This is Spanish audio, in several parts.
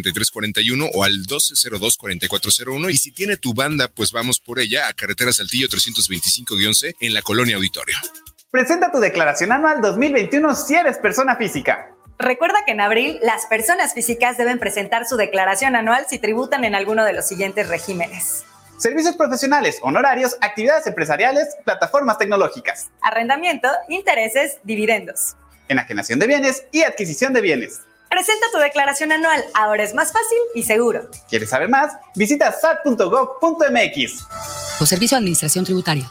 3341 o al 1202-4401. Y si tiene tu banda, pues vamos por ella a Carretera Saltillo 325-C en la Colonia Auditorio. Presenta tu declaración anual 2021 si eres persona física. Recuerda que en abril las personas físicas deben presentar su declaración anual si tributan en alguno de los siguientes regímenes. Servicios profesionales, honorarios, actividades empresariales, plataformas tecnológicas. Arrendamiento, intereses, dividendos. Enajenación de bienes y adquisición de bienes. Presenta tu declaración anual, ahora es más fácil y seguro. ¿Quieres saber más? Visita sat.gov.mx. O Servicio de Administración Tributaria.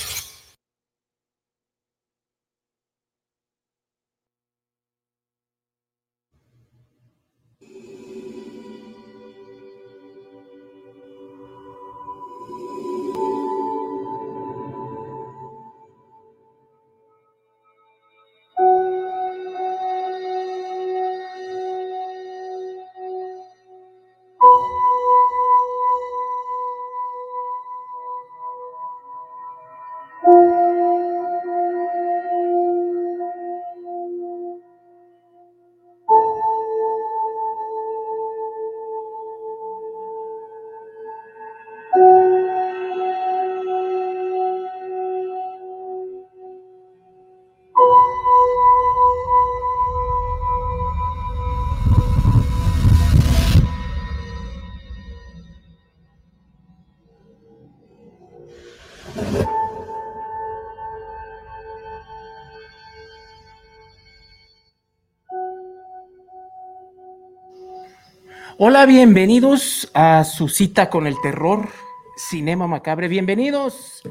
Hola, bienvenidos a su cita con el terror, Cinema Macabre. Bienvenidos.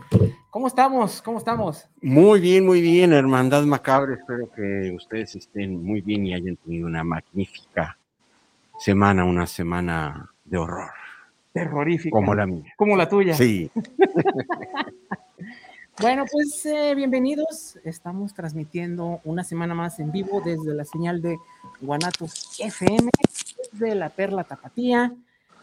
¿Cómo estamos? ¿Cómo estamos? Muy bien, muy bien, Hermandad Macabre. Espero que ustedes estén muy bien y hayan tenido una magnífica semana, una semana de horror. Terrorífica. Como la mía. Como la tuya. Sí. bueno, pues eh, bienvenidos. Estamos transmitiendo una semana más en vivo desde la señal de Guanatos FM de la Perla Tapatía,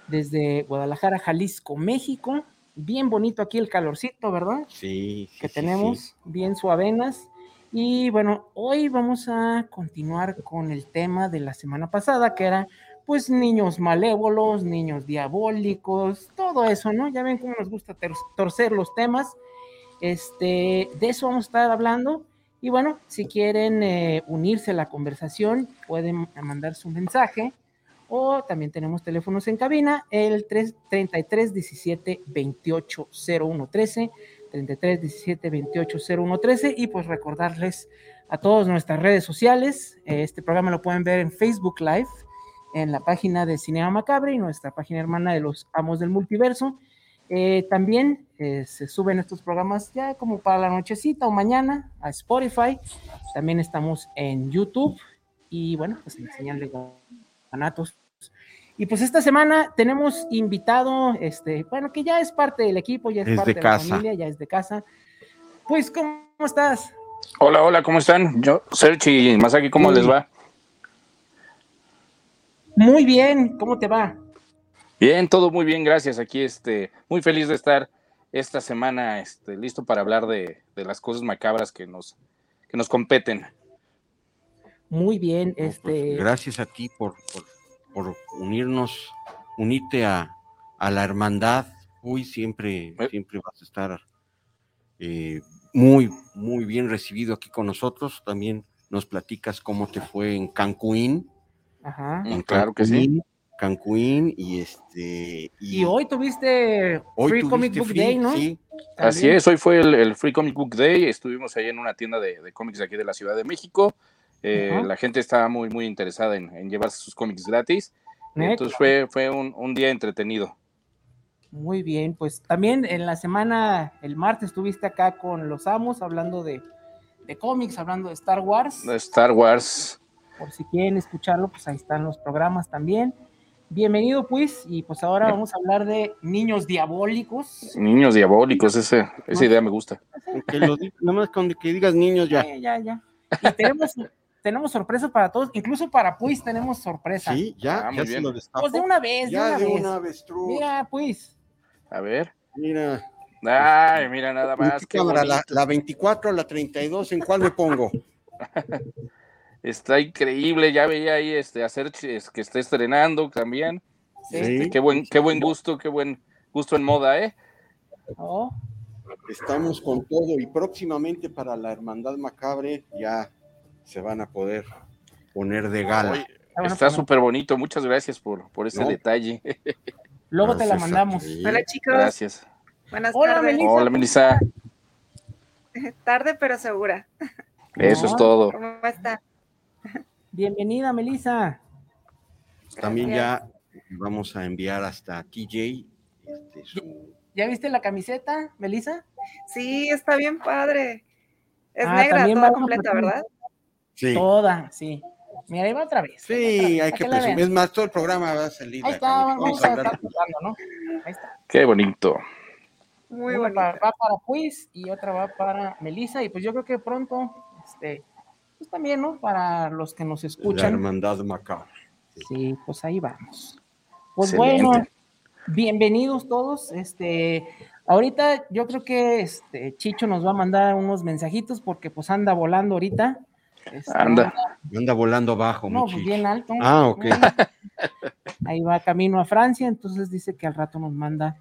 desde Guadalajara, Jalisco, México. Bien bonito aquí el calorcito, ¿verdad? Sí. que tenemos, bien suavenas. Y bueno, hoy vamos a continuar con el tema de la semana pasada, que era pues niños malévolos, niños diabólicos, todo eso, ¿no? Ya ven cómo nos gusta torcer los temas. Este, de eso vamos a estar hablando. Y bueno, si quieren eh, unirse a la conversación, pueden mandar su mensaje o también tenemos teléfonos en cabina, el 3, 33 17 28 01 13, 33 17 28 01 13, y pues recordarles a todas nuestras redes sociales, este programa lo pueden ver en Facebook Live, en la página de Cinema Macabre y nuestra página hermana de los Amos del Multiverso. Eh, también eh, se suben estos programas ya como para la nochecita o mañana a Spotify. También estamos en YouTube y bueno, pues en Anatos. Y pues esta semana tenemos invitado, este, bueno, que ya es parte del equipo, ya es, parte de, la familia, ya es de casa. Pues, ¿cómo estás? Hola, hola, ¿cómo están? Yo, Sergi y Masaki, ¿cómo les va? Muy bien, ¿cómo te va? Bien, todo muy bien, gracias. Aquí, este, muy feliz de estar esta semana, este, listo para hablar de, las cosas macabras que nos, que nos competen. Muy bien, pues, este. gracias a ti por por unirnos, unirte a, la hermandad. Uy, siempre, eh. siempre vas a estar eh, muy, muy bien recibido aquí con nosotros. También nos platicas cómo te fue en Cancún. Ajá. En claro que sí. Cancún y este. Y, hoy tuviste Free Comic Book Day, ¿no? Sí. Así es, hoy fue el, Free Comic Book Day. Estuvimos ahí en una tienda de, de cómics aquí de la Ciudad de México. Eh, la gente estaba muy, muy interesada en, llevarse sus cómics gratis. Entonces fue, fue un, día entretenido. Muy bien, pues también en la semana, el martes estuviste acá con los amos hablando de, de cómics, hablando de Star Wars. De Star Wars. Por si quieren escucharlo, pues ahí están los programas también. Bienvenido, pues, y pues ahora vamos a hablar de niños diabólicos. Niños diabólicos, ese, esa idea me gusta. Que lo di- nada más con que digas niños ya. Eh, ya, ya. Y tenemos, tenemos sorpresa para todos, incluso para Puis tenemos sorpresa. Sí, ya, Ah, muy ya se bien. lo. Pues de una vez, Ya de una de vez. una. Mira, pues. A ver. Mira. Ay, mira nada ¿En más. qué cámara? La, la 24, la 32, ¿en cuál me pongo? Está increíble, ya veía ahí este hacer que está estrenando también. Sí. Este, qué buen, qué buen gusto, qué buen gusto en moda, ¿eh? Oh, Estamos con todo y próximamente para la Hermandad Macabre ya se van a poder poner de gala. Oye, Ah, está pues, súper bonito, muchas gracias por, por ese No. detalle. luego te la mandamos. Hola chicos, Gracias. buenas Hola, tardes. Melissa. Hola, Melissa. Tarde pero segura. Eso es todo. ¿Cómo está? Bienvenida, Melissa. También ya vamos a enviar hasta TJ este, su- ¿Ya viste la camiseta, Melissa? Sí, está bien padre. Es Ah, negra, toda completa, ¿verdad? Sí, Toda, sí. Mira, ahí va otra vez. sí, otra hay que la presumir. Es más, todo el programa va a salir. Ahí está, vamos vamos a a hablar estar jugando, ¿no? Ahí está. Qué bonito. Muy Una bonita. va para Puis y otra va para Melissa. Y pues yo creo que pronto, este, pues también, ¿no? Para los que nos La escuchan. Hermandad Macabre. Sí, pues ahí vamos. Pues Excelente. bueno, bienvenidos todos. Este, ahorita yo creo que este Chicho nos va a mandar unos mensajitos porque pues anda volando ahorita. Este, Anda. Anda volando bajo, No, mi pues bien alto. Ah, ok. Ahí va camino a Francia, entonces dice que al rato nos manda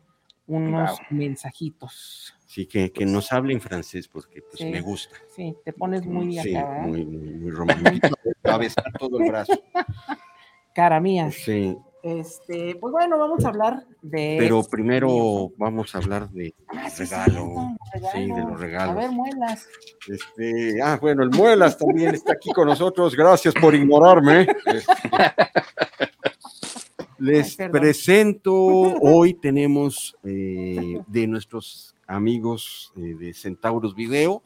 unos Wow. mensajitos. Sí, que, que nos hable en francés porque pues, Sí. me gusta. Sí, te pones muy sí, acá, ¿verdad? muy, muy, muy romántico. A besar todo el brazo. Cara mía. Sí, Este, pues bueno, vamos a hablar de. pero primero vamos a hablar de Ah, sí, regalo. Sí, de los A regalos. ver, muelas. Este, ah, bueno, el Muelas también está aquí con nosotros. Gracias por ignorarme. Este, les Ay, presento, hoy tenemos eh, de nuestros amigos eh, de Centauros Video,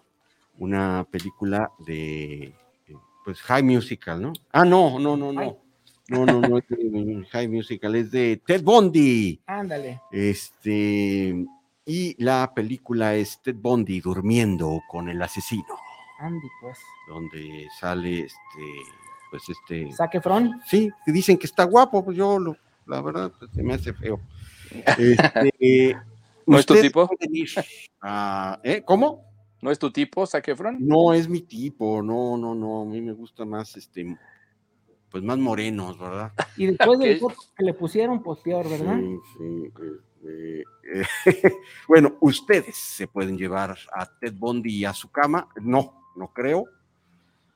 una película de, eh, pues, High Musical, ¿no? Ah, no, no, no, Ay. No. No, no, es de High Musical, es de Ted Bundy. Ándale. Este, y la película es Ted Bundy durmiendo con el asesino, Andy, pues. donde sale este, pues este, Zac Efron. sí, que dicen que está guapo, pues yo lo, la verdad, pues, se me hace feo. Este, ¿No es tu tipo? a- ¿eh? ¿Cómo? ¿No es tu tipo, Zac Efron? No es mi tipo, no, no, no, a mí me gusta más, este, pues más morenos, ¿verdad? Y después del Ok. foto que le pusieron, pues peor, ¿verdad? Sí, sí, eh, eh, bueno, ustedes se pueden llevar a Ted Bundy a su cama. No, no creo,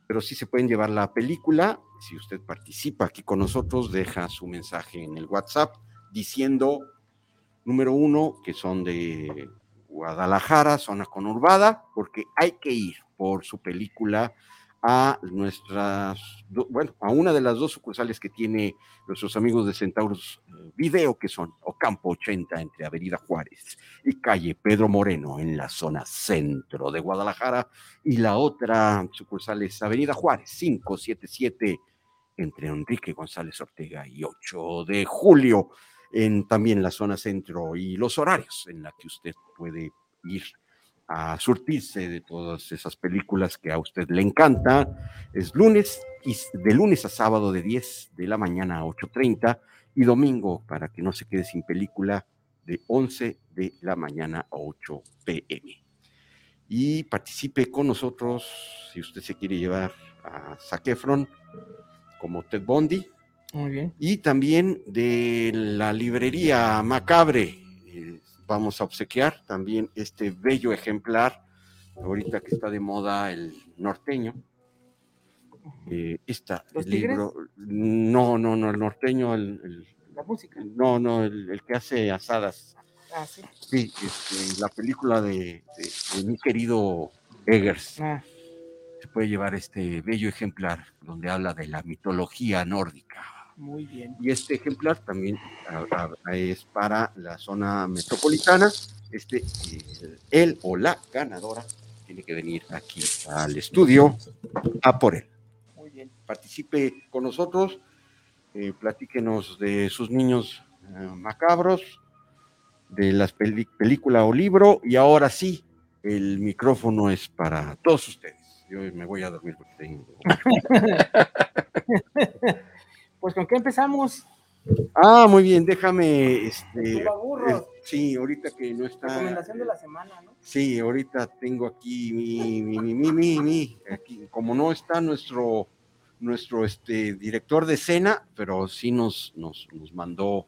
pero sí se pueden llevar la película. Si usted participa aquí con nosotros, deja su mensaje en el WhatsApp diciendo, número uno, que son de Guadalajara, zona conurbada, porque hay que ir por su película a nuestras, bueno, a una de las dos sucursales que tiene nuestros amigos de Centauros eh, Video, que son Ocampo 80 entre Avenida Juárez y calle Pedro Moreno en la zona centro de Guadalajara, y la otra sucursal es Avenida Juárez 577 entre Enrique González Ortega y 8 de julio, en también la zona centro y los horarios en la que usted puede ir a surtirse de todas esas películas que a usted le encanta. Es lunes y de lunes a sábado de 10 de la mañana a 8.30 y domingo para que no se quede sin película de 11 de la mañana a 8 pm. Y participe con nosotros si usted se quiere llevar a Zac Efron como Ted Bundy Muy bien. y también de la librería Macabre. eh, vamos a obsequiar también este bello ejemplar, ahorita que está de moda el norteño. Eh, esta, ¿Los el tigres? libro, no, no, no, el norteño, el, el- La música. no, no, el, el que hace asadas. Ah, sí. Sí, este, la película de, de- de mi querido Eggers Ah, se puede llevar este bello ejemplar donde habla de la mitología nórdica. Muy bien. Y este ejemplar también a- a- es para la zona metropolitana. Este, eh, él o la ganadora tiene que venir aquí al estudio a por él. Muy bien. Participe con nosotros, eh, platíquenos de sus niños eh, macabros, de las película o libro, y ahora sí, el micrófono es para todos ustedes. Yo me voy a dormir porque tengo... Pues con qué empezamos? Ah, muy bien, déjame, este, eh, sí, ahorita que no está, Recomendación de la semana, ¿no? sí, ahorita tengo aquí mi, mi, mi, mi, mi, mi, aquí, como no está nuestro, nuestro, este, director de escena, pero sí nos, nos, nos mandó,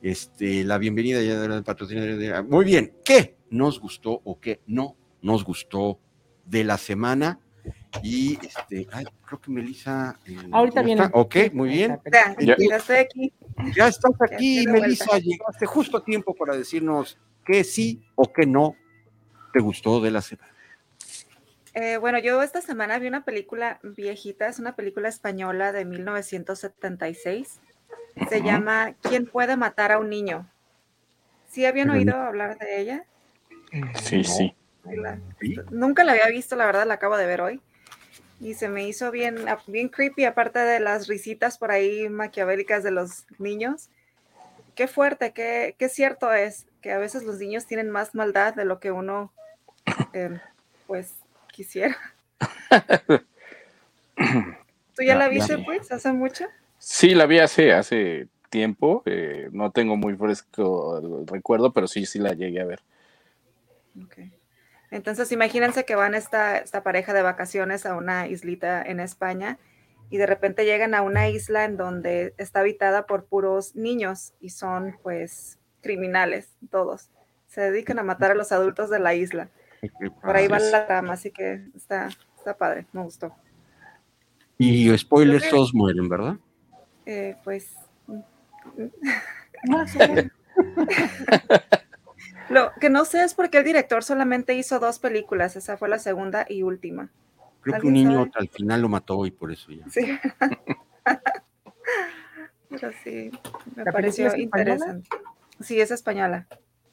este, la bienvenida ya del patrocinador. Muy bien, ¿qué nos gustó o qué no nos gustó de la semana? Y, este, ay, creo que Melissa. eh, Ahorita ¿ya viene. está? Ok, muy bien. Ya, Ya- ya estoy aquí. ya estás Ya aquí, de Melissa. Llegaste justo a tiempo para decirnos qué sí o qué no te gustó de la semana. Eh, bueno, yo esta semana vi una película viejita, es una película española de 1976. Se llama ¿Quién puede matar a un niño? ¿Sí habían Pero oído hablar de ella? Sí, sí. La- Nunca la había visto, la verdad, la acabo de ver hoy. Y se me hizo bien, bien creepy, aparte de las risitas por ahí maquiavélicas de los niños. Qué fuerte, qué, qué cierto es que a veces los niños tienen más maldad de lo que uno, eh, pues, quisiera. ¿Tú ya la viste, pues, hace mucho? Sí, la vi hace, hace tiempo. eh, no tengo muy fresco el recuerdo, pero sí, sí la llegué a ver. Entonces, imagínense que van esta, esta pareja de vacaciones a una islita en España y de repente llegan a una isla en donde está habitada por puros niños y son pues criminales, todos. Se dedican a matar a los adultos de la isla. Por ahí va la trama, así que está, está padre, me gustó. Y spoilers, todos mueren, ¿verdad? Eh, pues... Lo que no sé es por qué el director solamente hizo dos películas, esa fue la segunda y última. Creo que un ¿Alguien niño sabe? al final lo mató y por eso ya. Sí. Pero sí, me ¿La pareció interesante. Sí, es española.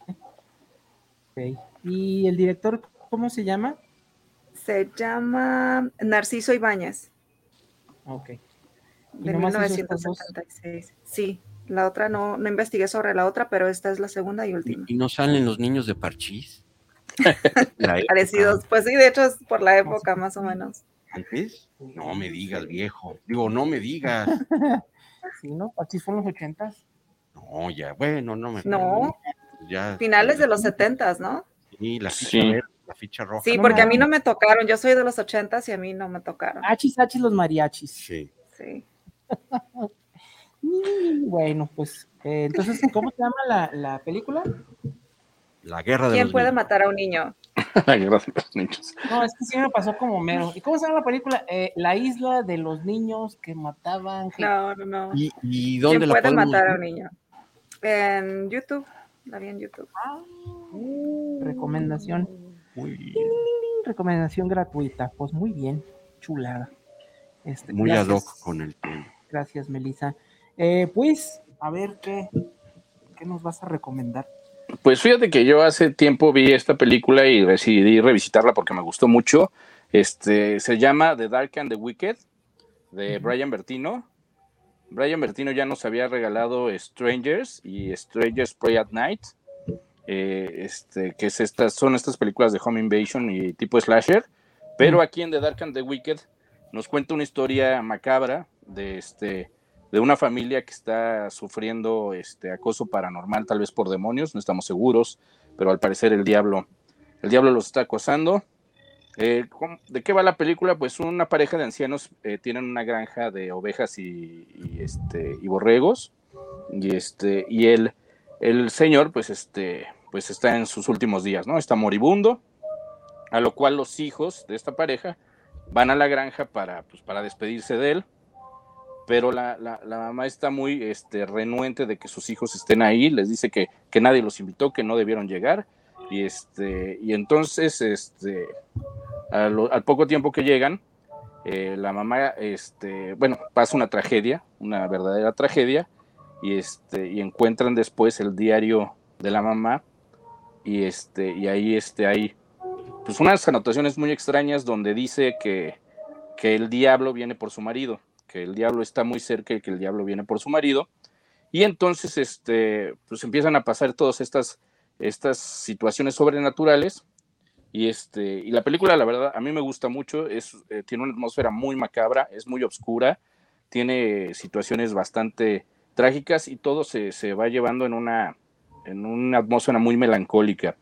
Ok. ¿Y el director cómo se llama? Se llama Narciso Ibáñez, Ok. ¿Y de nomás hizo estas dos? 1976. Sí, la otra no, no investigué sobre la otra, pero esta es la segunda y última. ¿Y no salen los niños de Parchís? Parecidos, pues sí, de hecho es por la época más o menos. ¿Antes? No me digas, viejo. Digo, no me digas. Sí, ¿no? Así fueron los ochentas. No, ya, bueno, no me. No, Ya. finales de los setentas, ¿no? Sí, la ficha, Sí. verde, la ficha roja. Sí, No porque a mí no me tocaron, yo soy de los ochentas y a mí no me tocaron. Achis, achis, los mariachis. Sí. Sí. Mm, Bueno, pues, eh, entonces, ¿cómo se llama la, la película? La guerra de ¿Quién los puede niños. matar a un niño? La guerra de los niños. No, es que sí me pasó como mero. ¿Y cómo se llama la película? Eh, la isla de los niños que mataban. No, no, no. ¿Y, y ¿Quién dónde la puede podemos matar a un niño? En YouTube. La vi en YouTube. Recomendación. Muy bien. Recomendación gratuita. Pues muy bien. Chulada. Este, Muy ad gracias. hoc con el tema. Gracias, Melissa. Eh, pues, a ver qué, qué nos vas a recomendar. Pues fíjate que yo hace tiempo vi esta película y decidí revisitarla porque me gustó mucho. Este se llama The Dark and the Wicked de Brian Bertino. Brian Bertino ya nos había regalado Strangers y Strangers Pray at Night. eh, este, que es estas, son estas películas de Home Invasion y tipo slasher. Pero aquí en The Dark and the Wicked nos cuenta una historia macabra de este de una familia que está sufriendo este acoso paranormal, tal vez por demonios, no estamos seguros, pero al parecer el diablo, el diablo los está acosando. Eh, ¿cómo- ¿De qué va la película? Pues una pareja de ancianos eh, tienen una granja de ovejas y, y, este, y borregos, y este, y el, el señor, pues este, pues está en sus últimos días, ¿no? Está moribundo, a lo cual los hijos de esta pareja van a la granja para, pues, para despedirse de él pero la, la, la mamá está muy este, renuente de que sus hijos estén ahí, les dice que, que nadie los invitó, que no debieron llegar, y, este, y entonces este, a lo- al poco tiempo que llegan, eh, la mamá, este, bueno, pasa una tragedia, una verdadera tragedia, y este, y encuentran después el diario de la mamá, y este, y ahí este, hay pues unas anotaciones muy extrañas donde dice que, que el diablo viene por su marido, que el diablo está muy cerca y que el diablo viene por su marido. Y entonces, este, pues empiezan a pasar todas estas, estas situaciones sobrenaturales. Y, este, y la película, la verdad, a mí me gusta mucho. Es, eh, tiene una atmósfera muy macabra, es muy oscura, tiene situaciones bastante trágicas y todo se, se va llevando en una, en una atmósfera muy melancólica.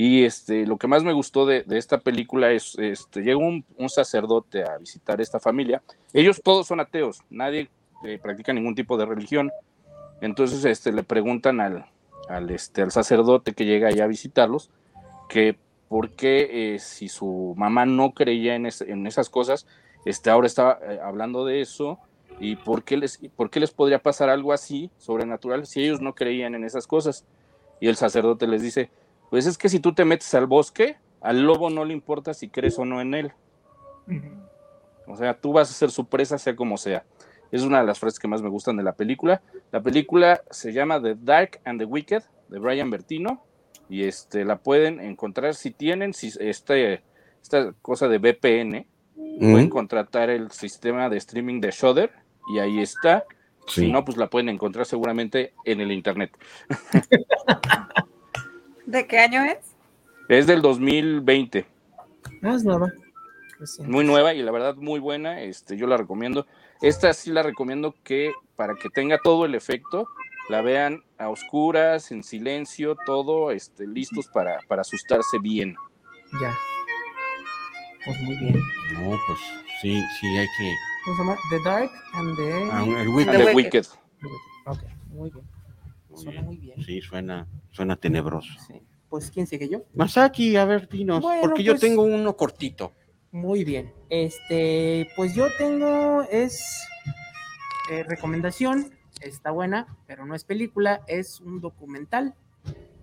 Y este, lo que más me gustó de, de esta película es, este, llega un, un, sacerdote a visitar esta familia. Ellos todos son ateos, nadie eh, practica ningún tipo de religión. Entonces este, le preguntan al, al, este, al sacerdote que llega allá a visitarlos que por qué eh, si su mamá no creía en, es, en esas cosas, este, ahora está eh, hablando de eso y por qué, les, por qué les podría pasar algo así sobrenatural si ellos no creían en esas cosas. Y el sacerdote les dice, pues es que si tú te metes al bosque, al lobo no le importa si crees o no en él. O sea, tú vas a ser su presa sea como sea. Es una de las frases que más me gustan de la película. La película se llama The Dark and the Wicked de Brian Bertino y este la pueden encontrar si tienen si este esta cosa de VPN mm. pueden contratar el sistema de streaming de Shudder y ahí está. Sí. Si no, pues la pueden encontrar seguramente en el internet. ¿De qué año es? Es del 2020. No es nueva. Muy nueva y la verdad muy buena. Este, yo la recomiendo. Esta sí la recomiendo que para que tenga todo el efecto, la vean a oscuras, en silencio, todo, este, listos para, para asustarse bien. Ya. Pues muy bien. No, pues sí, sí hay que. ¿Cómo se llama? The Dark and the, Ah, el Wicked. The Wicked. Ok, muy bien. Suena muy bien. Sí, suena, suena tenebroso. Sí. Pues, ¿quién sigue yo? Masaki, a ver, dinos, Bueno, porque yo pues- tengo uno cortito. Muy bien. Este, pues yo tengo, es eh, recomendación, está buena, pero no es película, es un documental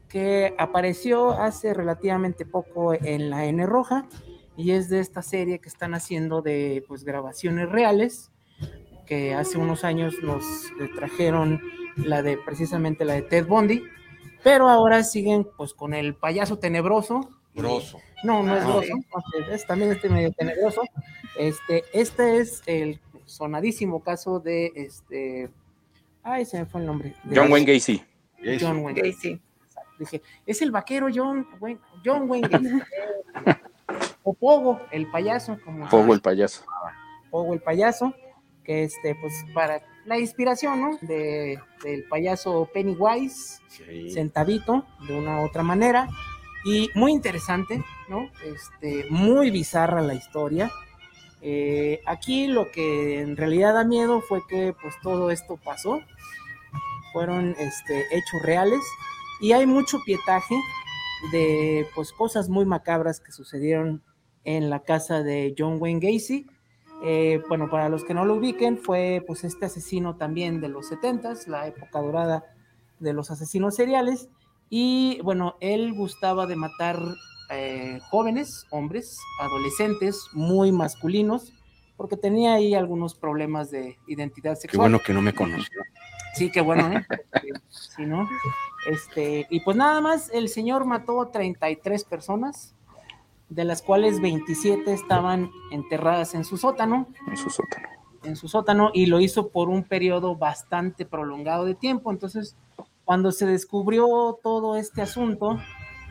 que apareció hace relativamente poco en la N Roja y es de esta serie que están haciendo de pues grabaciones reales que hace unos años nos eh, trajeron la de precisamente la de Ted Bundy, pero ahora siguen pues con el payaso tenebroso Grosso. no, no es Ah, grosso, es también este medio tenebroso. Este, este es el sonadísimo caso de este. Ay, se me fue el nombre. De- John Wayne Gacy. John Wayne Gacy. Dije, es el vaquero John Wayne, John Wayne Gacy. o Pogo, el payaso, como Pogo el payaso. Pogo el payaso, que este, pues para la inspiración, ¿no? De, del payaso Pennywise, Sí. centavito, de una u otra manera. Y muy interesante, ¿no? Este, muy bizarra la historia. Eh, aquí lo que en realidad da miedo fue que pues todo esto pasó. Fueron este, hechos reales y hay mucho pietaje de pues cosas muy macabras que sucedieron en la casa de John Wayne Gacy. Eh, bueno, para los que no lo ubiquen, fue pues este asesino también de los 70s, la época dorada de los asesinos seriales. Y bueno, él gustaba de matar eh, jóvenes, hombres, adolescentes, muy masculinos, porque tenía ahí algunos problemas de identidad Qué sexual. bueno que no me conoció. Sí, qué bueno, ¿eh? Sí, sí, ¿no? Este, y pues nada más, el señor mató a 33 personas, de las cuales 27 estaban enterradas en su sótano, En su sótano. en su sótano, y lo hizo por un periodo bastante prolongado de tiempo. Entonces, cuando se descubrió todo este asunto,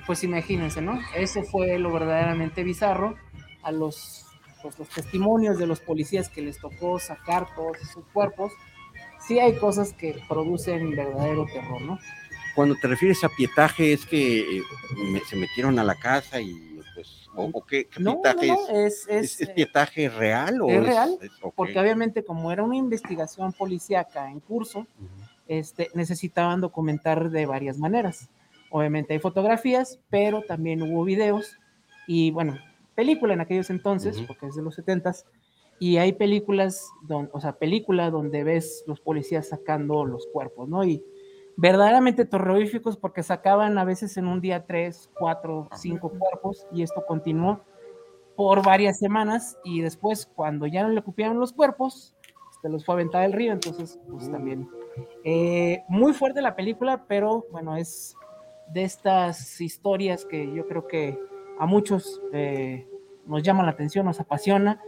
pues imagínense, ¿no? Eso fue lo verdaderamente bizarro. A los, pues, los testimonios de los policías que les tocó sacar todos esos cuerpos, sí hay cosas que producen verdadero terror, ¿no? Cuando te refieres a pietaje, es que eh, me- se metieron a la casa y o, o qué, qué No, pietaje no, no, es? es, es, ¿Es, es pietaje real o es real, porque obviamente como era una investigación policíaca en curso, este, necesitaban documentar de varias maneras. Obviamente hay fotografías, pero también hubo videos y bueno, película en aquellos entonces, porque es de los 70s, y hay películas, don, o sea, película donde ves los policías sacando los cuerpos, ¿no? Y verdaderamente terroríficos porque sacaban a veces en un día tres, cuatro, cinco cuerpos y esto continuó. por varias semanas y después cuando ya no le cupieron los cuerpos, se los fue a aventar al río, entonces pues también eh, muy fuerte la película, pero bueno, es de estas historias que yo creo que a muchos eh, nos llama la atención, nos apasiona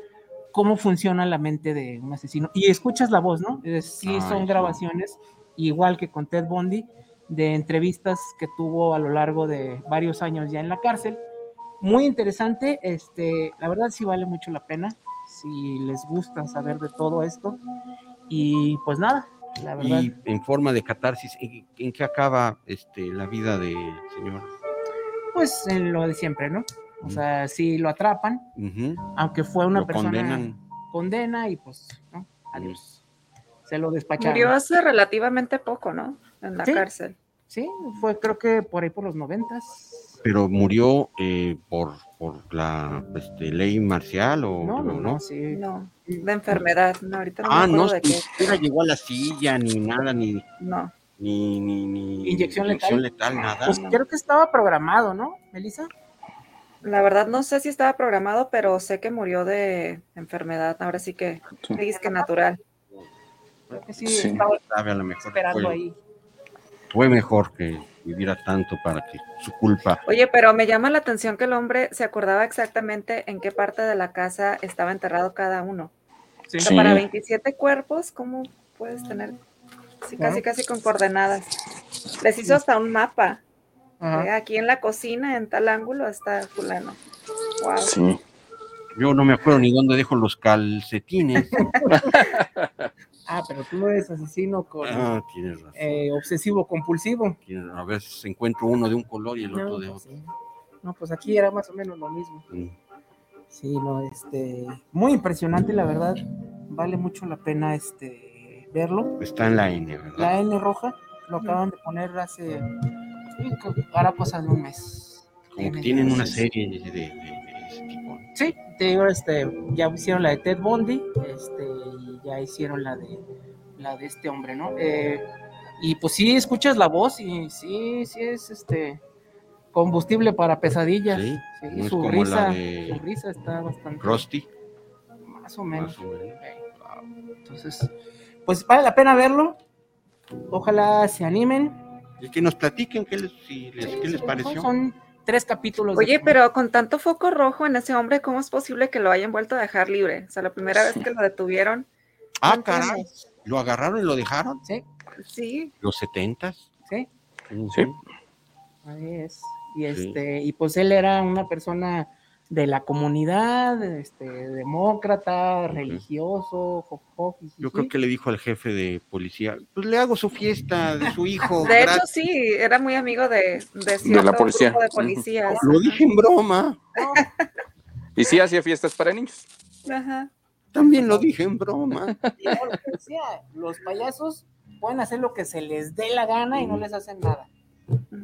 cómo funciona la mente de un asesino. Y escuchas la voz, ¿no? Sí, son grabaciones, igual que con Ted Bundy, de entrevistas que tuvo a lo largo de varios años ya en la cárcel. Muy interesante, este, la verdad sí vale mucho la pena, si les gusta saber de todo esto. Y pues nada, la verdad. Y en forma de catarsis, ¿en, en qué acaba este, la vida del señor? Pues en lo de siempre, ¿no? O sea, si lo atrapan, aunque fue una Lo persona condenan. condena y pues, ¿no? Adiós. Se lo despacharon. Murió hace relativamente poco, ¿no? En la Sí. cárcel. Sí, fue creo que por ahí por los noventas. Pero murió eh, por, por la este, ley marcial o No, no, no, sí. No, de enfermedad. No, ahorita no Ah, me no, de ni siquiera llegó a la silla, ni nada, ni, No. ni, ni, ni Inyección letal. letal, nada. Pues creo que estaba programado, ¿no, Melissa? La verdad no sé si estaba programado, pero sé que murió de enfermedad. Ahora sí que dices que natural. Creo que sí, Sí. estaba Sabe, a lo mejor esperando fue, ahí. fue mejor que viviera tanto para que su culpa. Oye, pero me llama la atención que el hombre se acordaba exactamente en qué parte de la casa estaba enterrado cada uno. Sí. O sea, para 27 cuerpos, ¿cómo puedes tener? Sí, casi, casi con coordenadas. Les hizo hasta un mapa. Ajá. Eh, Aquí en la cocina, en tal ángulo, está fulano. Wow. Sí. Yo no me acuerdo ni dónde dejo los calcetines. Ah, pero tú no eres asesino con ah, tienes razón. eh, obsesivo compulsivo. A veces encuentro uno de un color y el otro de pues otro. sí. No, pues aquí era más o menos lo mismo. Mm. Sí, no, este, muy impresionante, la verdad. Vale mucho la pena este verlo. Está en la N, ¿verdad? La N roja lo acaban de poner hace hará cosa de un mes. Como que tienen una serie de, de- de- de ese tipo. Sí, te digo, este, ya hicieron la de Ted Bundy, este, y ya hicieron la de la de este hombre, ¿no? Eh, y pues sí escuchas la voz y sí, sí es este combustible para pesadillas. Sí, Sí, no su como risa, la de su risa está bastante Rusty. más o menos. Más o menos. Entonces, pues vale la pena verlo. Ojalá se animen. Y que nos platiquen qué les, si les, qué les pareció. Son tres capítulos. de- Oye, pero con tanto foco rojo en ese hombre, ¿cómo es posible que lo hayan vuelto a dejar libre? O sea, la primera vez que lo detuvieron. Ah, no caray. ¿Lo agarraron y lo dejaron? Sí, Sí, ¿Los setentas? sí. Sí. Ahí es. Y este, y pues él era una persona de la comunidad, este, demócrata, religioso, jo. Yo creo que le dijo al jefe de policía, pues le hago su fiesta de su hijo. de hecho gratis". sí, era muy amigo de, de cierto policía. grupo de policías. Lo dije en broma. Y sí hacía fiestas para niños. Ajá. También lo dije en broma. Lo que decía, los payasos pueden hacer lo que se les dé la gana y no les hacen nada.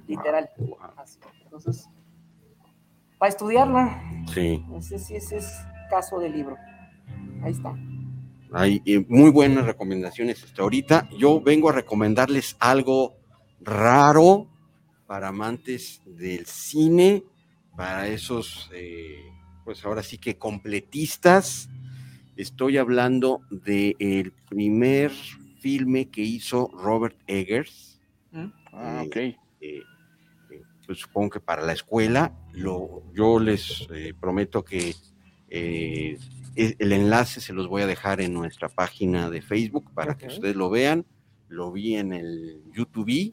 Literal. Así. Entonces, para estudiarlo, Sí. ese sí ese es caso de libro. Ahí está. Hay eh, muy buenas recomendaciones hasta ahorita. Yo vengo a recomendarles algo raro para amantes del cine, para esos, eh, pues ahora sí que completistas. Estoy hablando del primer filme que hizo Robert Eggers. Ah, ok. eh, eh, pues supongo que para la escuela. Lo, yo les eh, prometo que eh, e- el enlace se los voy a dejar en nuestra página de Facebook para que ustedes lo vean. Lo vi en el YouTube.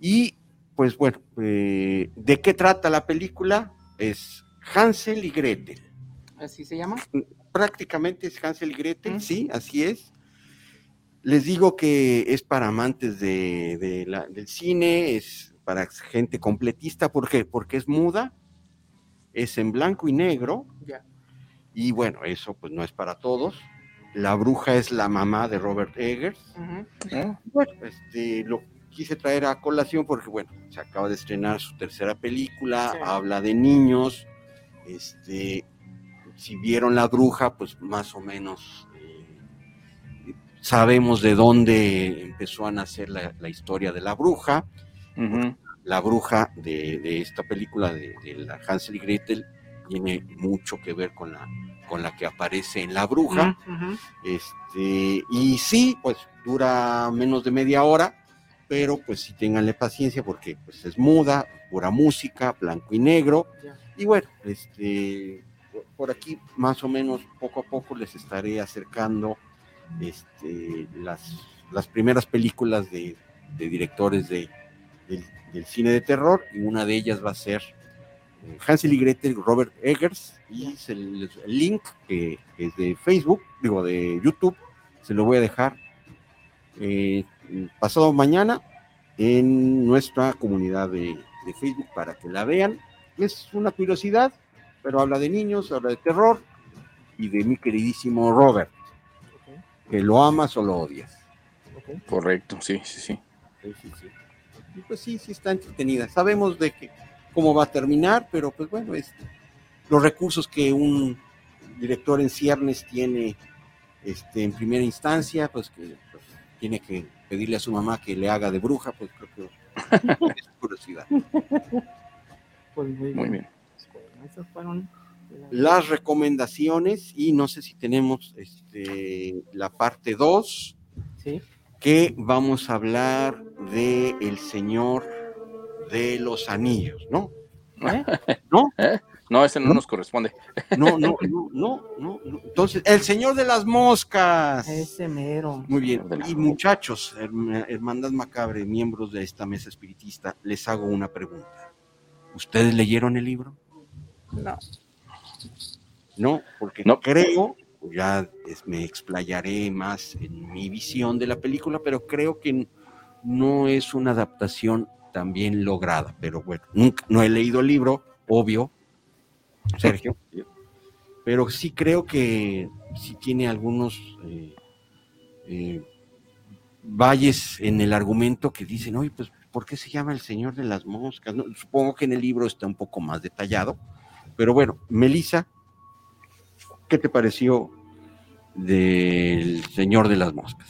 Y pues bueno, eh, ¿de qué trata la película? Es Hansel y Gretel. Así se llama. Prácticamente es Hansel y Gretel, sí, así es. Les digo que es para amantes de, de la- del cine, es para gente completista, ¿por qué? Porque es muda, es en blanco y negro, y bueno, eso pues no es para todos. La bruja es la mamá de Robert Eggers. Ujú. Bueno, este, lo quise traer a colación porque, bueno, se acaba de estrenar su tercera película, Sí. habla de niños, este, si vieron La Bruja, pues más o menos eh, sabemos de dónde empezó a nacer la, la historia de La Bruja. La Bruja de, de esta película de, de la Hansel y Gretel tiene mucho que ver con la, con la que aparece en La Bruja. Este, y sí, pues dura menos de media hora, pero pues sí ténganle paciencia porque pues es muda, pura música, blanco y negro. Y bueno, este, por aquí más o menos poco a poco les estaré acercando este, las, las primeras películas de, de directores de, del, del cine de terror y una de ellas va a ser eh, Hansel y Gretel, Robert Eggers y les- el link que es de Facebook, digo de YouTube, se lo voy a dejar eh, pasado mañana en nuestra comunidad de, de Facebook para que la vean. Es una curiosidad, pero habla de niños, habla de terror y de mi queridísimo Robert, que lo amas o lo odias. Correcto, sí, sí, sí. Sí, sí, sí. Y pues sí, sí está entretenida. Sabemos de que cómo va a terminar, pero pues bueno, es los recursos que un director en ciernes tiene este, en primera instancia, pues que pues, tiene que pedirle a su mamá que le haga de bruja, pues creo que es curiosidad. Pues muy, Muy bien. Esas fueron Las recomendaciones y no sé si tenemos este, la parte 2, Sí. Que vamos a hablar de El Señor de los Anillos, ¿no? ¿Eh? ¿No? ¿Eh? No, ese no nos corresponde. No, no, no, no, no, no. Entonces, el señor de las moscas. Ese mero. Muy bien. Y muchachos, herma- hermandad macabre, miembros de esta mesa espiritista, les hago una pregunta. ¿Ustedes leyeron el libro? No. No, porque No. creo, ya me explayaré más en mi visión de la película, pero creo que no es una adaptación tan bien lograda. Pero bueno, nunca, no he leído el libro, obvio, Sergio, pero sí creo que sí tiene algunos eh, eh, valles en el argumento que dicen, oye, pues, ¿por qué se llama el Señor de las Moscas? Supongo que en el libro está un poco más detallado, pero bueno, Melissa, ¿qué te pareció del Señor de las Moscas?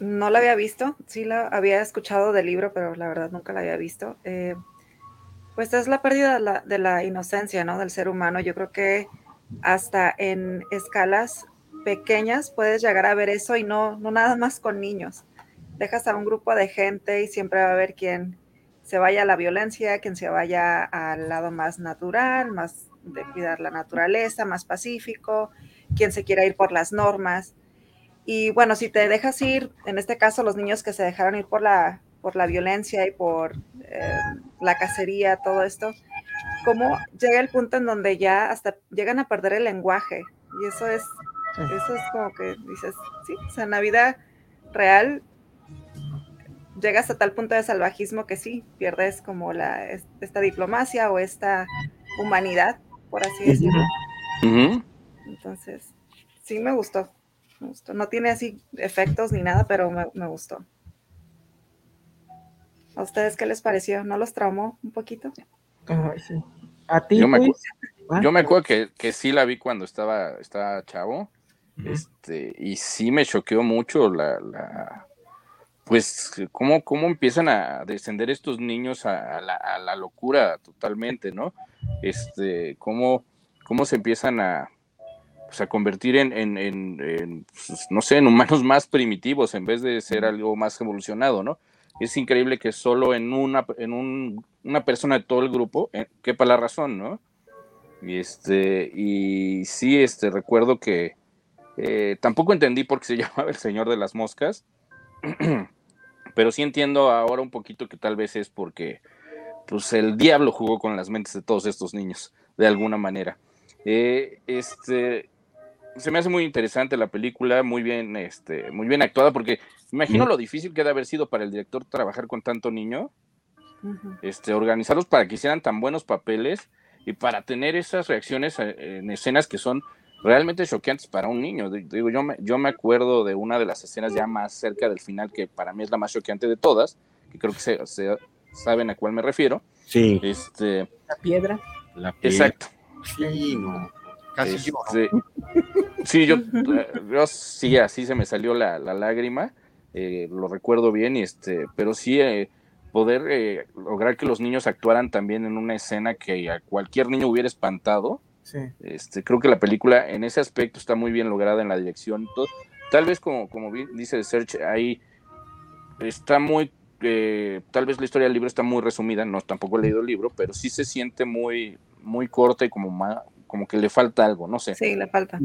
No la había visto, sí la había escuchado del libro, pero la verdad nunca la había visto. Eh, pues es la pérdida de la, de la inocencia, ¿no? Del ser humano. Yo creo que hasta en escalas pequeñas puedes llegar a ver eso y no, no nada más con niños. Dejas a un grupo de gente y siempre va a haber quien se vaya a la violencia, quien se vaya al lado más natural, más de cuidar la naturaleza, más pacífico, quien se quiera ir por las normas. Y bueno, si te dejas ir, en este caso los niños que se dejaron ir por la, por la violencia y por eh, la cacería, todo esto, ¿cómo llega el punto en donde ya hasta llegan a perder el lenguaje? Y eso es, eso es como que dices, sí, o sea, en la vida real llegas a tal punto de salvajismo que sí, pierdes como la, es- esta diplomacia o esta humanidad, por así decirlo. Entonces, sí me gustó. Me gustó. No tiene así efectos ni nada, pero me, me gustó. ¿A ustedes qué les pareció? ¿No los traumó un poquito? Ay, sí. A ti, Yo me, acu- Ah, yo me acuerdo que, que sí la vi cuando estaba, estaba chavo. Este, y sí me choqueó mucho la, la pues cómo, cómo empiezan a descender estos niños a, a la, a la locura totalmente, ¿no? Este, cómo, cómo se empiezan a, pues, a convertir en, en, en- en, pues, no sé, en humanos más primitivos en vez de ser algo más evolucionado, ¿no? Es increíble que solo en una, en un, una persona de todo el grupo eh, quepa la razón, ¿no? Y este, y sí, este, recuerdo que eh, tampoco entendí por qué se llamaba el Señor de las Moscas, pero sí entiendo ahora un poquito que tal vez es porque pues el diablo jugó con las mentes de todos estos niños, de alguna manera. Eh, este, se me hace muy interesante la película, muy bien, este, muy bien actuada, porque me imagino lo difícil que debe haber sido para el director trabajar con tanto niño, este, organizarlos para que hicieran tan buenos papeles y para tener esas reacciones eh, en escenas que son realmente choqueantes para un niño. Di- Digo, yo me, yo me acuerdo de una de las escenas ya más cerca del final, que para mí es la más choqueante de todas, que creo que se, se- saben a cuál me refiero. Sí. Este, La piedra. La piel. exacto. Sí, no. Casi. Este, Sí, yo, eh, yo sí, así se me salió la, la lágrima, eh, lo recuerdo bien, y este, pero sí, eh, poder eh, lograr que los niños actuaran también en una escena que a cualquier niño hubiera espantado. Sí. Este, creo que la película en ese aspecto está muy bien lograda en la dirección. y todo. Tal vez como, como dice Serge, ahí está muy, eh, tal vez la historia del libro está muy resumida, no tampoco he leído el libro, pero sí se siente muy, muy corta y como, ma- como que le falta algo, no sé. Sí, le falta.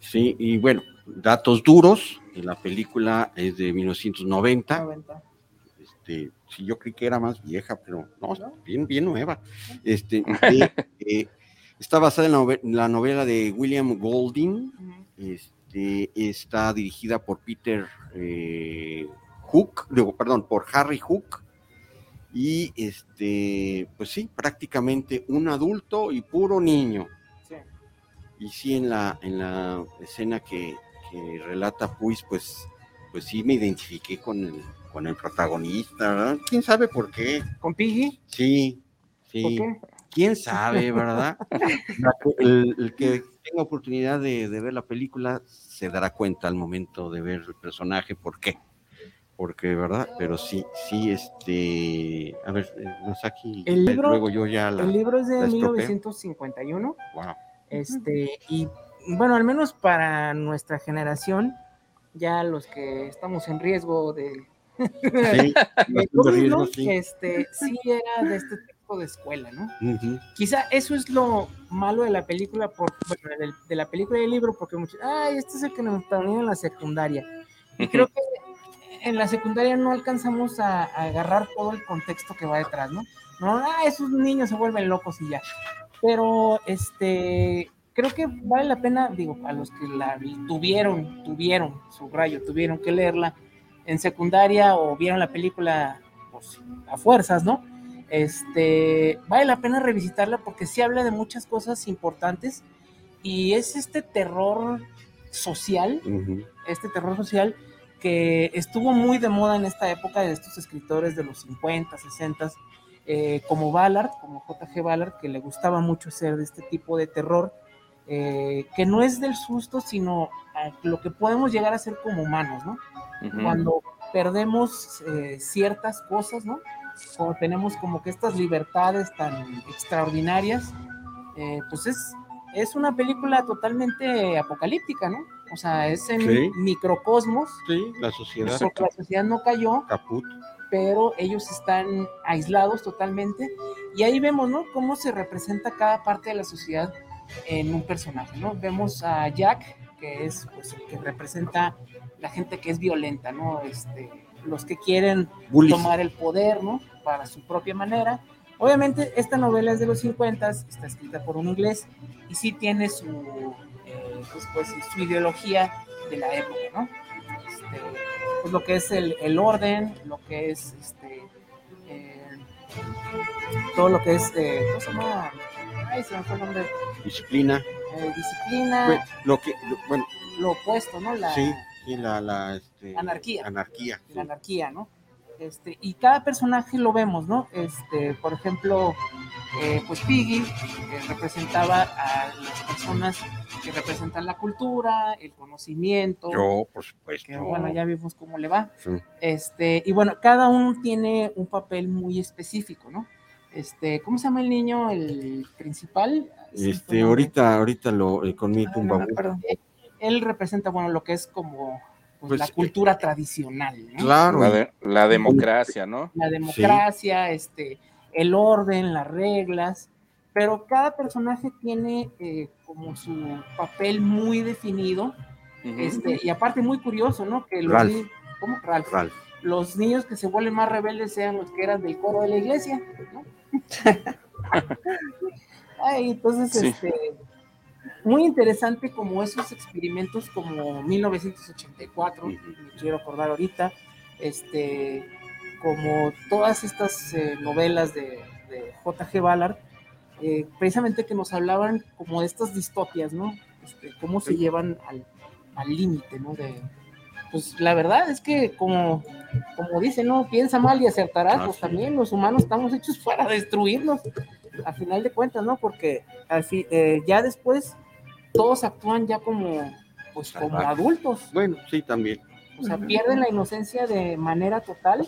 Sí, y bueno, datos duros. La película es de 1990. Este, sí, yo creí que era más vieja, pero no, bien, bien nueva. Este, de, eh, está basada en la, nove- la novela de William Golding. Este, está dirigida por Peter eh, Hook, digo, perdón, por Harry Hook. Y este, pues sí, prácticamente un adulto y puro niño. Y sí, en la, en la escena que, que relata Puis, pues, pues sí me identifiqué con el, con el protagonista, ¿verdad? ¿Quién sabe por qué? ¿Con Piggy? Sí, sí. ¿Por qué? ¿Quién sabe, verdad? El, el que tenga oportunidad de, de ver la película se dará cuenta al momento de ver el personaje, ¿por qué? Porque, ¿verdad? Pero sí, sí, este... A ver, eh, Masaki, El libro, luego yo ya la... el libro es de la estropeo. 1951. Wow. Este, y bueno, al menos para nuestra generación, ya los que estamos en riesgo de, Sí, ¿no? sí. este, sí era de este tipo de escuela, ¿no? Quizá eso es lo malo de la película, por, bueno, de, la película y del libro, porque muchos, ay, este es el que nos ponían en la secundaria. Y creo que en la secundaria no alcanzamos a, a agarrar todo el contexto que va detrás, ¿no? No, ah, esos niños se vuelven locos y ya. Pero, este, creo que vale la pena, digo, a los que la tuvieron, tuvieron, subrayo, tuvieron que leerla en secundaria o vieron la película pues, a fuerzas, ¿no? Este, vale la pena revisitarla porque sí habla de muchas cosas importantes y es este terror social, este terror social que estuvo muy de moda en esta época de estos escritores de los 50, 60, eh, como Ballard, como J.G. Ballard, que le gustaba mucho hacer de este tipo de terror, eh, que no es del susto, sino a lo que podemos llegar a ser como humanos, ¿no? Ujú. Cuando perdemos eh, ciertas cosas, ¿no? Cuando tenemos como que estas libertades tan extraordinarias, eh, pues es, es una película totalmente apocalíptica, ¿no? O sea, es en Sí. microcosmos, Sí, la sociedad. porque la sociedad no cayó, Caput. pero ellos están aislados totalmente. Y ahí vemos, ¿no? Cómo se representa cada parte de la sociedad en un personaje, ¿no? Vemos a Jack, que es pues, el que representa la gente que es violenta, ¿no? Este, los que quieren Bullies. tomar el poder, ¿no? Para su propia manera. Obviamente, esta novela es de los 50, está escrita por un inglés y sí tiene su, eh, pues, pues, su ideología de la época, ¿no? Este, pues lo que es el, el orden, lo que es este, eh, todo lo que es, eh, ¿cómo se llama? Ay, se me fue el nombre. Disciplina. Eh, disciplina, lo que, lo- bueno, lo opuesto, ¿no? La, sí, sí, la, la, este, Anarquía. Anarquía. la anarquía, ¿no? Este, y cada personaje lo vemos, ¿no? Este, por ejemplo, eh, pues Piggy eh, representaba a las personas que representan la cultura, el conocimiento. Yo, por supuesto. que, bueno, ya vimos cómo le va. Sí. Este, y bueno, cada uno tiene un papel muy específico, ¿no? Este, ¿cómo se llama el niño, el principal? Este, nombre. ahorita, ahorita lo, eh, con mi Ah, tumba. no. Él representa, bueno, lo que es como pues, Pues, la cultura tradicional, ¿no? Claro. La, de- la democracia, ¿no? la democracia, este, el orden, las reglas, pero cada personaje tiene eh, como su papel muy definido, este, y aparte muy curioso, ¿no? Que los, Ralph. ni- ¿cómo? Ralph. Ralph. Los niños que se vuelven más rebeldes sean los que eran del coro de la iglesia, ¿no? Ay, entonces, Sí. este, muy interesante como esos experimentos como 1984, me quiero acordar ahorita, este, como todas estas eh, novelas de, de J.G. Ballard, eh, precisamente que nos hablaban como de estas distopias, ¿no? Este, cómo se llevan al al límite, ¿no? De, pues la verdad es que como, como dicen, ¿no? Piensa mal y acertarás, Ah, pues también los humanos estamos hechos para destruirnos, a final de cuentas, ¿no? Porque así, eh, ya después todos actúan ya como, pues como adultos, Bueno, sí, también. o sea, pierden la inocencia de manera total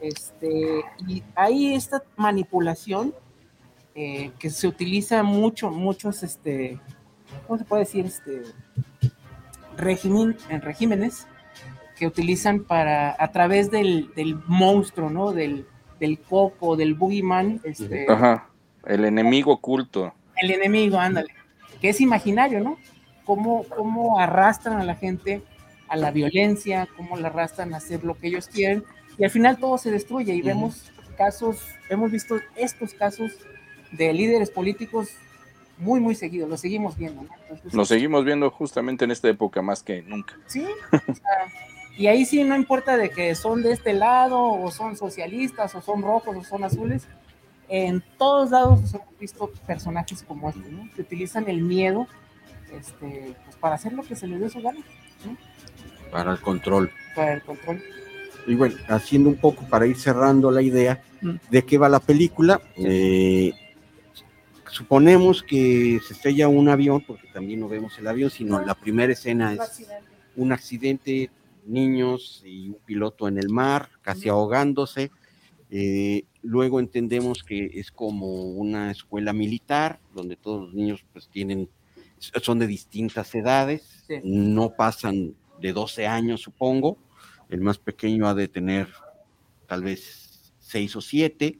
Este, y hay esta manipulación eh, que se utiliza mucho, muchos, este, ¿cómo se puede decir? Este, régimen, en regímenes que utilizan para, a través del, del monstruo, ¿no? Del, del coco, del boogeyman, este, Ajá. El enemigo oculto. el enemigo, ándale, que es imaginario, ¿no? Cómo, cómo arrastran a la gente a la violencia, cómo la arrastran a hacer lo que ellos quieren, y al final todo se destruye y Ujú. vemos casos, hemos visto estos casos de líderes políticos muy, muy seguidos, los seguimos viendo, ¿no? Entonces, Lo seguimos viendo justamente en esta época más que nunca. Sí, o sea, y ahí sí no importa de que son de este lado, o son socialistas, o son rojos, o son azules, en todos lados hemos visto personajes como este, ¿no? Que utilizan el miedo este, pues, para hacer lo que se les dé su gana, ¿no? para el control. Para el control. Y bueno, haciendo un poco para ir cerrando la idea Mm. de qué va la película, eh, suponemos que se estrella un avión, porque también no vemos el avión, sino la primera escena es un accidente, niños y un piloto en el mar, casi ahogándose. Eh, luego entendemos que es como una escuela militar, donde todos los niños pues tienen, son de distintas edades, Sí. no pasan de 12 años, supongo. El más pequeño ha de tener tal vez 6 o 7.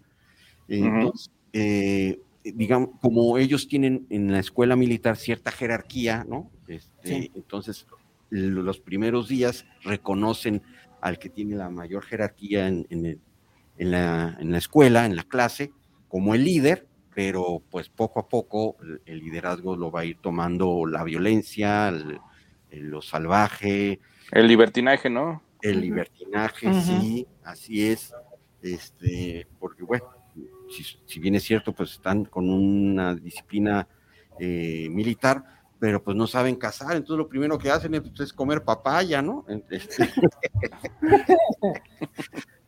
Entonces, eh, digamos, como ellos tienen en la escuela militar cierta jerarquía, ¿no? Este, Sí. Entonces, los primeros días reconocen al que tiene la mayor jerarquía en, en el- en la, en la escuela, en la clase, como el líder, pero pues poco a poco el, el liderazgo lo va a ir tomando la violencia, el- el- lo salvaje, El libertinaje, ¿no? el libertinaje, sí, así es, este, porque bueno, si, si bien es cierto, pues están con una disciplina eh, militar, pero pues no saben cazar, entonces lo primero que hacen es, pues, es comer papaya, ¿no? Este,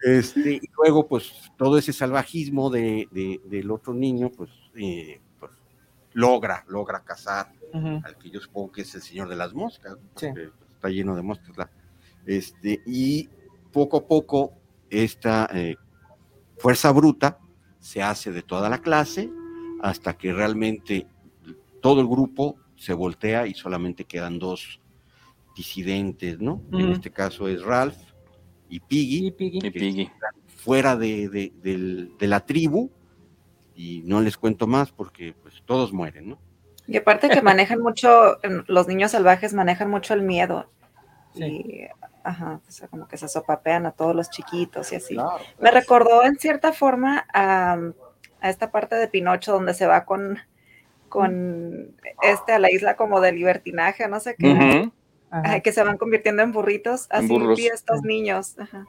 este, y luego, pues, todo ese salvajismo de, de- del otro niño, pues, eh, pues, logra, logra cazar al que yo supongo que es el señor de las moscas. Sí. está lleno de moscas. la- este, y poco a poco esta eh, fuerza bruta se hace de toda la clase hasta que realmente todo el grupo se voltea y solamente quedan dos disidentes, ¿no? En este caso es Ralph y Piggy, Y Piggy. Y Piggy. fuera de, de- del- de la tribu, y no les cuento más porque pues todos mueren, ¿no? Y aparte que manejan mucho, los niños salvajes manejan mucho el miedo. Sí. Y, ajá, o sea, como que se sopapean a todos los chiquitos y así. Claro, Me recordó en cierta forma a, a esta parte de Pinocho donde se va con, con este a la isla como de libertinaje, no sé qué, que se van convirtiendo en burritos. Así vi estos niños. Ajá.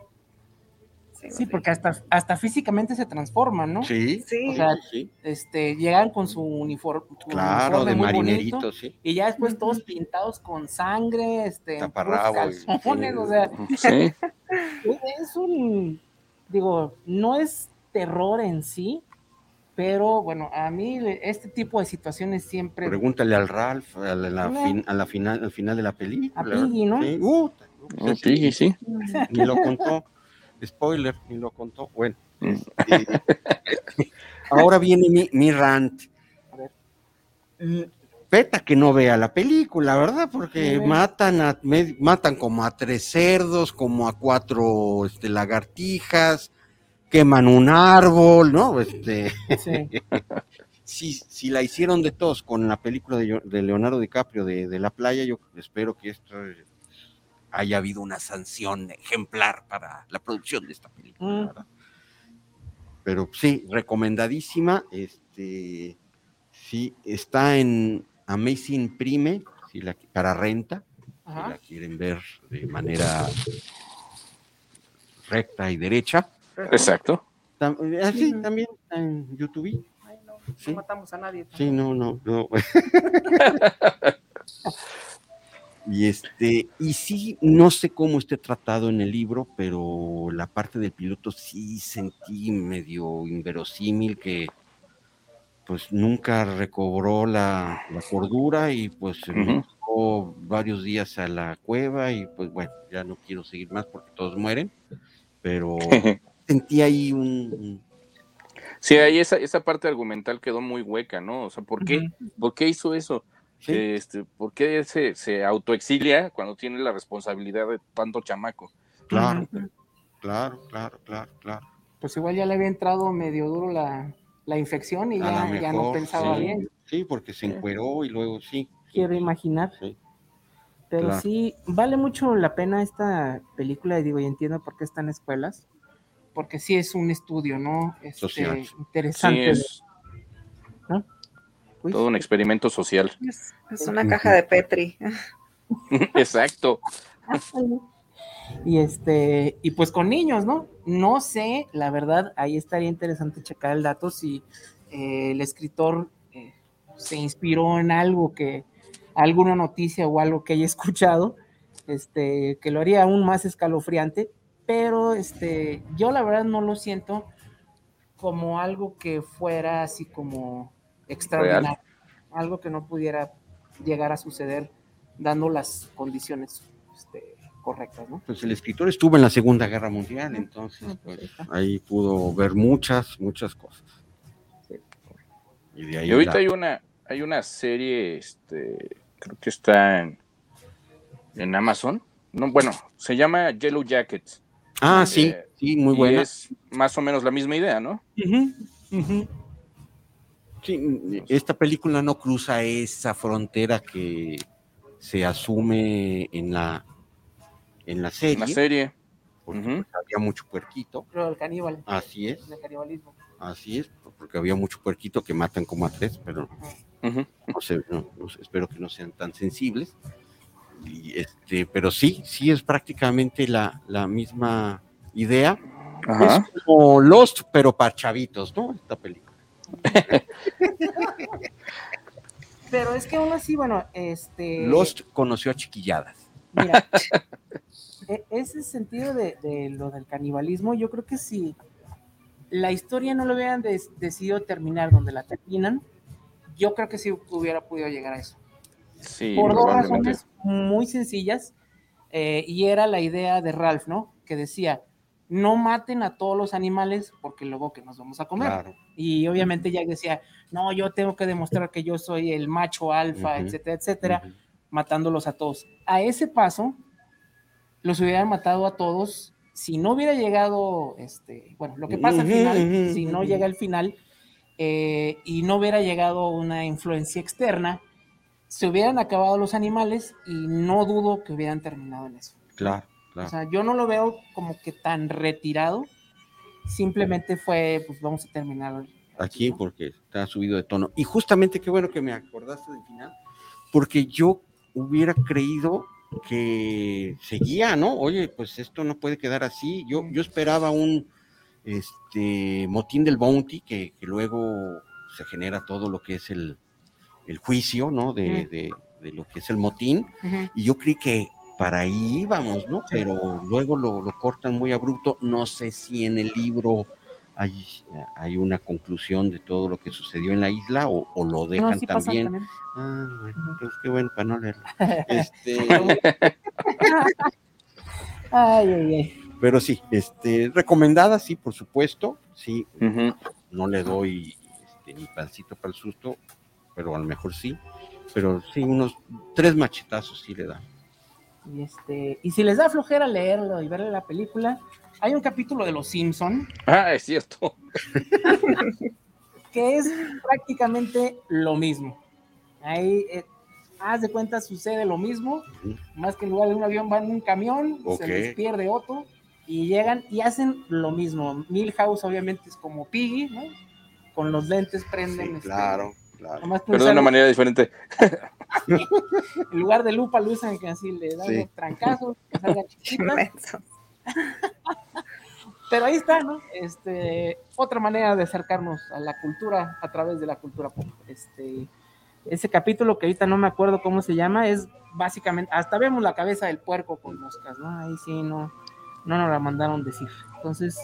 Sí, Sí, porque hasta, hasta físicamente se transforman, ¿no? Sí, Sí. O sea, sí, Este, llegan con su uniforme. claro, de marinerito, sí. Y ya después todos pintados con sangre, este, calzones, o sea, Sí. es un, digo, no es terror en sí, pero bueno, a mí le- este tipo de situaciones siempre, Pregúntale al Ralph a la, fin- a la final, al final de la película. A Piggy, ¿no? Sí, uh, Piggy, sí. Ni lo contó. Spoiler, ni lo contó. Bueno. Ahora viene mi, mi rant. A ver. Peta que no vea la película, ¿verdad? Porque matan a, me- matan como a tres cerdos, como a cuatro este, lagartijas, queman un árbol, ¿no? Este, sí, si, si la hicieron de todos con la película de, de Leonardo DiCaprio de, de La Playa, yo espero que esto haya habido una sanción ejemplar para la producción de esta película, Mm. ¿verdad? Pero sí, recomendadísima. Este, sí, está en Amazing Prime, si la, para renta, si la quieren ver de manera recta y derecha. Exacto. Eh, ah, también está en YouTube. Ay, no, Sí. no matamos a nadie. Sí, no, no, no. y este, y sí, no sé cómo esté tratado en el libro, pero la parte del piloto sí sentí medio inverosímil que pues nunca recobró la, la cordura y pues se metió varios días a la cueva y pues bueno, ya no quiero seguir más porque todos mueren, pero sentí ahí un... Sí, ahí esa, esa parte argumental quedó muy hueca, ¿no? O sea, ¿por qué, ¿por qué hizo eso? Este, ¿Por qué se, se autoexilia cuando tiene la responsabilidad de tanto chamaco? Claro, claro, claro, claro, claro. Pues igual ya le había entrado medio duro la, la infección y ya, ya no pensaba sí. bien. Sí, porque se encueró y luego sí. Quiero imaginar. Sí. Pero Claro. sí, vale mucho la pena esta película, y digo, y entiendo por qué está en escuelas, porque sí es un estudio, ¿no? Este, Social. Interesante. Sí, es. Uy, todo un experimento social. Es, es una caja de Petri. Exacto. Y este, y pues con niños, ¿no? No sé, la verdad, ahí estaría interesante checar el dato si eh, el escritor eh, se inspiró en algo que, alguna noticia o algo que haya escuchado, este, que lo haría aún más escalofriante, pero este, yo la verdad no lo siento como algo que fuera así como extraordinario, algo que no pudiera llegar a suceder dando las condiciones este, correctas, ¿no? Pues el escritor estuvo en la Segunda Guerra Mundial, entonces pues, ahí pudo ver muchas, muchas cosas. Y de ahí Y ahorita la- hay una, hay una serie, este, creo que está en, en Amazon. No, bueno, se llama Yellow Jackets. Ah, sí, Eh, sí, muy y buena. Es más o menos la misma idea, ¿no? Sí, esta película no cruza esa frontera que se asume en la en la serie. En la serie. porque pues, había mucho puerquito. Creo el caníbal. Así es. El canibalismo. Así es, porque había mucho puerquito que matan como a tres, pero no sé, no- no sé, espero que no sean tan sensibles. Y este, pero sí, sí es prácticamente la, la misma idea. Ajá. Es como Lost, pero para chavitos, ¿no? Esta película. Pero es que aún así, bueno, este. Lost conoció a chiquilladas. Mira, e- ese sentido de, de lo del canibalismo, yo creo que si la historia no lo hubieran des- decidido terminar donde la terminan, yo creo que sí hubiera podido llegar a eso. Sí, Por dos razones muy sencillas, eh, y era la idea de Ralph, ¿no? Que decía, no maten a todos los animales porque luego que nos vamos a comer. Claro. Y obviamente Jack decía, no, yo tengo que demostrar que yo soy el macho alfa, etcétera, etcétera, matándolos a todos. A ese paso, los hubieran matado a todos. Si no hubiera llegado, este, bueno, lo que pasa al final, si no llega al final eh, y no hubiera llegado una influencia externa, se hubieran acabado los animales y no dudo que hubieran terminado en eso. Claro, O claro. sea, yo no lo veo como que tan retirado. Simplemente fue, pues vamos a terminar. Aquí porque está subido de tono. Y justamente qué bueno que me acordaste del final, porque yo hubiera creído que seguía, ¿no? Oye, pues esto no puede quedar así. Yo, yo esperaba un este motín del bounty que, que luego se genera todo lo que es el, el juicio, ¿no? De, de- de lo que es el motín. Y yo creí que para ahí íbamos, ¿no? Pero luego lo, lo cortan muy abrupto. No sé si en el libro hay, hay una conclusión de todo lo que sucedió en la isla o, o lo dejan sí también. también. Ah, bueno, pues qué bueno para no leerlo. Este, Ay, ay, ay. pero sí, este, recomendada, sí, por supuesto. Sí, no le doy este, ni pancito para el susto, pero a lo mejor sí. Pero sí, unos tres machetazos sí le da. Y, este, y si les da flojera leerlo y verle la película, hay un capítulo de Los Simpson Ah, es cierto. que es prácticamente lo mismo. Ahí, eh, haz de cuenta, sucede lo mismo, más que en lugar de un avión van en un camión, se les pierde otro y llegan y hacen lo mismo. Milhouse obviamente es como Piggy, ¿no? Con los lentes prenden. este, claro, claro. Pero de una manera diferente. En lugar de lupa lo usan que así le dan Sí. trancazos, que. Pero ahí está, ¿no? Este, otra manera de acercarnos a la cultura a través de la cultura pop. Este, ese capítulo que ahorita no me acuerdo cómo se llama, es básicamente, hasta vemos la cabeza del puerco con moscas, ¿no? Ahí sí no, no nos la mandaron decir. Entonces,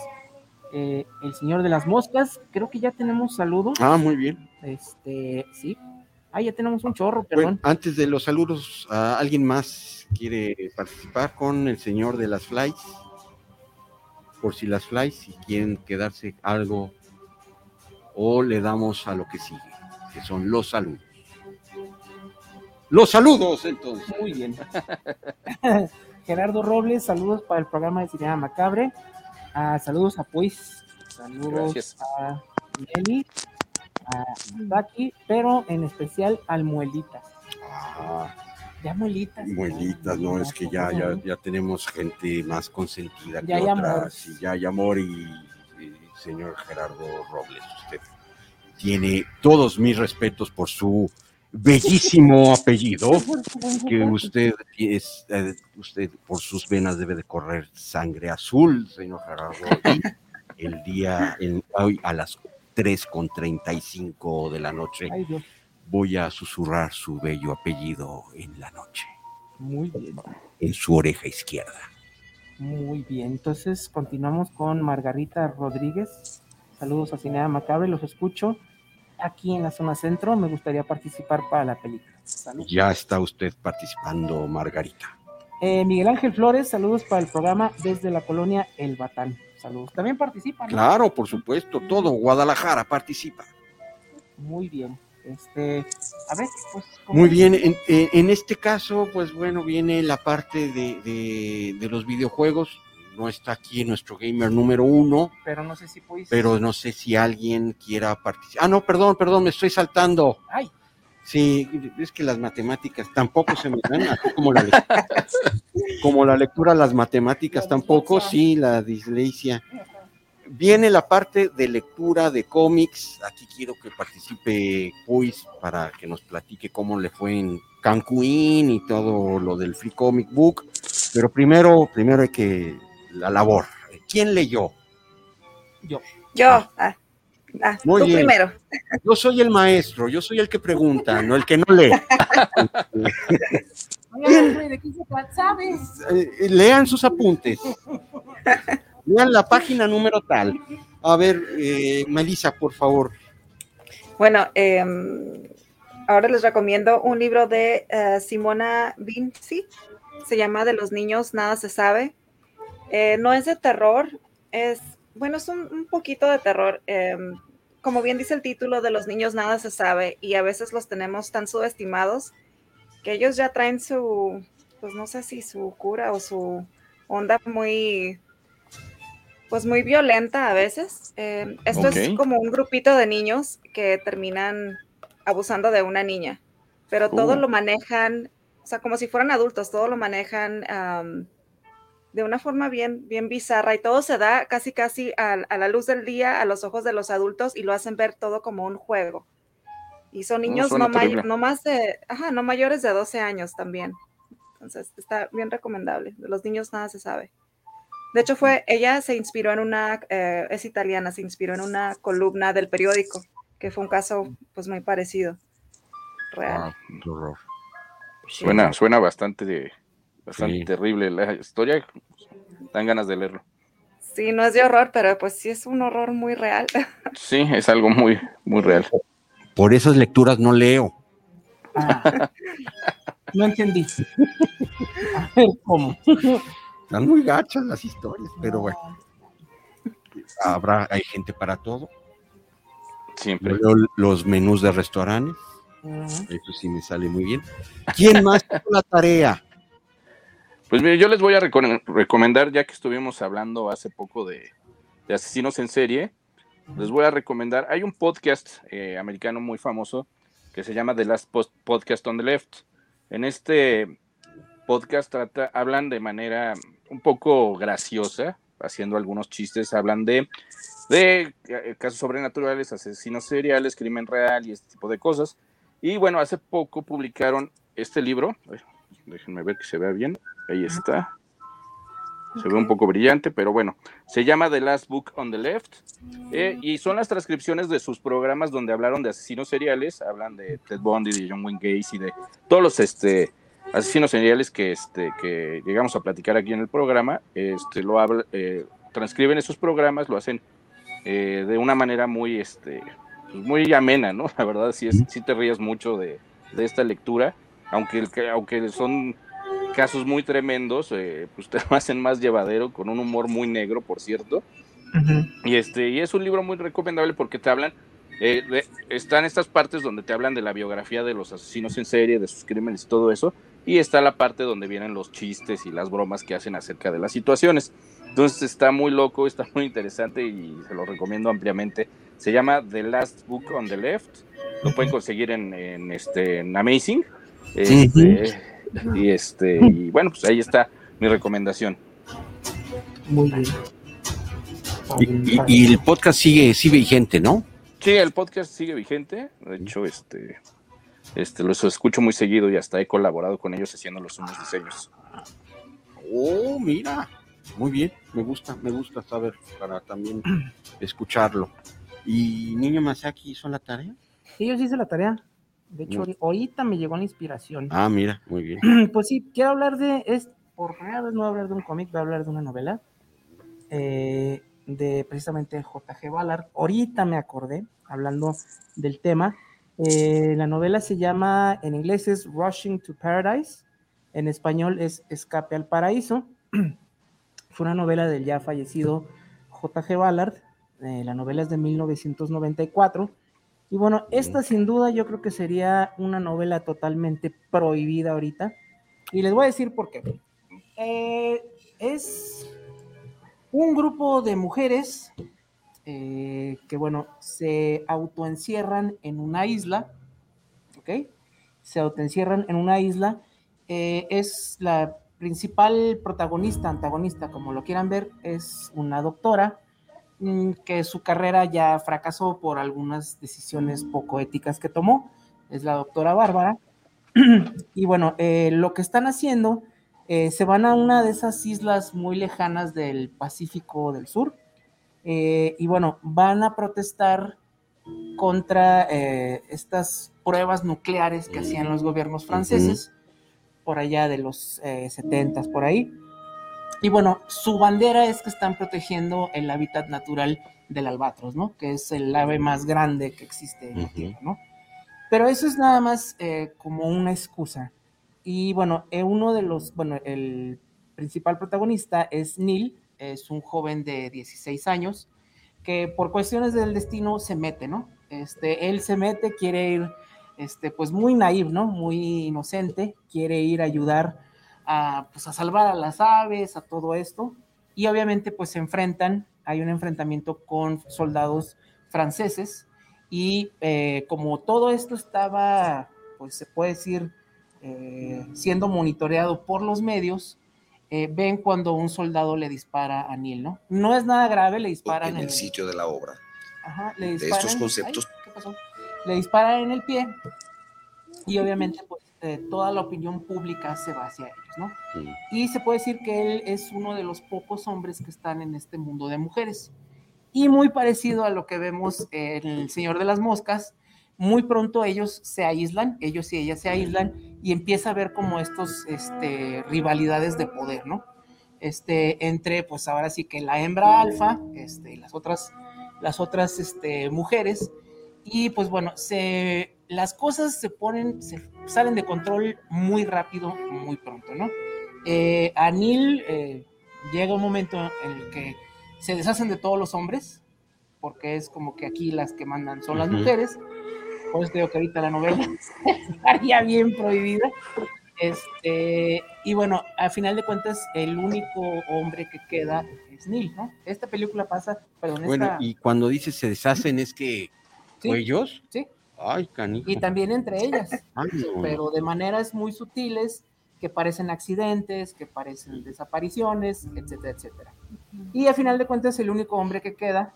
eh, el señor de las moscas, creo que ya tenemos saludos. Ah, muy bien. Este, sí. Ah, ya tenemos un chorro, Bueno, perdón. antes de los saludos, ¿a ¿alguien más quiere participar con el señor de las flies? por si las flies, si quieren quedarse algo, o le damos a lo que sigue, que son los saludos. Los saludos, entonces. Muy bien. Gerardo Robles, saludos para el programa de Cinema Macabre. Ah, saludos a Pues, saludos Gracias. a Nelly, a pero en especial al Muelitas. Ah, Ya Muelitas. muelitas, no, es que ya, ya, ya tenemos gente más consentida que Ya amor. otras, y ya hay amor y, y señor Gerardo Robles, usted tiene todos mis respetos por su bellísimo apellido, que usted es, eh, usted por sus venas debe de correr sangre azul, señor Gerardo, el día, en- hoy a las 3 con 35 de la noche, voy a susurrar su bello apellido en la noche, Muy bien. en su oreja izquierda. Muy bien, entonces continuamos con Margarita Rodríguez. Saludos a Cinea Macabre, los escucho aquí en la zona centro. Me gustaría participar para la película. Salud. Ya está usted participando, Margarita. Eh, Miguel Ángel Flores, saludos para el programa desde la colonia El Batán. Saludos. También participan. ¿no? Claro, por supuesto, todo Guadalajara participa. Muy bien. Este, a ver, pues. ¿cómo Muy bien, en, en- este caso, pues bueno, viene la parte de, de- de los videojuegos. No está aquí nuestro gamer número uno, Pero no sé si pues. pero no sé si alguien quiera participar. Ah, no, perdón, perdón, me estoy saltando. Ay, Sí, es que las matemáticas tampoco se me dan, así como la lectura, como la lectura, las matemáticas tampoco, sí, la dislexia. Viene la parte de lectura de cómics. Aquí quiero que participe Puis para que nos platique cómo le fue en Cancún y todo lo del Free Comic Book. Pero primero, primero hay que la labor. ¿Quién leyó? yo. Yo. Ah, ah, Muy tú bien. primero. Yo soy el maestro, yo soy el que pregunta, no el que no lee. ¿Sabes? Eh, lean sus apuntes. Lean la página número tal. A ver, eh, Melissa, por favor. Bueno, em, ahora les recomiendo un libro de eh, Simona Vinci. Se llama De los niños nada se sabe. Eh, no es de terror, es, bueno, es un, un poquito de terror. em, como bien dice el título, de los niños nada se sabe y a veces los tenemos tan subestimados que ellos ya traen su, pues no sé si su cura o su onda muy, pues muy violenta a veces. Eh, esto es como un grupito de niños que terminan abusando de una niña, pero todo Uh. lo manejan, o sea, como si fueran adultos, todo lo manejan de una forma bien, bien bizarra y todo se da casi, casi a, a la luz del día, a los ojos de los adultos y lo hacen ver todo como un juego. Y son No, niños no, may- terrible. no más de, ajá, no mayores de 12 años también. Entonces, está bien recomendable. De los niños nada se sabe. De hecho, fue, ella se inspiró en una, eh, es italiana, se inspiró en una columna del periódico, que fue un caso pues muy parecido. Real. Ah, qué horror. Suena, suena bastante, bastante Sí. terrible la historia. Dan ganas de leerlo. Sí, no es de horror, pero pues sí es un horror muy real. Sí, es algo muy, muy real. Por esas lecturas no leo. Ah, no entendí. A ver, ¿cómo? Están muy gachas las historias, pero bueno. Habrá, hay gente para todo. Siempre. Yo leo los menús de restaurantes, eso sí me sale muy bien. ¿Quién más hizo la tarea? Pues mire, yo les voy a reco- recomendar, ya que estuvimos hablando hace poco de, asesinos en serie, les voy a recomendar, hay un podcast eh, americano muy famoso que se llama The Last Post- Podcast on the Left. En este podcast trata, hablan de manera un poco graciosa, haciendo algunos chistes, hablan de, de eh, casos sobrenaturales, asesinos seriales, crimen real y este tipo de cosas. Y bueno, hace poco publicaron este libro, déjenme ver que se vea bien, ahí está. Se ve un poco brillante, pero bueno, se llama The Last Book on the Left. Eh, y son las transcripciones de sus programas donde hablaron de asesinos seriales, hablan de Ted Bundy, de John Wayne Gacy, de todos los este, asesinos seriales que, este, que llegamos a platicar aquí en el programa, este, lo habla- eh, transcriben esos programas, lo hacen eh, de una manera muy, este, pues, muy amena, ¿no? La verdad, sí, es, sí te ríes mucho de, de esta lectura, aunque, aunque son casos muy tremendos, eh, pues te lo hacen más llevadero, con un humor muy negro, por cierto. Y este, y es un libro muy recomendable porque te hablan, eh, de- están estas partes donde te hablan de la biografía de los asesinos en serie, de sus crímenes y todo eso, y está la parte donde vienen los chistes y las bromas que hacen acerca de las situaciones. Entonces está muy loco, está muy interesante y se lo recomiendo ampliamente. Se llama The Last Book on the Left. Lo pueden conseguir en, en, este, en Amazing. Este, Y este, y bueno, pues ahí está mi recomendación. Muy bien. Y, y- y el podcast sigue, sigue vigente, ¿no? Sí, el podcast sigue vigente. De hecho, este, este, los escucho muy seguido y hasta he colaborado con ellos haciendo los unos diseños. Oh, mira. Muy bien, me gusta, me gusta saber para también escucharlo. ¿Y Niño Masaki hizo la tarea? Sí, yo sí hice la tarea. De hecho, ahori- ahorita me llegó la inspiración. Ah, mira, muy bien. Pues sí, quiero hablar de, es, por primera vez no voy a hablar de un cómic, voy a hablar de una novela eh, de precisamente J.G. Ballard. Ahorita me acordé, hablando del tema. Eh, la novela se llama, en inglés es Rushing to Paradise, en español es Escape al Paraíso. Fue una novela del ya fallecido J.G. Ballard. eh, la novela es de 1994. Y bueno, esta sin duda yo creo que sería una novela totalmente prohibida ahorita. Y les voy a decir por qué. Eh, es un grupo de mujeres eh, que, bueno, se autoencierran en una isla, ¿ok? Se autoencierran en una isla. eh, es la principal protagonista, antagonista, como lo quieran ver, es una doctora que su carrera ya fracasó por algunas decisiones poco éticas que tomó. Es la doctora Bárbara. y bueno, eh, lo que están haciendo, eh, se van a una de esas islas muy lejanas del Pacífico del Sur. eh, y bueno, van a protestar contra estas pruebas nucleares que hacían los gobiernos franceses por allá de los eh, 70 por ahí. Y bueno, su bandera es que están protegiendo el hábitat natural del albatros, ¿no? Que es el ave más grande que existe en la Tierra, ¿no? Pero eso es nada más eh, como una excusa. Y bueno, eh, uno de los, bueno, el principal protagonista es Neil, es un joven de 16 años que por cuestiones del destino se mete, ¿no? Este, él se mete, quiere ir, este, pues muy naive, ¿no? Muy inocente, quiere ir a ayudar a, pues, a salvar a las aves, a todo esto, y obviamente pues se enfrentan, hay un enfrentamiento con soldados franceses, y eh, como todo esto estaba, pues se puede decir, eh, siendo monitoreado por los medios, eh, ven cuando un soldado le dispara a Neil, ¿no? No es nada grave, le disparan en el sitio de la obra. Ajá, le De disparan. estos conceptos. Ay, ¿qué pasó? Le disparan en el pie y obviamente pues eh, toda la opinión pública se va hacia ellos, ¿no? Y se puede decir que él es uno de los pocos hombres que están en este mundo de mujeres. Y muy parecido a lo que vemos en El Señor de las Moscas, muy pronto ellos se aíslan, ellos y ellas se aíslan y empieza a ver como estos este, rivalidades de poder, ¿no? Este, entre, pues ahora sí que la hembra alfa, este, y las otras, las otras este, mujeres, y pues bueno, se, las cosas se ponen, se salen de control muy rápido, muy pronto, ¿no? Eh, a Neil eh, llega un momento en el que se deshacen de todos los hombres, porque es como que aquí las que mandan son las mujeres, por eso digo que ahorita la novela estaría bien prohibida. Este, y bueno, al final de cuentas, el único hombre que queda es Neil, ¿no? Esta película pasa, perdón, Bueno, esta- y cuando dices se deshacen es que Sí. ellos. Sí. Ay, canijo. y también entre ellas, Ay, no. pero de maneras muy sutiles, que parecen accidentes, que parecen desapariciones, etcétera, etcétera. Y al final de cuentas, el único hombre que queda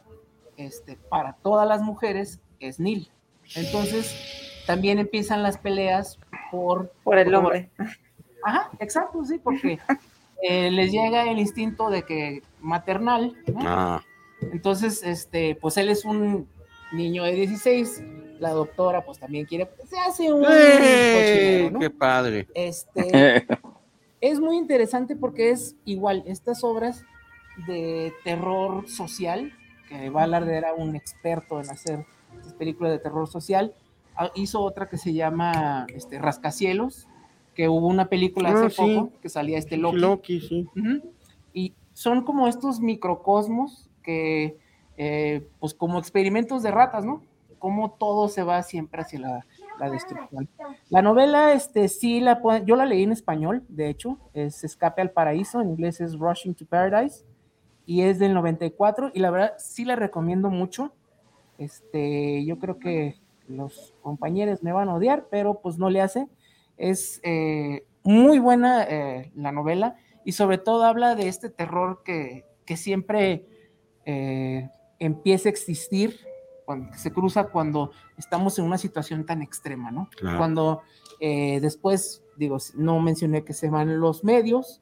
este, para todas las mujeres es Neil. Entonces, también empiezan las peleas por... Por el hombre. Ajá, exacto, sí, porque eh, les llega el instinto de que maternal, ¿no? Ah, Entonces, este, pues él es un niño de 16, la doctora pues también quiere, pues, se hace un cochinero, ¿no? ¡Qué padre! Este, es muy interesante porque es igual, estas obras de terror social, que Ballard era un experto en hacer películas de terror social, ah, hizo otra que se llama este, Rascacielos, que hubo una película Ah, hace sí. poco que salía este Loki. Loki, sí. Y son como estos microcosmos que, eh, pues como experimentos de ratas, ¿no? Cómo todo se va siempre hacia la, la destrucción. La novela, este, sí la yo la leí en español, de hecho, es Escape al Paraíso, en inglés es Rushing to Paradise, y es del 94, y la verdad sí la recomiendo mucho. Este, yo creo que los compañeros me van a odiar, pero pues no le hace. Es eh, muy buena eh, la novela y sobre todo habla de este terror que, que siempre eh, empieza a existir, cuando, que se cruza cuando estamos en una situación tan extrema, ¿no? Claro. Cuando eh, después, digo, no mencioné que se van los medios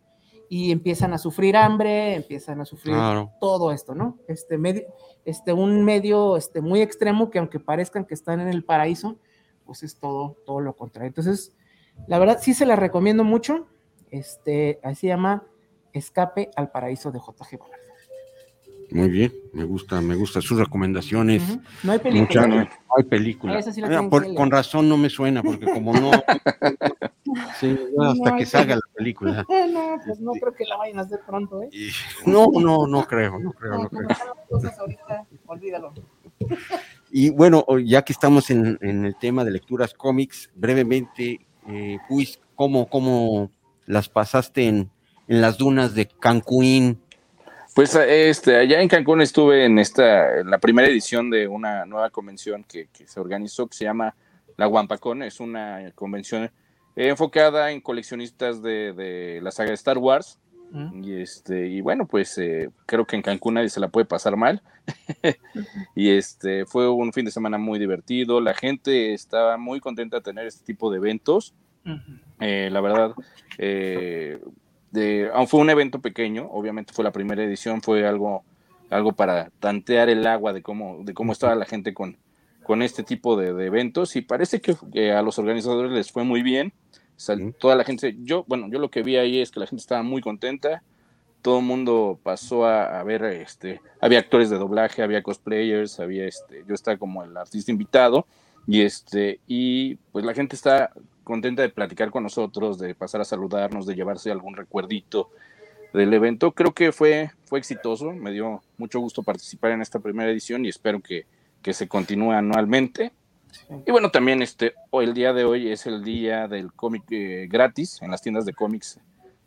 y empiezan a sufrir hambre, empiezan a sufrir Claro. todo esto, ¿no? Este medio, este, un medio este, muy extremo que aunque parezcan que están en el paraíso, pues es todo, todo lo contrario. Entonces, la verdad sí se la recomiendo mucho. Este, ahí se llama Escape al Paraíso de JG Ballard. Muy bien, me gusta, me gustan sus recomendaciones. No hay película. Muchas- no hay película. Esa sí la Mira, por- con razón no me suena, porque como no. Sí, hasta No, que salga la película. No, pues no creo que la vayan a hacer pronto, ¿eh? No, no, no creo, no creo, no creo. Cosas ahorita, olvídalo. Y bueno, ya que estamos en, en el tema de lecturas cómics, brevemente, eh, pues, ¿cómo, ¿cómo las pasaste en, en las dunas de Cancún? Pues este, allá en Cancún estuve en esta, en la primera edición de una nueva convención que, que se organizó que se llama La Guampacón. Es una convención enfocada en coleccionistas de, de la saga de Star Wars. Y este, y bueno, pues eh, creo que en Cancún nadie se la puede pasar mal. y este fue un fin de semana muy divertido. La gente estaba muy contenta de tener este tipo de eventos. Eh, la verdad, eh, de, aunque fue un evento pequeño, obviamente fue la primera edición, fue algo, algo para tantear el agua de cómo, de cómo estaba la gente con, con este tipo de, de eventos y parece que, que a los organizadores les fue muy bien. O sea, toda la gente, yo, bueno, yo lo que vi ahí es que la gente estaba muy contenta. Todo el mundo pasó a, a ver, este, había actores de doblaje, había cosplayers, había este, yo estaba como el artista invitado y este, y pues la gente está contenta de platicar con nosotros, de pasar a saludarnos, de llevarse algún recuerdito del evento. Creo que fue, fue exitoso, me dio mucho gusto participar en esta primera edición y espero que, que se continúe anualmente. Y bueno, también este, hoy, el día de hoy es el día del cómic eh, gratis en las tiendas de cómics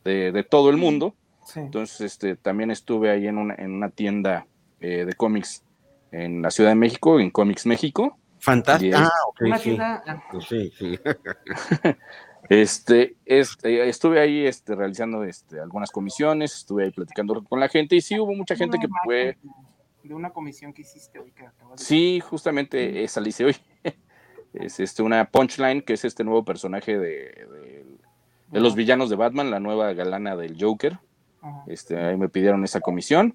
de, de todo el mundo. Sí. Entonces, este, también estuve ahí en una, en una tienda eh, de cómics en la Ciudad de México, en Cómics México. Fantástico. Y, Ah, ok, Una sí. tienda- Pues sí, sí. Este, este, estuve ahí este, realizando este, algunas comisiones, estuve ahí platicando con la gente y sí hubo mucha gente que fue, De una comisión que hiciste hoy que acabas de- sí, justamente esa la hice hoy. Es este, una punchline que es este nuevo personaje de, de- de los villanos de Batman, la nueva galana del Joker. Este, ahí me pidieron esa comisión.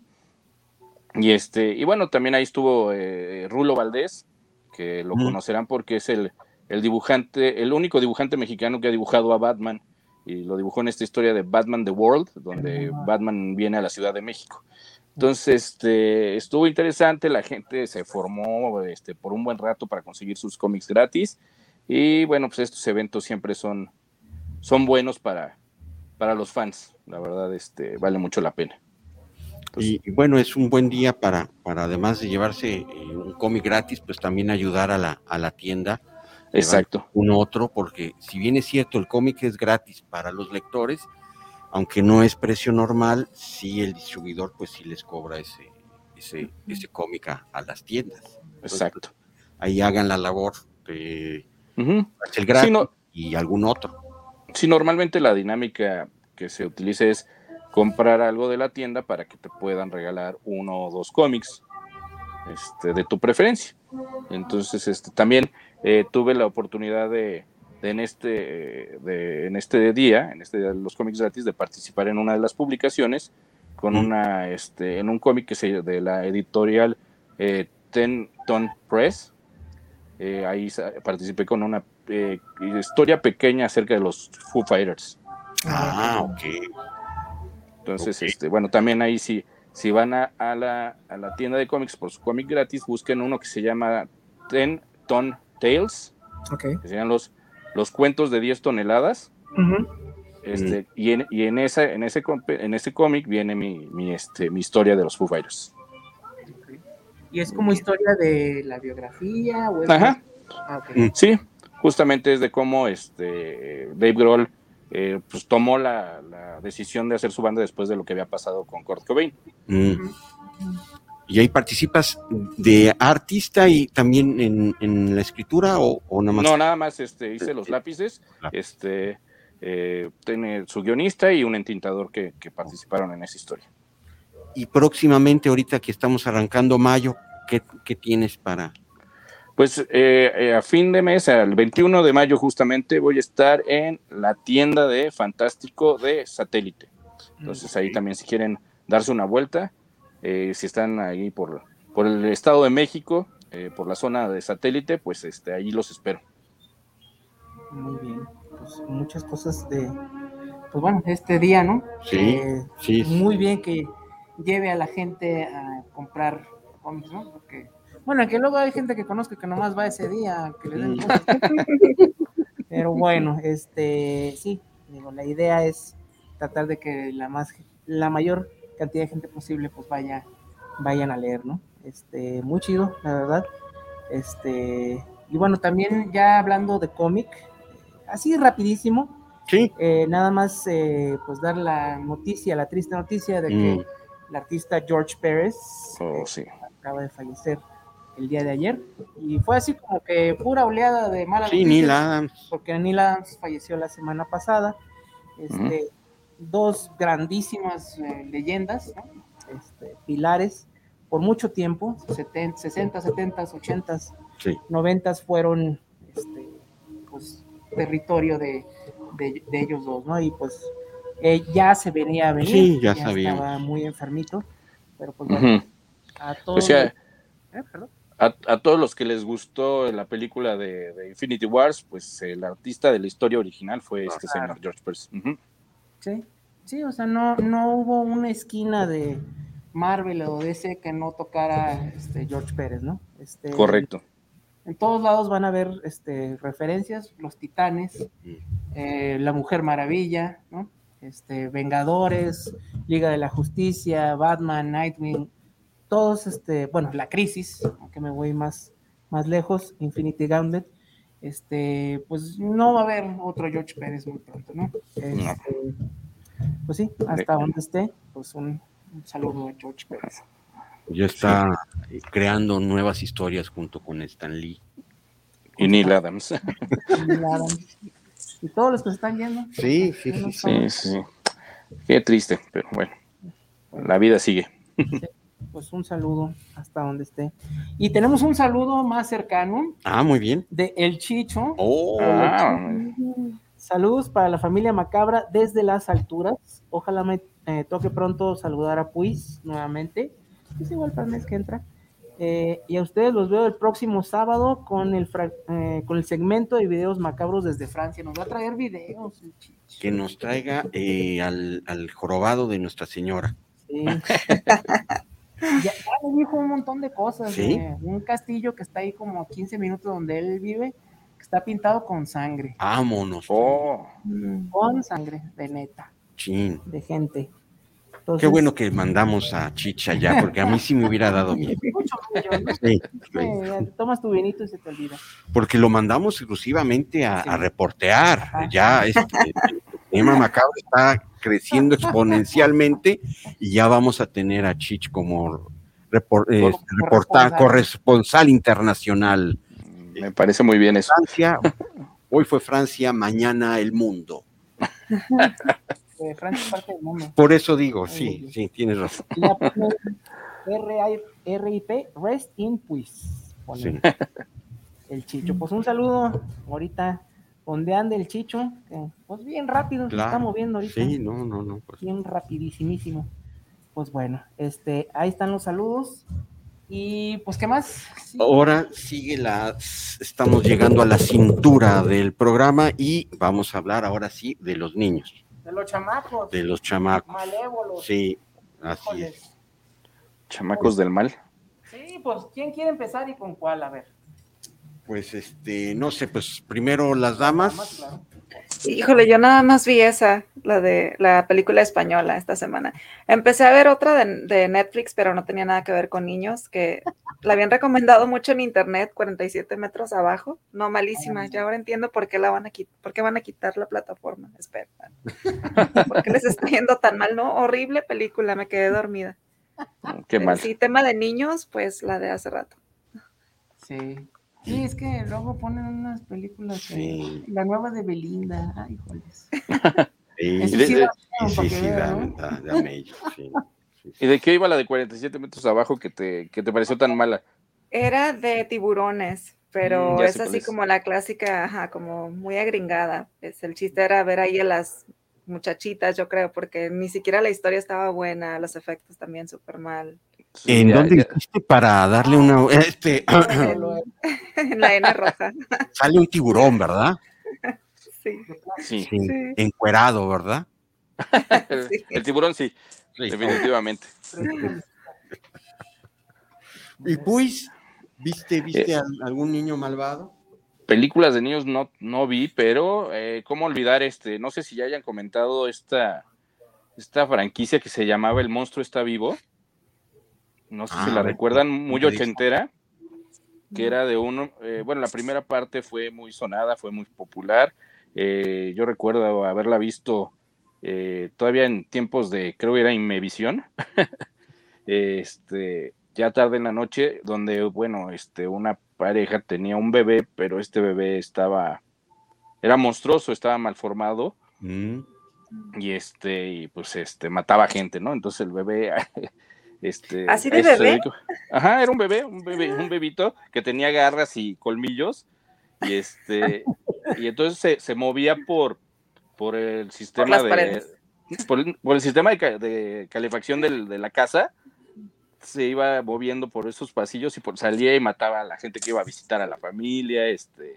Y este, y bueno, también ahí estuvo eh, Rulo Valdés, que lo conocerán porque es el, el dibujante, el único dibujante mexicano que ha dibujado a Batman. Y lo dibujó en esta historia de Batman The World, donde Batman viene a la Ciudad de México. Entonces, este, estuvo interesante, la gente se formó este, por un buen rato para conseguir sus cómics gratis. Y bueno, pues estos eventos siempre son, son buenos para, para los fans. La verdad, este, vale mucho la pena. Y, y bueno, es un buen día para, para además de llevarse eh, un cómic gratis, pues también ayudar a la, a la tienda. Exacto. Un otro, porque si bien es cierto, el cómic es gratis para los lectores, aunque no es precio normal, sí el distribuidor pues sí les cobra ese, ese, ese cómic a, a las tiendas. Entonces, Exacto. Ahí hagan la labor de el gratis Sí, no- y algún otro. Sí, normalmente la dinámica que se utiliza es comprar algo de la tienda para que te puedan regalar uno o dos cómics este, de tu preferencia. Entonces, este, también eh, tuve la oportunidad de, de en, este, de- en este día, en este día de los cómics gratis, de participar en una de las publicaciones con una, este, en un cómic que se, de la editorial eh, Ten Ton Press. Eh, ahí participé con una eh, historia pequeña acerca de los Foo Fighters. Ah, ok. Entonces, este, bueno, también ahí si, si van a, a la, a la tienda de cómics por su cómic gratis, busquen uno que se llama Ten Ton Tales, Ok. que serían los, los cuentos de 10 toneladas. Este, y, en, y en, esa, en ese en ese cómic viene mi, mi, este, mi historia de los Foo Fighters. ¿Y es como historia de la biografía? O es Ajá. Ah. Mm. Sí, justamente es de cómo este Dave Grohl eh, pues tomó la, la decisión de hacer su banda después de lo que había pasado con Kurt Cobain. Mm. ¿Y ahí participas de artista y también en, en la escritura o, o nada más? No, nada más este, hice los lápices, este, eh, tiene su guionista y un entintador que, que participaron en esa historia. Y próximamente, ahorita que estamos arrancando mayo, ¿qué, qué tienes para...? Pues eh, eh, a fin de mes, el 21 de mayo justamente, voy a estar en la tienda de Fantástico de Satélite. Entonces ahí también si quieren darse una vuelta, eh, si están ahí por, por el Estado de México, eh, por la zona de Satélite, pues este, ahí los espero. Muy bien. Pues muchas cosas de. Pues bueno, este día, ¿no? Sí, Eh, sí. Muy bien que lleve a la gente a comprar cómics, ¿no? Porque. Bueno, que luego hay gente que conozco que nomás va ese día, que le den cosas. Pero bueno, este, sí, digo, la idea es tratar de que la más, la mayor cantidad de gente posible, pues vaya, vayan a leer, ¿no? Este, muy chido, la verdad. Este, y bueno, también ya hablando de cómic, así rapidísimo. Sí. eh, nada más, eh, pues dar la noticia, la triste noticia de que Mm. el artista George Pérez Oh, sí. acaba de fallecer el día de ayer. Y fue así como que pura oleada de malas Sí, noticias, Neil Adams. Porque Neil Adams falleció la semana pasada. Este, Dos grandísimas eh, leyendas, ¿no? Este, pilares, por mucho tiempo, 70, 60, 70, 80, Sí. 90 fueron este, pues, territorio de, de- de ellos dos, ¿no? Y pues eh, ya se venía a venir, Sí, ya sabíamos. estaba muy enfermito, pero pues bueno, Ujú. a todos. Pues ya, ¿Eh? Perdón. A, a todos los que les gustó la película de, de Infinity Wars, pues el artista de la historia original fue este Claro. señor George Pérez. Ujú. Sí, sí, o sea, no, no hubo una esquina de Marvel o DC que no tocara este George Pérez, ¿no? Este, Correcto. En todos lados van a ver este, referencias, los Titanes, eh, la Mujer Maravilla, ¿no? Este, Vengadores, Liga de la Justicia, Batman, Nightwing, todos, este, bueno, la Crisis, aunque me voy más, más lejos, Infinity Gauntlet, este, pues no va a haber otro George Pérez muy pronto, ¿no? Este, Pues sí, hasta donde esté, pues un, un saludo a George Pérez. Ya está creando nuevas historias junto con Stan Lee. Y Neil Adams. Y todos los que se están yendo. Sí, sí, sí. Sí, sí. Qué triste, pero bueno. La vida sigue. Pues un saludo hasta donde esté. Y tenemos un saludo más cercano Ah, muy bien. de El Chicho. Oh, Ah, Saludos para la familia Macabra desde las alturas. Ojalá me eh, toque pronto saludar a Puis nuevamente. Es igual para el mes que entra. Eh, y a ustedes los veo el próximo sábado con el, fra- eh, con el segmento de videos macabros desde Francia. Nos va a traer videos. el Chicho. que nos traiga eh, al, al jorobado de Nuestra Señora. Sí. ya, ya dijo un montón de cosas. ¿Sí? eh, un castillo que está ahí como a 15 minutos donde él vive, que está pintado con sangre. Vámonos. Oh, Con sangre, de neta, Chin. de gente. Qué bueno que mandamos a Chicha ya, porque a mí sí me hubiera dado miedo. mucho brillo, ¿no? Sí, sí. Eh, tomas tu vinito y se te olvida. Porque lo mandamos exclusivamente a, a reportear. Ajá. Ya este, tema macabro está creciendo exponencialmente y ya vamos a tener a Chich como repor- eh, Cor- reporta- corresponsal. internacional. me parece muy bien eso. Francia, hoy fue Francia, mañana el mundo. Francia es parte del mundo. Por eso digo, sí, sí, tienes razón. RIP, Rest in Peace. Sí. El Chicho. Pues un saludo ahorita. Donde ande el Chicho, que, pues bien rápido se está moviendo ahorita. Sí, no, no, no. pues, bien rapidísimísimo. Pues bueno, este, ahí están los saludos. Y pues, ¿qué más? Sí, Ahora sigue la, estamos llegando a la cintura del programa y vamos a hablar ahora sí de los niños, de los chamacos. de los chamacos. Malévolos. Sí, así Híjoles. es. Chamacos del mal. Sí, pues, ¿quién quiere empezar y con cuál? A ver. Pues este, no sé, pues primero las damas. Híjole, yo nada más vi esa, la de la película española esta semana. Empecé a ver otra de, de Netflix, pero no tenía nada que ver con niños, que la habían recomendado mucho en internet, 47 metros abajo. No, malísima. Ya ahora entiendo por qué la van a quitar, por qué van a quitar la plataforma. Espera. ¿Por qué les está yendo tan mal? No, horrible película, me quedé dormida. Qué mal. Sí, tema de niños, pues la de hace rato. Sí. Sí, es que luego ponen unas películas, Sí. eh, la nueva de Belinda, ay, joles. Sí, sí. ¿Y de qué iba la de 47 metros abajo que te, que te pareció tan mala? Era de tiburones, pero Mm, es así es. como la clásica, ajá, como muy agringada. Pues el chiste era ver ahí a las muchachitas, yo creo, porque ni siquiera la historia estaba buena, los efectos también súper mal. Sí, ¿En ya- dónde ya- hiciste para darle una... Este, En la N roja. sale un tiburón, ¿verdad? Sí. Sí. Encuerado, ¿verdad? El, Sí. el tiburón sí, Sí. definitivamente. Y pues, ¿viste, viste Eh. a algún niño malvado? Películas de niños no, no vi, pero eh, cómo olvidar este, no sé si ya hayan comentado esta, esta franquicia que se llamaba El monstruo está vivo. No sé si Ah, la recuerdan, no muy ochentera, que era de uno, eh, bueno, la primera parte fue muy sonada, fue muy popular. Eh, yo recuerdo haberla visto eh, todavía en tiempos de, creo que era Inmevisión, este, ya tarde en la noche, donde, bueno, este, una pareja tenía un bebé, pero este bebé estaba, era monstruoso, estaba mal formado, Mm. y este, y pues este, mataba gente, ¿no? Entonces el bebé, este. ¿Así de bebé? Ajá, era un bebé, un bebé, un bebito que tenía garras y colmillos, y este, y entonces se, se movía por, por el sistema de. Por el, por el sistema de, de calefacción del- de la casa, se iba moviendo por esos pasillos y por, salía y mataba a la gente que iba a visitar a la familia, este,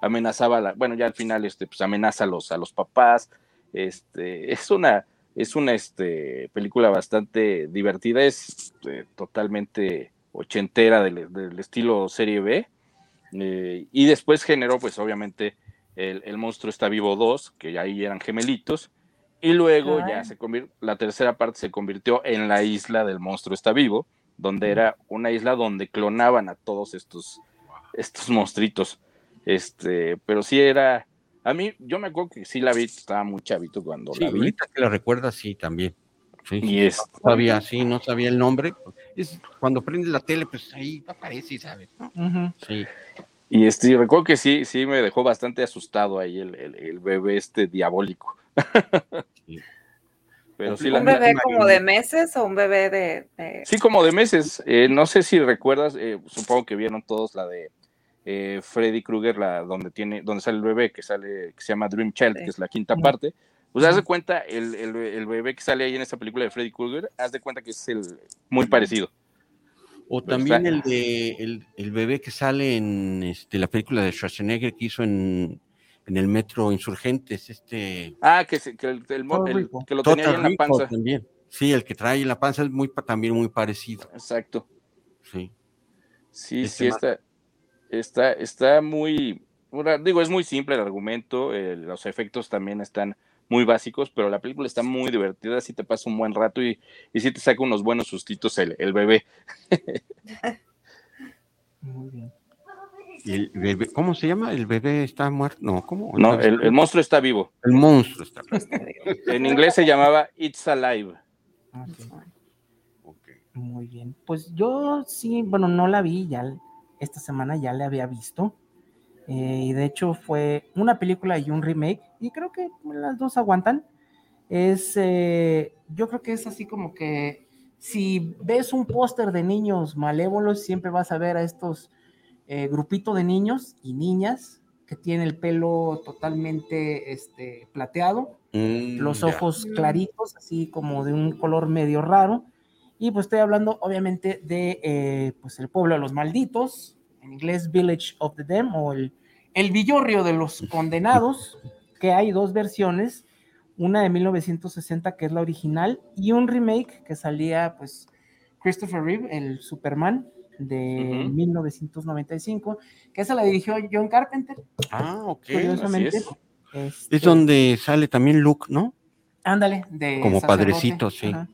amenazaba a la, bueno, ya al final, este, pues amenaza a los, a los papás, este, es una, es una, este, película bastante divertida, es eh, totalmente ochentera del, del estilo serie B, eh, y después generó, pues, obviamente, el, el monstruo está vivo 2, que ahí eran gemelitos, y luego ya se convirtió, la tercera parte se convirtió en la isla del monstruo está vivo, donde era una isla donde clonaban a todos estos, estos monstruitos. Este, pero sí era, a mí, yo me acuerdo que sí la vi, estaba muy chavito cuando Sí, la vi. ahorita que la recuerdas, sí, también. Sí, Y sí, es- no sabía, sí, no sabía el nombre. Es, cuando prende la tele, pues ahí aparece, ¿sabes? Sí. Y este, recuerdo que sí, sí me dejó bastante asustado ahí el, el- el bebé este diabólico. Sí. Pero sí, la, ¿Un bebé la- como de meses o un bebé de, de- sí, como de meses. Eh, no sé si recuerdas, eh, supongo que vieron todos la de eh, Freddy Krueger, la donde tiene, donde sale el bebé que sale, que se llama Dream Child, Sí. que es la quinta Ujú. parte. Pues haz de cuenta, el, el- el bebé que sale ahí en esa película de Freddy Krueger, haz de cuenta que es el muy parecido. O también está- el de el, el bebé que sale en este, la película de Schwarzenegger que hizo en, en el metro Insurgentes, este Ah, que, se- que el, el que lo tenía ahí en la panza. también. Sí, el que trae en la panza es muy también muy parecido. Exacto. Sí. Sí, Este sí, más- está, está, está muy, digo, es muy simple el argumento, eh, los efectos también están muy básicos, pero la película está muy divertida, sí te pasa un buen rato y, y sí te saca unos buenos sustitos el, el bebé. Muy bien. Y el bebé, ¿Cómo se llama? ¿El bebé está muerto? No, ¿cómo? No, el, el monstruo está vivo. El monstruo está En inglés se llamaba It's Alive. Ok, Ok. Muy bien. Pues yo sí, bueno, no la vi, ya esta semana ya la había visto. eh, y de hecho fue una película y un remake. Y creo que las dos aguantan. Es, eh, yo creo que es así como que si ves un póster de niños malévolos, siempre vas a ver a estos eh, grupitos de niños y niñas que tienen el pelo totalmente este, plateado Mm, los ojos claritos, así como de un color medio raro. Y pues estoy hablando obviamente de eh, pues el pueblo de los malditos, en inglés Village of the Damned o el, el villorrio de los condenados, que hay dos versiones, una de 1960 que es la original y un remake que salía pues Christopher Reeve, el Superman de Ujú. 1995, que esa la dirigió John Carpenter, Ah, ok. curiosamente. es. Este, Es donde sale también Luke, ¿no? Ándale, de Como sacerdote, padrecito, sí. ajá.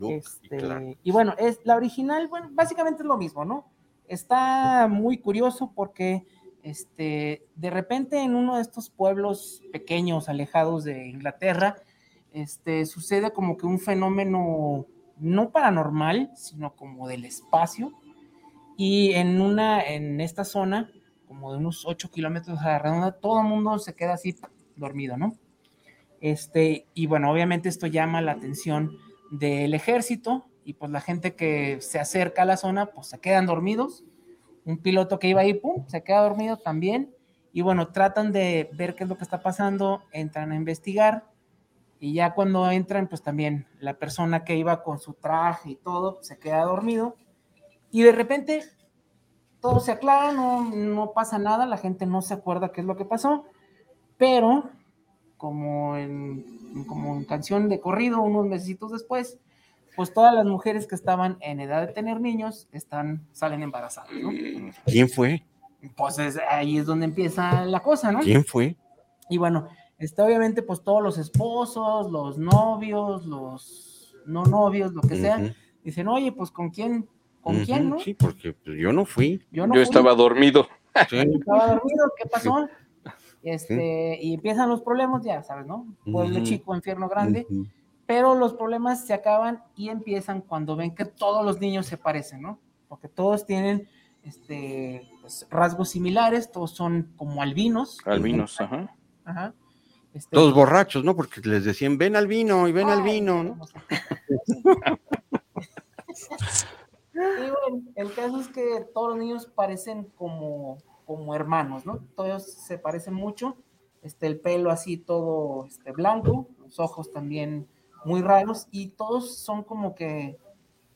Luke, Este, y Clark. y bueno, es la original, bueno, básicamente es lo mismo, ¿no? Está muy curioso porque este, de repente en uno de estos pueblos pequeños, alejados de Inglaterra, este, sucede como que un fenómeno no paranormal, sino como del espacio. Y en una, en esta zona, como de unos 8 kilómetros a la redonda, todo el mundo se queda así dormido, ¿no? Este, y bueno, obviamente esto llama la atención del ejército y pues la gente que se acerca a la zona, pues se quedan dormidos. Un piloto que iba ahí, pum, se queda dormido también. Y bueno, tratan de ver qué es lo que está pasando, entran a investigar y ya cuando entran, pues también la persona que iba con su traje y todo se queda dormido. Y de repente todo se aclara, no, no pasa nada, la gente no se acuerda qué es lo que pasó, pero como en, como en canción de corrido, unos meses después, pues todas las mujeres que estaban en edad de tener niños están, salen embarazadas, ¿no? ¿Quién fue? Pues es- ahí es donde empieza la cosa, ¿no? ¿Quién fue? Y bueno, está obviamente pues todos los esposos, los novios, los no novios, lo que sea, Ujú. dicen, oye, pues con quién, con Ujú, quién, ¿no? Sí, porque pues, yo no fui. Yo no Yo fui. estaba dormido. Sí. estaba dormido, ¿qué pasó? Este, y empiezan los problemas, ya sabes, ¿no? Pueblo chico, infierno grande, pero los problemas se acaban y empiezan cuando ven que todos los niños se parecen, ¿no? Porque todos tienen este, pues, rasgos similares, todos son como albinos. Albinos, ajá. Ajá. Este, Todos borrachos, ¿no? Porque les decían, ven al vino y ven al Ay, vino, ¿no? Y bueno, el caso es que todos los niños parecen como, como hermanos, ¿no? Todos se parecen mucho. Este, el pelo así todo este, blanco, los ojos también muy raros y todos son como que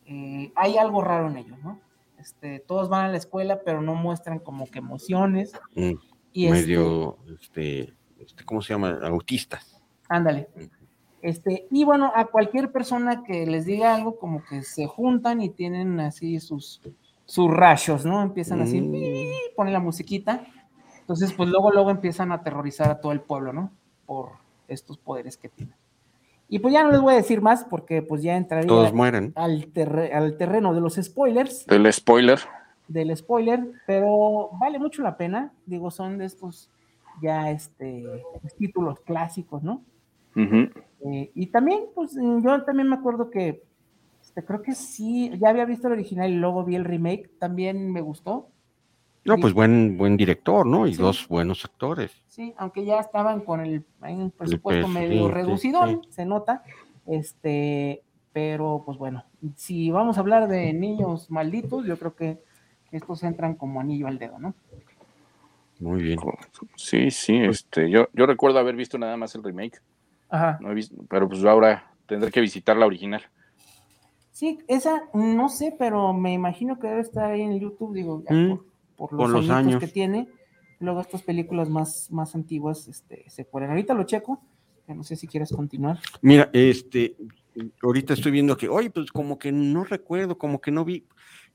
eh, hay algo raro en ellos, ¿no? Este, todos van a la escuela, pero no muestran como que emociones. Mm, Y este- medio, este, este, ¿cómo se llama? Autistas. Ándale. Este, y bueno, a cualquier persona que les diga algo, como que se juntan y tienen así sus, sus rayos, ¿no? Empiezan así, Mm. ponen la musiquita. Entonces, pues luego, luego empiezan a aterrorizar a todo el pueblo, ¿no? Por estos poderes que tienen. Y pues ya no les voy a decir más porque pues ya entraría Todos mueren. al, terre- al terreno de los spoilers, Del spoiler. del spoiler, pero vale mucho la pena. Digo, son de estos ya este, títulos clásicos, ¿no? Eh, y también, pues yo también me acuerdo que este, creo que sí, ya había visto el original y luego vi el remake, también me gustó. No, pues buen, buen director, ¿no? Y Sí. dos buenos actores. Sí, aunque ya estaban con el, un presupuesto pues, medio sí, reducido, sí. se nota. Este, pero pues bueno, si vamos a hablar de niños malditos, yo creo que estos entran como anillo al dedo, ¿no? Muy bien. Sí, sí, este, yo, yo recuerdo haber visto nada más el remake, Ajá. no he visto, pero pues ahora tendré que visitar la original. Sí, esa no sé, pero me imagino que debe estar ahí en YouTube, digo, ya Mm, por, por los, por los años. que tiene. Luego estas películas más, más antiguas este, se ponen. Ahorita lo checo, que no sé si quieres continuar. Mira, este, ahorita estoy viendo que, oye, pues como que no recuerdo, como que no vi.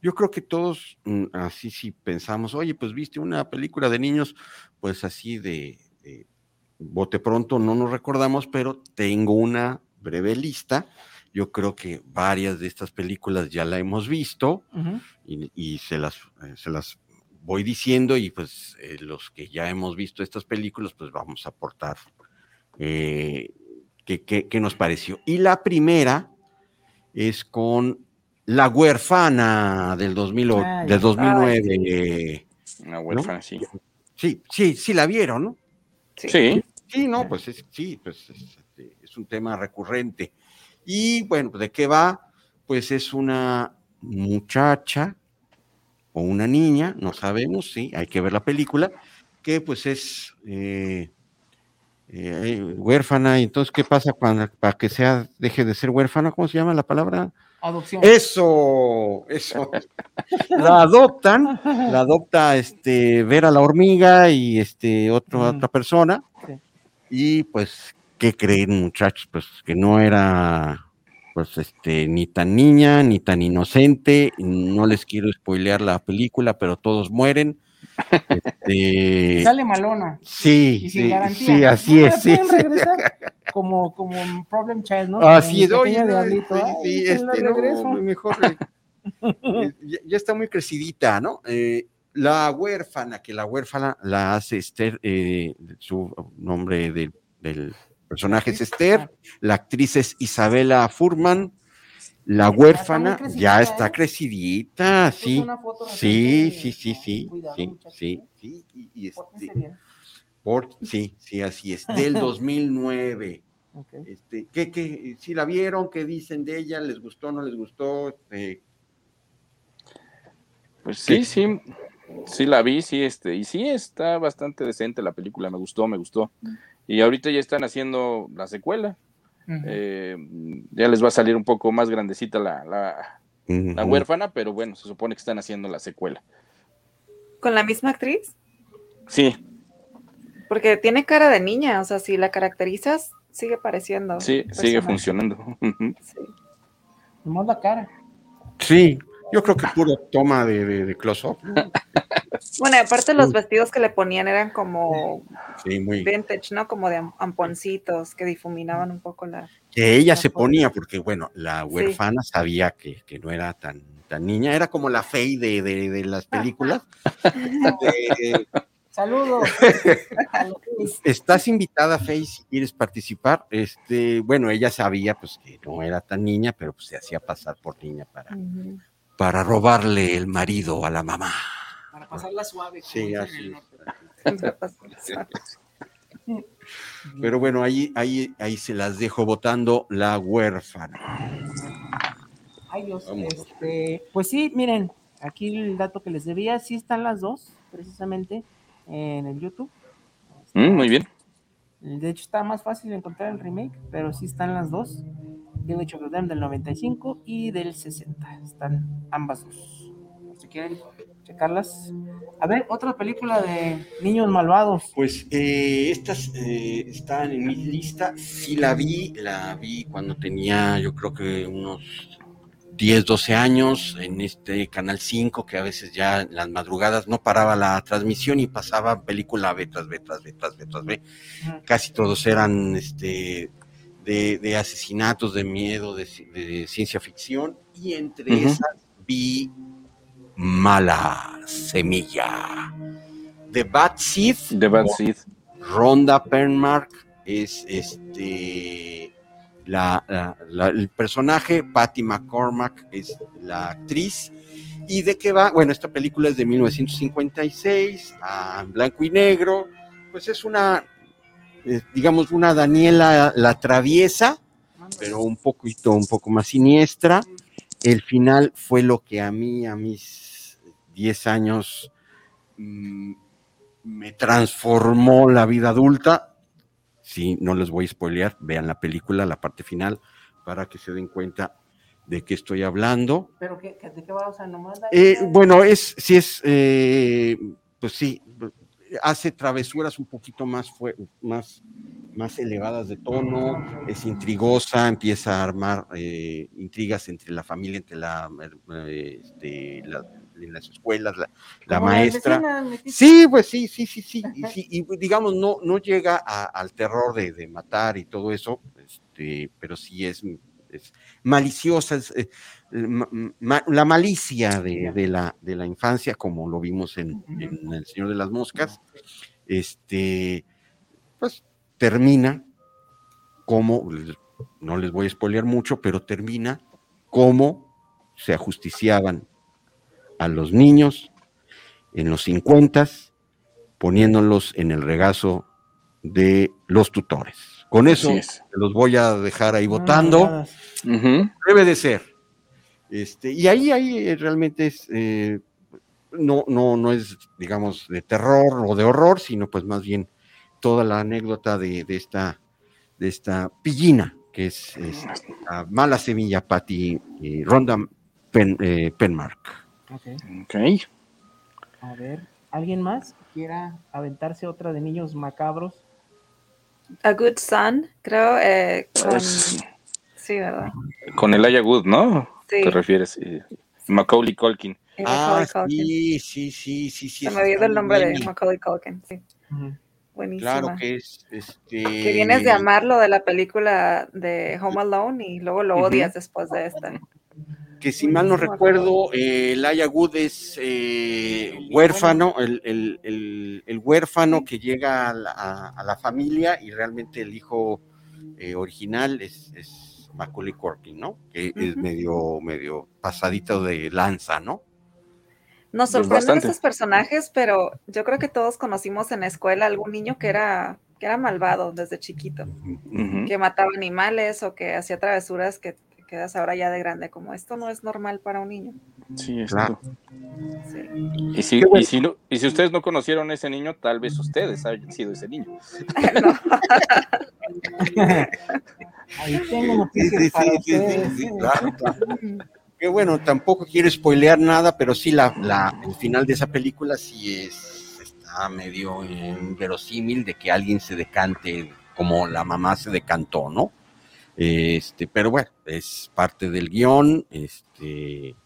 Yo creo que todos mm, así sí pensamos, oye, pues viste una película de niños, pues así de, de bote pronto no nos recordamos, pero tengo una breve lista. Yo creo que varias de estas películas ya la hemos visto y, y se, las, eh, se las voy diciendo y pues eh, los que ya hemos visto estas películas, pues vamos a aportar eh, qué, qué- qué nos pareció. Y la primera es con La huérfana del, 2008, Ah, ya. del 2009. Ay, eh, Una huérfana, sí. sí, sí, sí la vieron, ¿no? Sí. Sí, no, pues es, sí, pues es, este, es un tema recurrente. Y bueno, ¿de qué va? Pues es una muchacha o una niña, no sabemos, sí, hay que ver la película, que pues es eh, eh, huérfana, y entonces, ¿qué pasa cuando, para que sea, deje de ser huérfana? ¿Cómo se llama la palabra? Adopción. Eso, eso. La adoptan, la adopta este Vera la hormiga y este otro, otra persona. Sí. Y pues, ¿qué creen, muchachos? Pues que no era pues este ni tan niña ni tan inocente. No les quiero spoilear la película, pero todos mueren. Este, Sale malona. Sí, Y sin sí, garantía. sí, así No, es. sí, Como, como Problem Child, ¿no? Así es, El oye, no, sí, sí, este, no, mejor. eh, ya, ya está muy crecidita, ¿no? Eh, la huérfana, que la huérfana la hace Esther, eh, su nombre del, del personaje es Esther, la actriz es Isabela Furman, la huérfana crecidita, ya está ¿eh? crecidita, Puso sí, sí, sí, sí, sí, sí, sí, sí, y, este, por, sí, sí, así es, del 2009. Ok. Este, ¿qué, qué, si la vieron, qué dicen de ella, les gustó, no les gustó, Este, Pues Sí. sí, sí, sí la vi, sí, este, y sí está bastante decente la película, me gustó, me gustó. Y ahorita ya están haciendo la secuela. Eh, ya les va a salir un poco más grandecita la, la, huérfana, pero bueno, se supone que están haciendo la secuela. ¿Con la misma actriz? Sí, Porque tiene cara de niña, o sea, si la caracterizas, sigue pareciendo. sí, sigue funcionando. Sí. Nomás la cara. Sí, yo creo que puro toma de, de, de close-up. ¿no? Bueno, y aparte los vestidos que le ponían eran como Sí, muy. vintage, ¿no? Como de am- amponcitos que difuminaban un poco la... Que ella la se ponía, porque bueno, la huérfana sabía que, que no era tan, tan niña, era como la fey de, de, de las películas. De- Saludos. Estás invitada, Fey, si quieres participar. Este, bueno, ella sabía pues que no era tan niña, pero pues se hacía pasar por niña para, para robarle el marido a la mamá. Para pasarla suave. como Sí, dicen en así el es. norte. Pero bueno, ahí, ahí, ahí se las dejo votando la huérfana. Ay, Dios, Vamos. este, pues sí, miren, aquí el dato que les debía, sí están las dos, precisamente, en el YouTube. Mm, muy bien. De hecho, está más fácil encontrar el remake, pero sí están las dos. De hecho, del 95 y del 60. Están ambas dos. Si quieren checarlas. A ver, otra película de niños malvados. Pues eh, estas eh, están en mi lista. Sí la vi, la vi cuando tenía yo creo que unos 10, 12 años en este Canal 5, que a veces ya en las madrugadas no paraba la transmisión y pasaba película B tras B, tras B, tras B, tras B. Casi todos eran este, de, de asesinatos, de miedo, de, ci- de ciencia ficción. Y entre esas vi Mala Semilla. The Bad Seed. The Bad Seed. Rhonda Penmark es este la, la- el personaje, Patty McCormack es la actriz. ¿Y de qué va? Bueno, esta película es de 1956, a blanco y negro. Pues es una, eh, digamos, una Daniela la traviesa, pero un poquito, un poco más siniestra. El final fue lo que a mí, a mis 10 años, mm, me transformó la vida adulta. Sí, no les voy a spoilear, vean la película, la parte final, para que se den cuenta de qué estoy hablando. ¿Pero de qué va? O sea, nomás... Eh, bueno, es, sí es, eh, pues sí, hace travesuras un poquito más, fue, más, más elevadas de tono, es intrigosa, empieza a armar eh, intrigas entre la familia, entre la, este, la- en las escuelas, la, maestra. Sí, pues sí, sí, sí, sí. Y, sí, y, digamos, no, no llega a- al terror de, de matar y todo eso, este, pero sí es, es maliciosa, es, eh, ma- la malicia de, de la, de la infancia, como lo vimos en, en El Señor de las Moscas, este, pues termina como, no les voy a spoilear mucho, pero termina como se ajusticiaban a los niños en los 50 poniéndolos en el regazo de los tutores. Con eso es. se los voy a dejar ahí No, votando. Debe de ser. Este, y ahí, ahí eh, realmente es, eh, no, no, no es, digamos, de terror o de horror, sino pues más bien toda la anécdota de, de esta, de esta pillina, que es, es la mala semilla Patty y Ronda Pen- eh, Penmark. Ok. Ok. A ver, ¿alguien más que quiera aventarse otra de niños macabros? A Good Son, creo. eh, con- Pues, Sí, ¿verdad? con Elijah Wood, ¿no? Sí. ¿Te refieres? Macaulay Culkin. Ah, sí, sí, sí, sí, sí. Se me olvidó el nombre de. Macaulay Culkin. Sí. Buenísima. Claro que es, este... Que vienes de amarlo de la película de Home Alone y luego lo odias después de esta. Que si mal no recuerdo, eh, Wood es eh, huérfano, el, el- el- el huérfano que llega a la, a- la familia y realmente el hijo eh, original es, es Macaulay Culkin, ¿no? Que es medio, medio pasadito de lanza, ¿no? Nos Pues sorprenden bastante. estos personajes, pero yo creo que todos conocimos en la escuela algún niño que era, que era malvado desde chiquito, que mataba animales o que hacía travesuras que quedas ahora ya de grande, como esto no es normal para un niño. Sí, es Claro. Sí. Y si, bueno. y, si no- y si ustedes no conocieron a ese niño, tal vez ustedes hayan sido ese niño. Ahí tengo Sí, noticias sí, para sí, sí, ustedes. sí, ¿eh? claro, claro. Que bueno, tampoco quiero spoilear nada, pero sí la, la- el final de esa película sí es está medio inverosímil de que alguien se decante como la mamá se decantó, ¿no? Este, pero bueno, es parte del guion, este,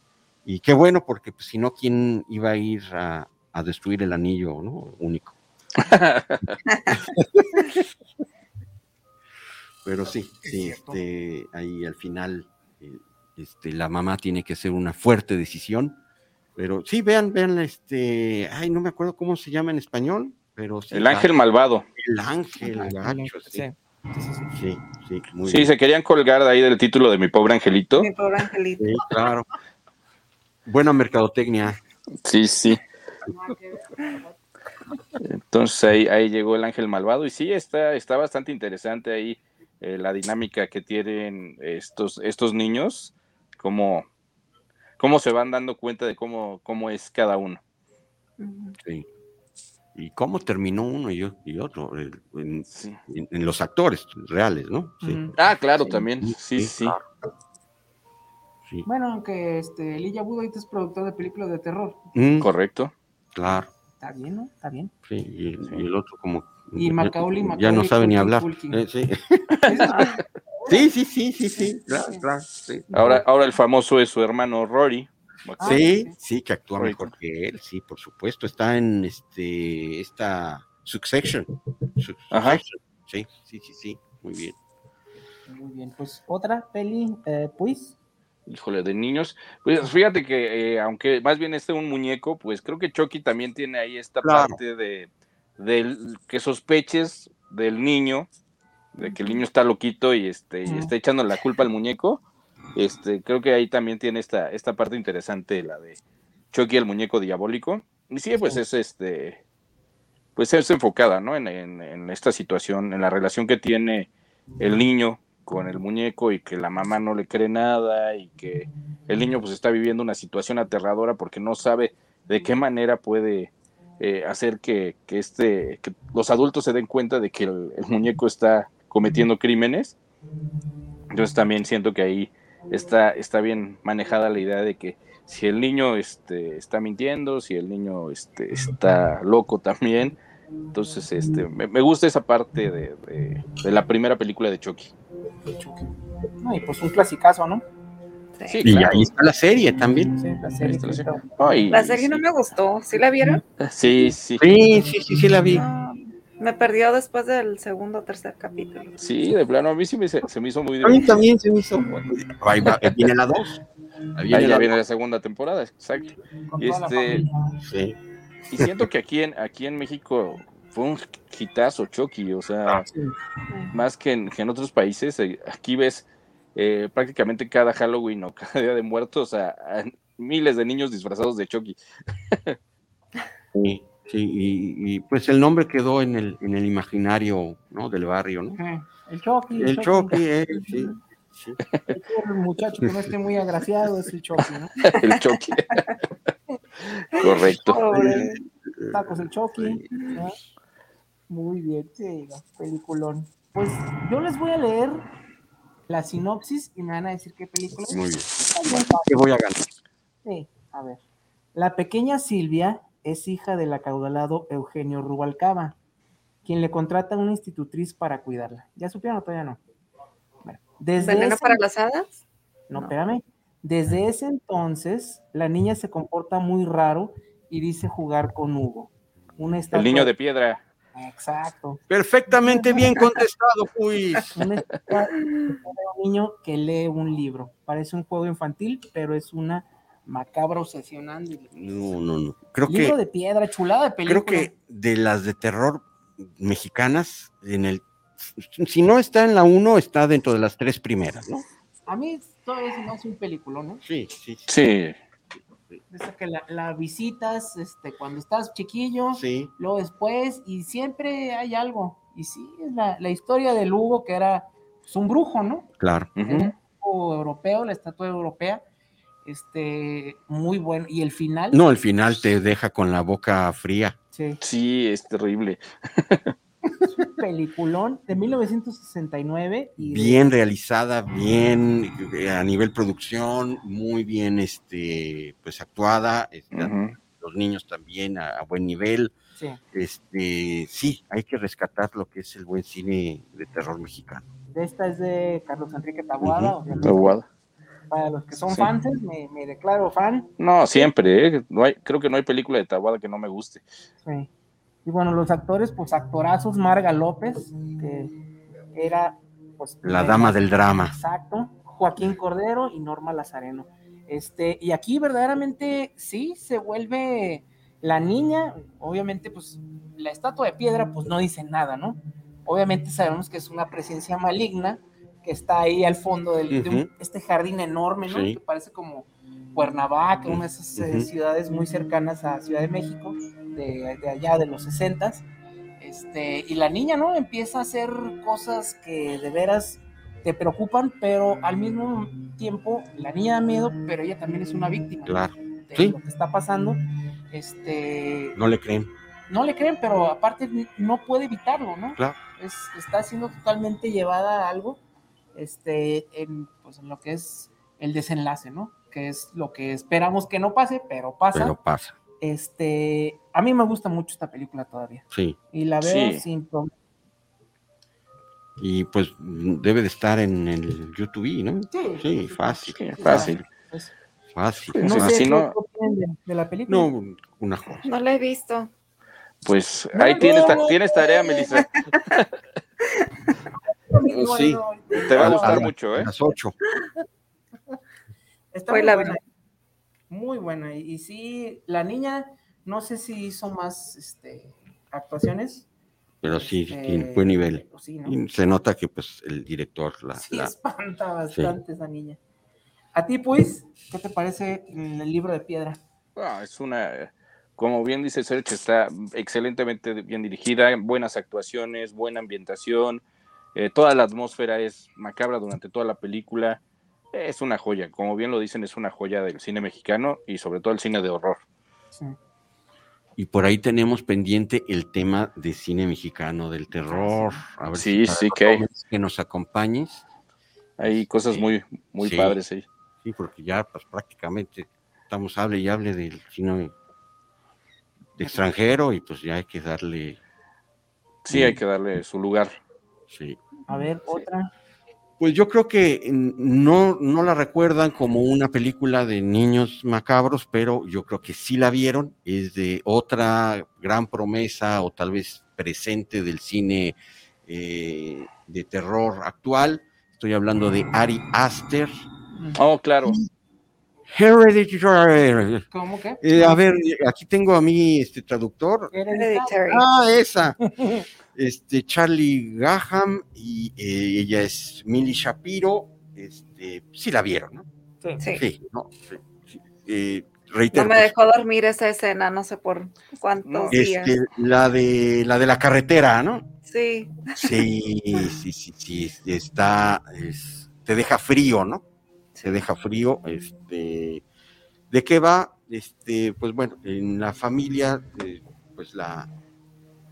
y qué bueno, porque pues, si no, ¿quién iba a ir a, a destruir el anillo, ¿no? Único. Pero sí, sí, este, ahí al final eh, este, la mamá tiene que hacer una fuerte decisión. Pero sí, vean, vean, este, ay, no me acuerdo cómo se llama en español, pero sí. El ángel malvado. El ángel, gacho, sí. Sí, sí, muy Sí, bien. se querían colgar de ahí del título de mi pobre angelito. Mi pobre angelito. Sí, claro. Buena mercadotecnia. Sí, sí. Entonces ahí, ahí llegó el ángel malvado y sí, está, está bastante interesante ahí eh, la dinámica que tienen estos, estos niños, cómo, cómo se van dando cuenta de cómo, cómo es cada uno. Sí. ¿Y cómo terminó uno y, otro? El- En, en- en los actores reales, ¿no? Sí. Ah, claro, también. Sí, sí. Bueno, aunque este, Elijah Wood es productor de películas de terror. Mm, Correcto. Claro. Está bien, ¿no? Está bien. Sí, y, el, y el otro como... Y Macaulay, ya Macaulay no sabe ni hablar. Eh, sí. sí, sí, sí, sí, sí, claro, claro, sí. Ahora, ahora el famoso es su hermano Rory. Sí, sí, que actúa mejor que él, sí, por supuesto. Está en este esta Succession. Su- Ajá. Sí, sí, sí, sí, muy bien. Muy bien, pues otra peli, eh, pues. Híjole, de niños. Pues fíjate que, eh, aunque más bien esté un muñeco, pues creo que Chucky también tiene ahí esta Claro. parte de del que sospeches del niño, de que el niño está loquito y este y está echando la culpa al muñeco. Este, creo que ahí también tiene esta, esta parte interesante, la de Chucky el muñeco diabólico. Y sí, pues es este, pues es enfocada, ¿no? En, en- en esta situación, en la relación que tiene el niño con el muñeco y que la mamá no le cree nada y que el niño pues está viviendo una situación aterradora porque no sabe de qué manera puede eh, hacer que, que este que los adultos se den cuenta de que el, el muñeco está cometiendo crímenes entonces también siento que ahí está está bien manejada la idea de que si el niño este está mintiendo si el niño este está loco también entonces este me, me gusta esa parte de, de- de la primera película de Chucky No, y pues un clasicazo, ¿no? Sí, y claro. ahí está la serie también. Sí, la serie. la serie. Ay, La serie no me gustó. ¿Sí la vieron? Sí, sí. Sí, sí, sí, sí la vi. No, me perdió después del segundo o tercer capítulo. Sí, de plano, a mí sí me, se, se me hizo muy A mí divertido. también se me hizo. Ahí va, ahí viene la 2. Ahí viene Ahí la viene la segunda temporada, exacto. Y este. Sí. y siento que aquí en, aquí en México fue un hitazo Chucky, o sea, Sí. más que en, que en otros países, eh, aquí ves eh, prácticamente cada Halloween o cada Día de Muertos a, a miles de niños disfrazados de Chucky. Sí, sí, y, y, pues el nombre quedó en el, en el imaginario ¿no? del barrio, ¿no? El Chucky. El Chucky, eh, sí, sí. El muchacho que no esté muy agraciado es el Chucky, ¿no? El Chucky. Correcto. Pobre. Tacos el Chucky. ¿no? Muy bien, sí, peliculón. Pues yo les voy a leer la sinopsis y me van a decir qué película es. Muy bien. ¿Qué voy a ganar? Sí, a ver. La pequeña Silvia es hija del acaudalado Eugenio Rubalcaba, quien le contrata a una institutriz para cuidarla. ¿Ya supieron o todavía no? Bueno, desde ¿Veneno ese- para las hadas? No, espérame. Desde ese entonces, la niña se comporta muy raro y dice jugar con Hugo. Una El niño de piedra. Exacto. Perfectamente bien contestado, pues. De un niño que lee un libro. Parece un juego infantil, pero es una macabra obsesionante. No, no, no. Creo libro que, de piedra, chulada de película. creo que de las de terror mexicanas, en el, si no está en la uno, está dentro de las tres primeras, ¿no? A mí todavía se me hace un película, ¿no? Sí, sí. Sí. Esa que la, la visitas este, cuando estás chiquillo, Sí. luego después, y siempre hay algo. Y sí, es la, la historia del Hugo, que era pues, un brujo, ¿no? Claro. Era un brujo europeo, la estatua europea. Este, muy bueno. Y el final. No, el final te deja con la boca fría. Sí. Sí, es terrible. peliculón de 1969 y de- Bien realizada, bien eh, a nivel producción, muy bien este, pues actuada. Los niños también a, a buen nivel. Sí. Este, sí, hay que rescatar lo que es el buen cine de terror mexicano. esta es de Carlos Enrique Taboada. Ujú. obviamente. Taboada. Para los que son Sí. fans, me, me declaro fan. No, siempre, ¿eh? No hay, creo que no hay película de Tabuada que no me guste. Sí. Y bueno, los actores, pues actorazos, Marga López, que era pues La dama del drama. Exacto, Joaquín Cordero y Norma Lazareno. Este, y aquí verdaderamente sí se vuelve la niña, obviamente, pues la estatua de piedra, pues no dice nada, ¿no? Obviamente sabemos que es una presencia maligna que está ahí al fondo del, de un- este jardín enorme, ¿no? Sí. Que parece como Cuernavaca, una de esas eh, ciudades muy cercanas a Ciudad de México, de, de allá de los 60 este, y la niña, ¿no? Empieza a hacer cosas que de veras te preocupan, pero al mismo tiempo la niña da miedo, pero ella también es una víctima ¿no? Claro. de Sí. lo que está pasando. Este, No le creen. no le creen, pero aparte no puede evitarlo, ¿no? Claro. Es, está siendo totalmente llevada a algo, este, en, pues, en lo que es el desenlace, ¿no? Que es lo que esperamos que no pase, pero pasa. Pero pasa. Este, a mí me gusta mucho esta película todavía. Sí. Y la veo Sí. sin problema. Y pues debe de estar en el YouTube, ¿no? Sí. Sí, fácil. fácil. Fácil. No Pues, sé si qué no- de, la película. No, una joya. No la he visto. Pues ahí tienes, tienes tarea, Melissa. Sí. Te va a gustar a- mucho, a ¿eh? las ocho. Está Hoy muy la buena. Muy buena. Y, y sí, la niña, no sé si hizo más este, actuaciones. Pero sí, Este, tiene buen nivel. pues sí, ¿no? Y se nota que pues el director la, Sí, la- espanta bastante esa niña. A ti, pues, ¿qué te parece el libro de piedra? Ah, es una, como bien dice Sergio, está excelentemente bien dirigida, buenas actuaciones, buena ambientación, eh, toda la atmósfera es macabra durante toda la película, es una joya, como bien lo dicen, es una joya del cine mexicano y sobre todo el cine de horror. Y por ahí tenemos pendiente el tema de cine mexicano, del terror. A ver Sí, si sí, que hay. que nos acompañes. Hay cosas muy, muy Sí. padres ahí. Sí, porque ya pues prácticamente estamos hable y hable del cine de extranjero y pues ya hay que darle. Sí, hay que darle su lugar. Sí. A ver, otra. Pues yo creo que no, no la recuerdan como una película de niños macabros, pero yo creo que sí la vieron. Es de otra gran promesa o tal vez presente del cine eh, de terror actual. Estoy hablando de Ari Aster. Oh, claro. Hereditary. ¿Cómo que? Eh, a ver, aquí tengo a mi este, traductor. Hereditary. Ah, esa. Este, Charlie Gaham y eh, ella es Millie Shapiro. Este, sí la vieron, ¿no? Sí. Sí. ¿no? Sí, sí. Eh, No reitero, me pues, dejó dormir esa escena, no sé por cuántos días. este, la de la de la carretera, ¿no? Sí. Sí, sí, sí, sí, está, es- te deja frío, ¿no? Te deja frío, este, ¿de qué va? Este, pues bueno, en la familia, eh, pues la,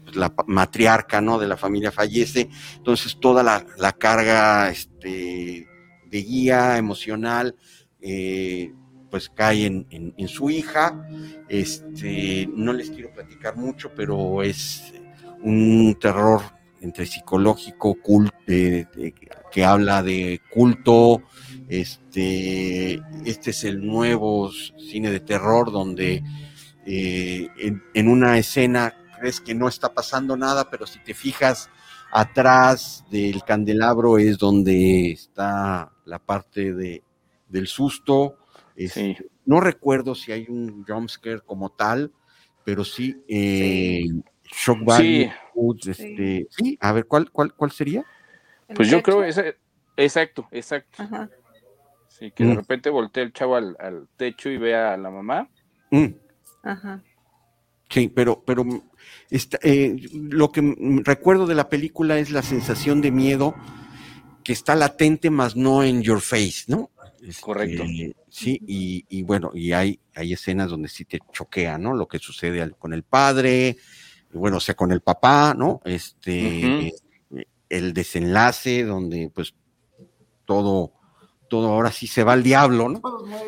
pues la matriarca, ¿no? De la familia fallece, entonces toda la, la carga, este, de guía emocional, eh, pues cae en, en- en su hija, este, no les quiero platicar mucho, pero es un terror entre psicológico, culto, que habla de culto, este, este es el nuevo cine de terror donde eh, en, en una escena crees que no está pasando nada, pero si te fijas atrás del candelabro es donde está la parte de, del susto. No recuerdo si hay un jumpscare como tal, pero sí, eh, Shock Value. Este, sí. a ver, ¿cuál, cuál, cuál sería? Pues yo creo ese, exacto, exacto. Sí, que de repente voltea el chavo al, al, techo y ve a la mamá. Mm. Ajá. Sí, pero, pero esta, eh, lo que recuerdo de la película es la sensación de miedo que está latente, más no en your face, ¿no? Este, Correcto. Sí, y, y, bueno, y hay, hay escenas donde sí te choquea, ¿no? Lo que sucede al, con el padre, bueno, o sea, con el papá, ¿no? Este, uh -huh. el desenlace donde pues todo, todo ahora sí se va al diablo, ¿no?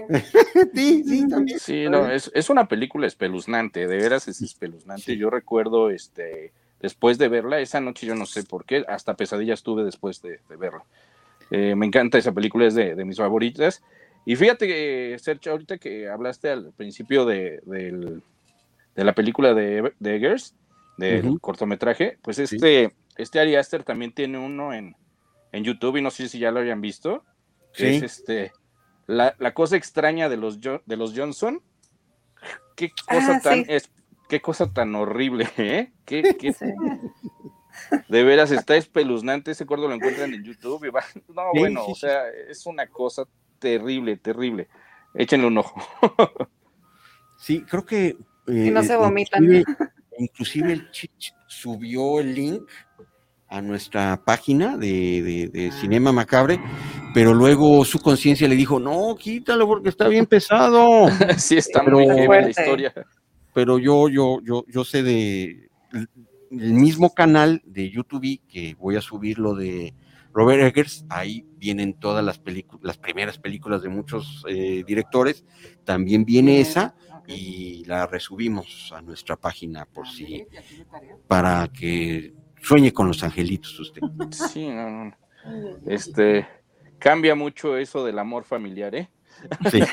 sí, sí, también. Sí, no, es, es, una película espeluznante, de veras es espeluznante. Sí. Yo recuerdo, este, después de verla, esa noche yo no sé por qué, hasta pesadillas tuve después de, de verla. Eh, me encanta esa película, es de, de, mis favoritas. Y fíjate, que, Sergio, ahorita que hablaste al principio de, de, de la película de, de Eggers, del uh -huh. cortometraje, pues este, sí. este Ari Aster también tiene uno en, en YouTube y no sé si ya lo hayan visto. Que sí. es este la, la, cosa extraña de los, de los Johnson. Qué cosa ah, tan sí. es, qué cosa tan horrible, ¿eh? ¿Qué, qué... Sí. De veras está espeluznante, ese corto lo encuentran en YouTube y va, no, sí, bueno, o sea, es una cosa terrible, terrible. Échenle un ojo. Sí, creo que eh, y no se vomitan. Inclusive, inclusive el Chich subió el link a nuestra página de, de, de ah. Cinema Macabre, pero luego su conciencia le dijo, no, quítalo porque está bien pesado. sí, está pero, muy la historia. Pero yo, yo, yo, yo sé de el mismo canal de YouTube que voy a subir lo de Robert Eggers, ahí vienen todas las películas, las primeras películas de muchos eh, directores, también viene esa y la resubimos a nuestra página por si, para que sueñe con los angelitos usted. Sí, no, no. Este, cambia mucho eso del amor familiar, ¿eh? Sí.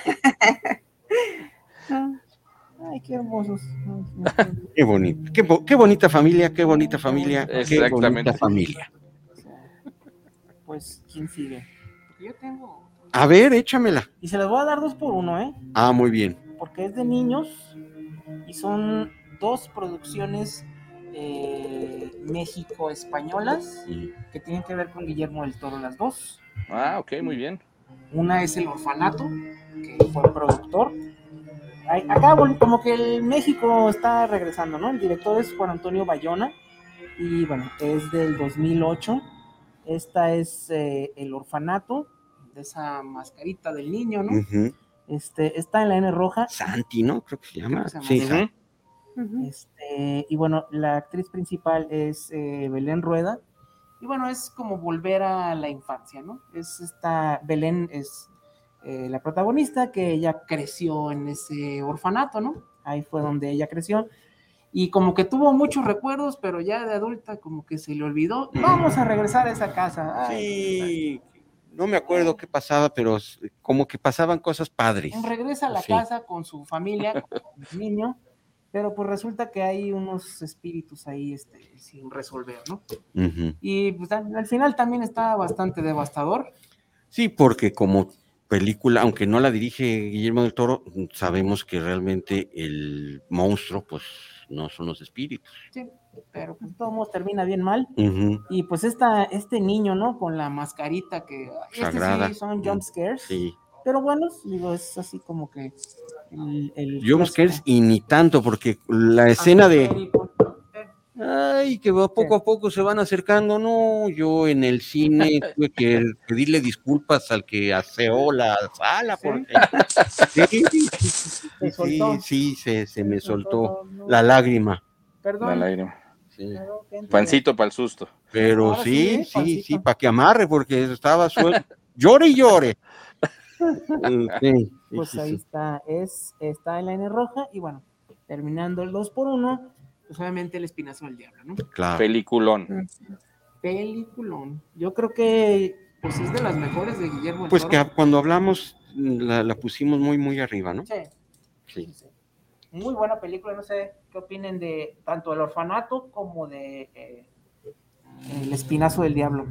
Ay, qué hermosos. Qué bonito, qué, qué, bonita familia, qué bonita familia, Exactamente. qué bonita familia. Pues, ¿quién sigue? Yo tengo. A ver, échamela. Y se las voy a dar dos por uno, ¿eh? Ah, muy bien. Porque es de niños y son dos producciones eh, México-españolas sí. que tienen que ver con Guillermo del Toro, las dos. Ah, ok, muy bien. Una es El Orfanato, que fue productor. Acá como que el México está regresando, ¿no? El director es Juan Antonio Bayona y bueno, es del 2008. Esta es eh, El Orfanato, de esa mascarita del niño, ¿no? Uh -huh. Este, está en la N roja. Santi, ¿no? Creo que se llama. Se llama sí, uh -huh. este, y bueno, la actriz principal es eh, Belén Rueda. Y bueno, es como volver a la infancia, ¿no? Es esta, Belén es eh, la protagonista, que ella creció en ese orfanato, ¿no? Ahí fue donde ella creció. Y como que tuvo muchos recuerdos, pero ya de adulta como que se le olvidó. Vamos a regresar a esa casa. Ay, sí, no me acuerdo qué pasaba, pero como que pasaban cosas padres. Regresa a la sí. casa con su familia, con el niño, pero pues resulta que hay unos espíritus ahí este, sin resolver, ¿no? Uh -huh. Y pues al final también está bastante devastador. Sí, porque como película, aunque no la dirige Guillermo del Toro, sabemos que realmente el monstruo, pues, no son los espíritus. Sí, pero pues todo termina bien mal. Uh -huh. Y pues esta, este niño, ¿no? Con la mascarita que Sagrada. Este sí son jump scares. Sí. Pero bueno, digo, es así como que el, el y ni tanto, porque la escena de Ay, que poco a poco se van acercando. No, yo en el cine tuve que pedirle disculpas al que aseó la sala, porque sí, sí, sí, sí se, se, me soltó la lágrima. Perdón. La lágrima. Sí. Pancito para el susto. Pero sí, sí, sí, sí para que amarre, porque estaba suelto. llore y llore. Sí, pues ahí está, es, está en la N roja y bueno, terminando el 2 por 1 pues obviamente el espinazo del diablo, ¿no? Claro. Peliculón. Peliculón. Yo creo que pues es de las mejores de Guillermo. del Pues Toro. que cuando hablamos la, la pusimos muy, muy arriba, ¿no? Sí, Sí. sí. Muy buena película, no sé qué opinen de tanto el orfanato como de eh, El Espinazo del Diablo.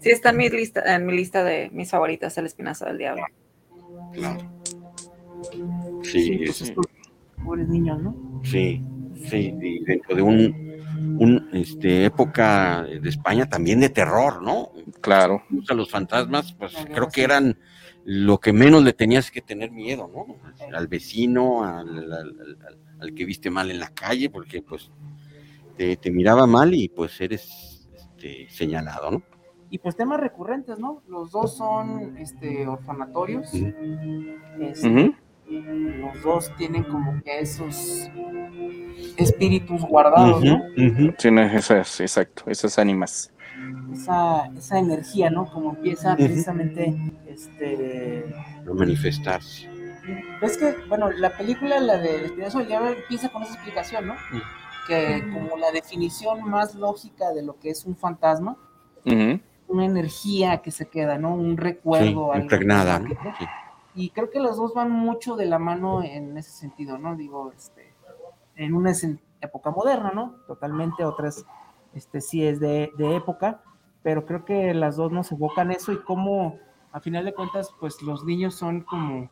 Sí, está en mi lista, en mi lista de mis favoritas, El Espinazo del Diablo. Sí, pues es- estos pobres niños, ¿no? sí, sí, y dentro de un, un, este, época de España también de terror, ¿no? Claro. A los fantasmas, pues creo que eran lo que menos le tenías que tener miedo, ¿no? Al vecino, al, al- al- al que viste mal en la calle, porque pues te, te miraba mal y pues eres este, señalado, ¿no? Y pues temas recurrentes, ¿no? Los dos son este, orfanatorios. Este. Los dos tienen como que esos espíritus guardados, ¿no? Sí, no, esas, exacto, esas ánimas. Esa, esa energía, ¿no? Como empieza precisamente este, No manifestarse. Es que, bueno, la película, la de Espinazo del Diablo, empieza con esa explicación, ¿no? Que como la definición más lógica de lo que es un fantasma, Ujú. Una energía que se queda, ¿no? Un recuerdo. Sí, algo impregnada, que- ¿no? Sí. Y creo que las dos van mucho de la mano en ese sentido, ¿no? Digo, este, en una es en época moderna, ¿no? Totalmente, otras, este, sí es de, de época, pero creo que las dos nos evocan eso y cómo, a final de cuentas, pues los niños son como,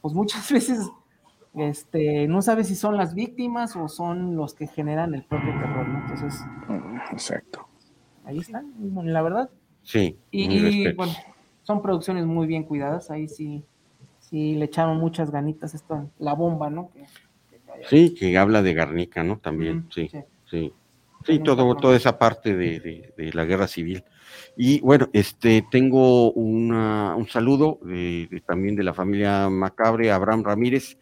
pues muchas veces, este, no sabes si son las víctimas o son los que generan el propio terror, ¿no? Entonces, Exacto. ahí están, la verdad. Sí, Y, bueno, son producciones muy bien cuidadas, ahí sí, sí le echaron muchas ganitas esto, la bomba, ¿no? Que- Sí, que habla de Garnica, ¿no? También, sí, sí. sí. Sí, todo, toda esa parte de, de- de la guerra civil. Y bueno, este, tengo una, un saludo de- de- también de la familia Macabre, Abraham Ramírez,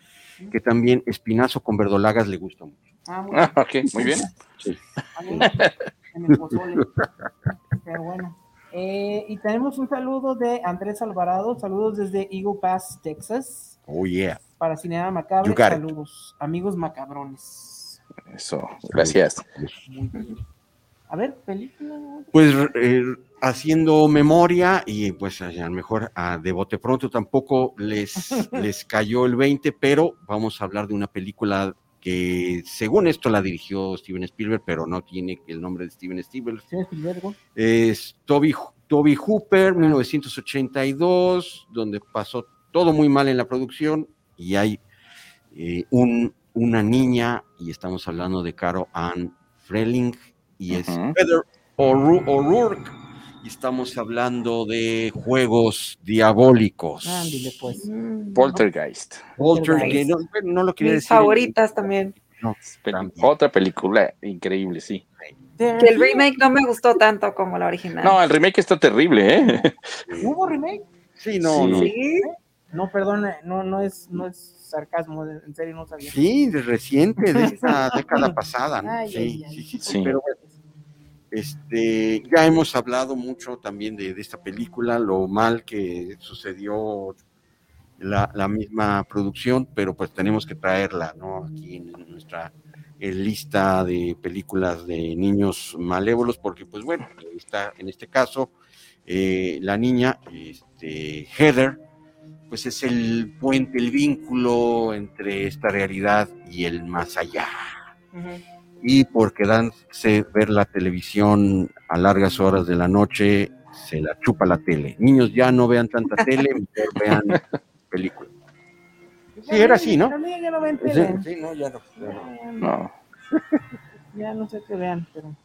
que también Espinazo con verdolagas le gusta mucho. Ah, muy Ah, muy bien. Sí. Pozole. Pero bueno. Eh, y tenemos un saludo de Andrés Alvarado, saludos desde Eagle Pass, Texas, Oh, yeah. para Cineada Macabre, saludos, amigos macabrones. Eso, gracias. Muy bien. A ver, película. Pues eh, haciendo memoria y pues a lo mejor a de bote pronto tampoco les, les cayó el 20, pero vamos a hablar de una película que según esto la dirigió Steven Spielberg, pero no tiene el nombre de Steven Spielberg. Sí, Spielberg. Es Toby, Toby Hooper, 1982, donde pasó todo muy mal en la producción y hay eh, un, una niña, y estamos hablando de Caro Ann Freling, y es Ujú. Heather O'Rourke, y estamos hablando de juegos diabólicos. Ándale, pues. Poltergeist. Poltergeist, no, no lo quería Mis decir. en- favoritas también. no, Otra película increíble, sí. Que el remake no me gustó tanto como la original. No, el remake está terrible, ¿eh? ¿Hubo remake? Sí, no, Sí. no. Sí. No, perdón, no, no es, no es sarcasmo, en serio no sabía. Sí, de reciente, de esta década pasada, ¿no? Ay, sí, ay, ay. sí, sí, sí, Sí. pero bueno, este, ya hemos hablado mucho también de, esta película, lo mal que sucedió la, misma producción, pero pues tenemos que traerla, ¿no? Aquí en nuestra lista de películas de niños malévolos, porque pues bueno, está, en este caso, eh, la niña, este, Heather, pues es el puente, el vínculo entre esta realidad y el más allá. Y por quedarse ver la televisión a largas horas de la noche, se la chupa la tele. Niños, ya no vean tanta tele, mejor vean películas. Sí, era así, ¿no? También ya no ven Sí, tele. sí, no, ya no. ya no. No. Ya no sé qué vean, pero.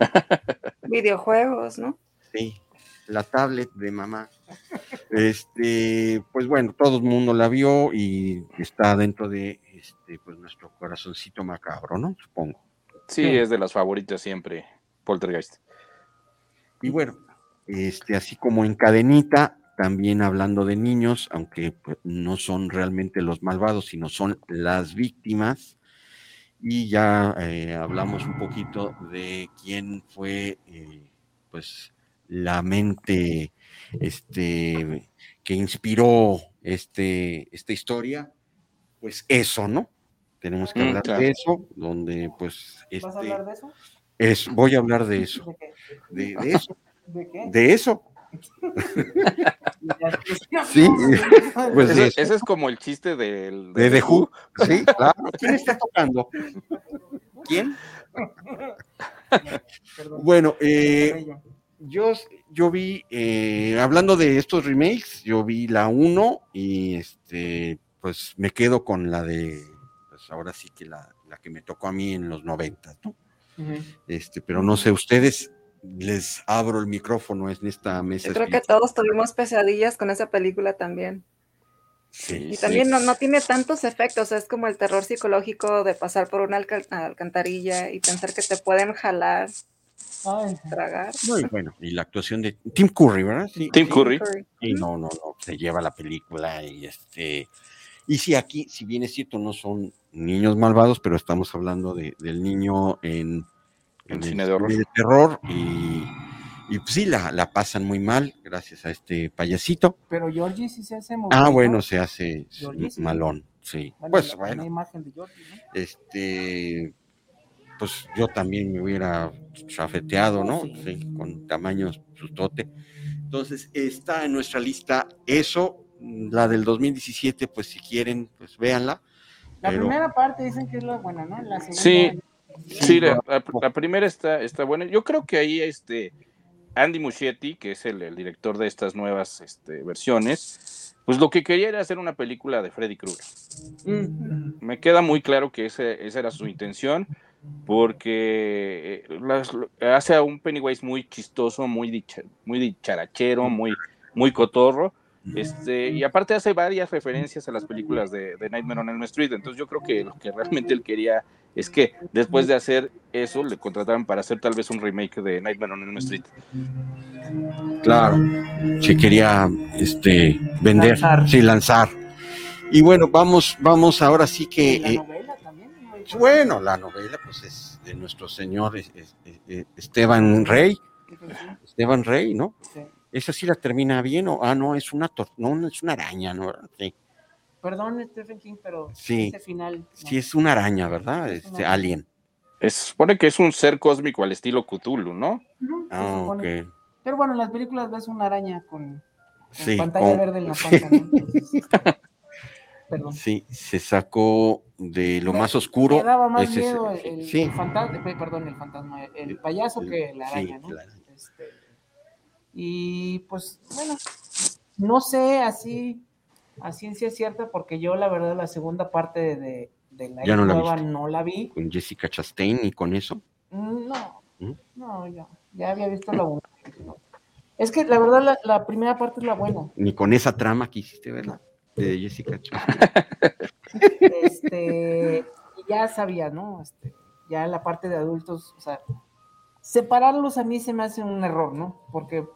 Videojuegos, ¿no? Sí, la tablet de mamá. Este, pues bueno, todo el mundo la vio y está dentro de este, pues nuestro corazoncito macabro, ¿no? Supongo. Sí, es de las favoritas siempre, Poltergeist. Y bueno, este, así como en cadenita, también hablando de niños, aunque pues, no son realmente los malvados, sino son las víctimas. Y ya eh, hablamos un poquito de quién fue, eh, pues, la mente, este, que inspiró este, esta historia. Pues eso, ¿no? Tenemos que Mm, hablar claro. de eso, donde pues este, ¿Vas a hablar de eso? es, voy a hablar de eso, ¿De qué? de, de eso, ¿De qué? de eso. Sí, pues ese, de eso. ese es como el chiste del. De The Who, sí, claro. ¿Quién está tocando? ¿Quién? Perdón. Bueno, eh, yo, yo vi, eh, hablando de estos remakes, yo vi la 1 y este, pues me quedo con la de, pues ahora sí que la, la que me tocó a mí en los 90, ¿no? Este, pero no sé, ustedes les abro el micrófono en esta mesa. Yo creo que todos tuvimos pesadillas con esa película también. Sí, Y sí. también no, no tiene tantos efectos, es como el terror psicológico de pasar por una alca- alcantarilla y pensar que te pueden jalar, Ay, tragar. Muy bueno, y la actuación de Tim Curry, ¿verdad? Sí, Tim sí. Curry. Y no, no, no, se lleva la película y este. Y si aquí, si bien es cierto, no son niños malvados, pero estamos hablando de, del niño en, En el cine de horror. terror y, y pues sí, la, la pasan muy mal gracias a este payasito. Pero Georgie sí se hace muy Ah, bueno, ¿no? se hace Georgie malón, sí. Bueno, Pues la- bueno, imagen de Georgie, ¿no? este, pues yo también me hubiera chafeteado, ¿no? Sí. Sí, con tamaños sustote. Entonces, está en nuestra lista eso, la del 2017, pues si quieren, pues véanla. La Pero- primera parte dicen que es la buena, ¿no? La segunda. Sí, Sí, la, la- la primera está, está buena. Yo creo que ahí este Andy Muschietti, que es el, el director de estas nuevas este, versiones, pues lo que quería era hacer una película de Freddy Krueger. Mm. Me queda muy claro que ese- esa era su intención, porque eh, las- hace a un Pennywise muy chistoso, muy, dicha- muy dicharachero, muy, muy cotorro. Este, y aparte hace varias referencias a las películas de, de Nightmare on Elm Street. Entonces yo creo que lo que realmente él quería es que después de hacer eso le contrataran para hacer tal vez un remake de Nightmare on Elm Street. Claro, se quería este, vender, Lanzar. sí, lanzar. Y bueno, vamos, vamos ahora sí que... La eh, novela también. ¿no? bueno, la novela pues es de nuestro señor es- es- es- Esteban Rey, Esteban Rey, ¿no? Sí. Esa sí la termina bien, o, ah, no, es una, tor- no, no, es una araña, ¿no? Sí, Perdón, Stephen King, pero Sí. ese final. no. sí es una araña, ¿verdad? Es Este, una- alien. Es, supone que es un ser cósmico al estilo Cthulhu, ¿no? Se Ah, supone. ok. Pero bueno, en las películas ves una araña con, con Sí, pantalla con- verde en la panza. ¿no? Entonces, Perdón. Sí, se sacó de lo más oscuro. Me daba más ese- miedo el, el sí, fantasma, perdón, el fantasma, el payaso que la sí, araña, ¿no? la araña. Este, y pues, bueno, no sé así a ciencia cierta, porque yo la verdad la segunda parte de, de la Ya no la nueva viste. no la vi. con Jessica Chastain y con eso. Mm, No, ¿Mm? no, ya, ya había visto la una. Es que la verdad la, la primera parte es la buena. Ni con esa trama que hiciste, ¿verdad? De Jessica Chastain. Este, ya sabía, ¿no? Este, ya la parte de adultos, o sea, separarlos a mí se me hace un error, ¿no? Porque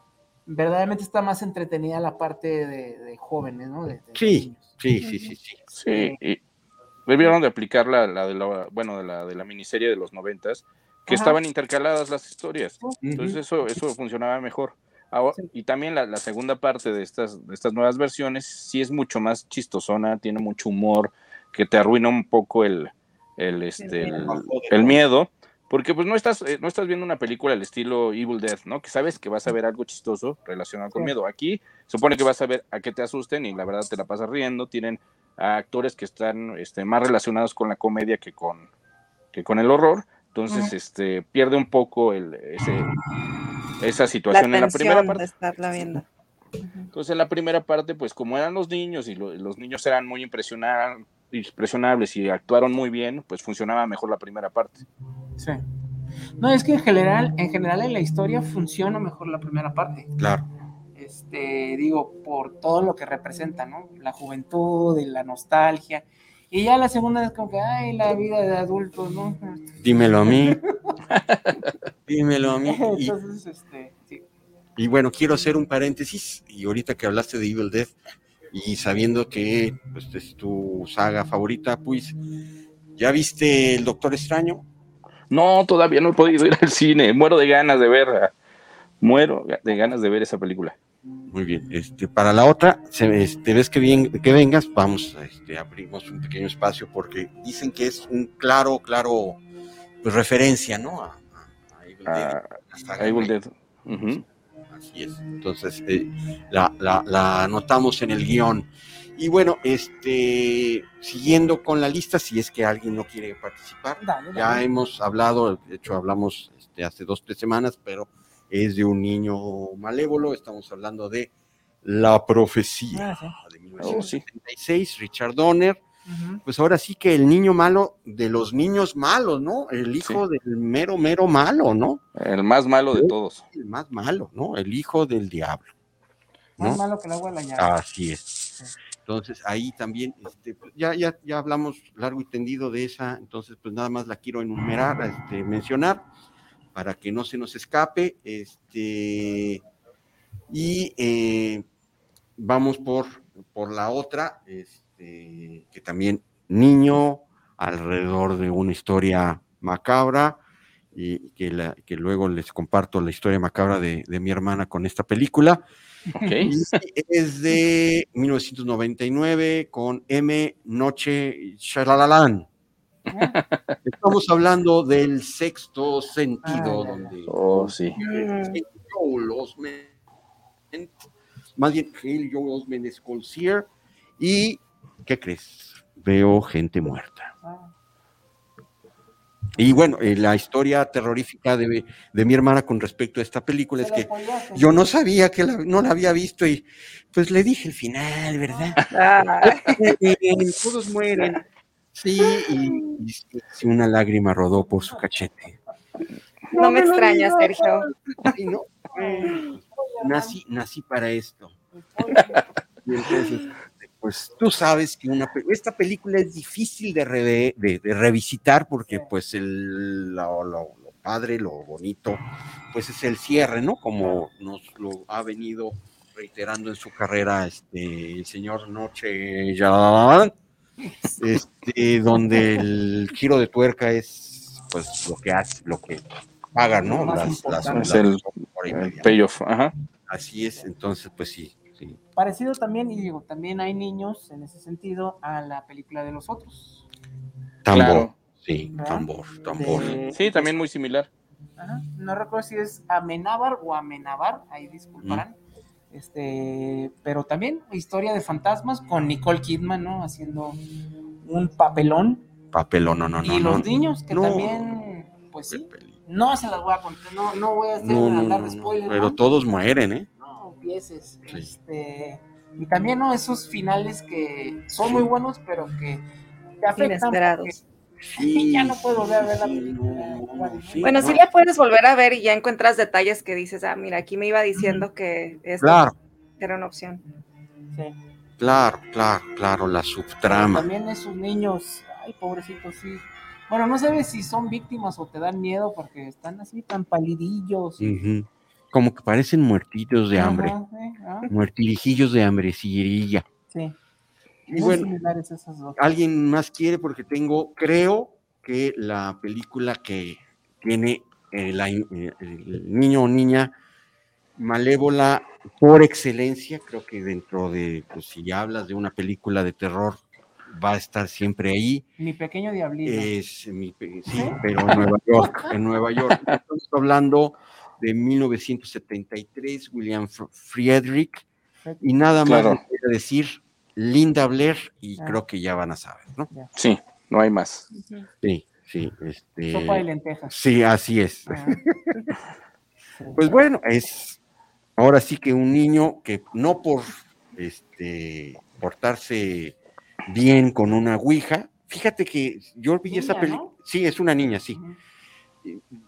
verdaderamente está más entretenida la parte de, de jóvenes, ¿no? De- de Sí, niños. sí, sí, sí, sí. Sí, y debieron de aplicar la, la de la, bueno, de la, de la miniserie de los noventas, que Ajá. estaban intercaladas las historias. Entonces eso, eso funcionaba mejor. Ahora- Sí. Y también la, la segunda parte de estas, de estas nuevas versiones sí es mucho más chistosona, tiene mucho humor, que te arruina un poco el, el, este, el, el miedo, porque pues no estás, eh, no estás viendo una película al estilo Evil Death, ¿no? Que sabes que vas a ver algo chistoso relacionado con miedo. Aquí supone que vas a ver a que te asusten y la verdad te la pasas riendo, tienen a actores que están este, más relacionados con la comedia que con, que con el horror, entonces este, pierde un poco el, ese, esa La situación en la primera parte. de estarla viendo. Entonces en la primera parte, pues como eran los niños y lo- los niños eran muy impresionan- impresionables y actuaron muy bien, pues funcionaba mejor la primera parte. Sí. No, es que en general, en general en la historia funciona mejor la primera parte. Claro. Este, digo, por todo lo que representa, ¿no? La juventud y la nostalgia. Y ya la segunda es como que, ay, la vida de adultos, ¿no? Dímelo a mí. Dímelo a mí. Y, Entonces, este, sí. y bueno, quiero hacer un paréntesis. Y ahorita que hablaste de Evil Dead y sabiendo que pues, es tu saga favorita, pues, ¿ya viste El Doctor Extraño? No, todavía no he podido ir al cine, muero de ganas de verla. Muero de ganas de ver esa película. Muy bien. Este, para la otra, se, este, ves que bien que vengas, vamos, este, abrimos un pequeño espacio porque dicen que es un claro, claro, pues referencia, ¿no? A, a Evil Dead, Ah, saga Evil Dead. Ujú. Así es. Entonces, eh, la, la, la anotamos en el guion. Y bueno, este, siguiendo con la lista, si es que alguien no quiere participar, Dale, ya dale. hemos hablado, de hecho hablamos este, hace dos, tres semanas, pero es de un niño malévolo, estamos hablando de La Profecía Ah, sí. de Oh, sí. 1976, Richard Donner, Pues ahora sí que el niño malo de los niños malos, ¿no? El hijo del mero, mero malo, ¿no? El más malo de todos. El más malo, ¿no? El hijo del diablo. Más malo que el agua de la llave. Así es. Entonces ahí también, este, pues, ya, ya, ya hablamos largo y tendido de esa, entonces pues nada más la quiero enumerar, este, mencionar, para que no se nos escape, este, y eh, vamos por, por la otra, este, que también niño, alrededor de una historia macabra, y que, la, que luego les comparto la historia macabra de, de mi hermana con esta película. Es de 1999 con M. Noche Shalalalán. Estamos hablando del sexto sentido, Ah, donde Oh, sí. Joel Osment, más bien Hale Joel Osment es Colsier, y ¿qué crees? Veo gente muerta. Y bueno, eh, la historia terrorífica de, de mi hermana con respecto a esta película es que yo no sabía que la- no la había visto y pues le dije el final, ¿verdad? Ah, todos mueren. Sí, y, una lágrima rodó por su cachete. no me extraña, Sergio. Ay, no. Nací, nací para esto. Y entonces, pues tú sabes que una, esta película es difícil de, de, de revisitar porque pues el, lo, lo- lo padre, lo bonito, pues es el cierre, ¿no? Como nos lo ha venido reiterando en su carrera este, el señor Noche Yalalán, este, donde el giro de tuerca es pues lo que hace, lo que paga, ¿no? Las. Es las el, payoff. Ajá. Así es, entonces pues sí, sí. Parecido también, y digo, también hay niños en ese sentido a la película de los otros. Tambor, Claro. sí, ¿verdad? tambor, tambor. De- Sí, también muy similar. Ajá, No recuerdo si es Amenábar o Amenabar, ahí disculparán. Este, pero también historia de fantasmas con Nicole Kidman, ¿no? Haciendo un papelón. Papelón, no, no, no. y los no. niños que No. también, pues sí, no se las voy a contar, no, no voy a hacer No, no, andar no, de spoiler, pero ¿no? todos mueren, ¿eh? Sí. Este, y también, ¿no? Esos finales que son muy buenos, pero que te afectan. Inesperados. porque ya no puedo volver a ver la sí, película. no, Bueno, sí, Bueno, no. sí la puedes volver a ver y ya encuentras detalles que dices, ah, mira, aquí me iba diciendo que esto Claro, era una opción. sí. claro, claro, claro, la Pero subtrama. También esos niños, ay, pobrecitos, sí. Bueno, no sabes si son víctimas o te dan miedo porque están así tan palidillos. Ujú. Como que parecen muertitos de hambre, Ajá, sí, ah, muertirijillos de hambrecilla. sí. Y Muy bueno, esas dos. ¿alguien más quiere? Porque tengo, creo que la película que tiene eh, la eh, el niño o niña malévola por excelencia, creo que dentro de, pues si hablas de una película de terror, va a estar siempre ahí. Mi pequeño diablito. Es mi, sí, pero en Nueva York, en Nueva York. Estamos hablando de 1973, William Friedrich, y nada más Claro. les voy a decir Linda Blair, y Ah. creo que ya van a saber, ¿no? Sí, no hay más. Sí, sí, este. Sopa de lentejas. Sí, así es. Ah, Pues bueno, es ahora sí que un niño que no por este portarse bien con una ouija, fíjate que yo vi esa película, ¿no? sí, es una niña, sí.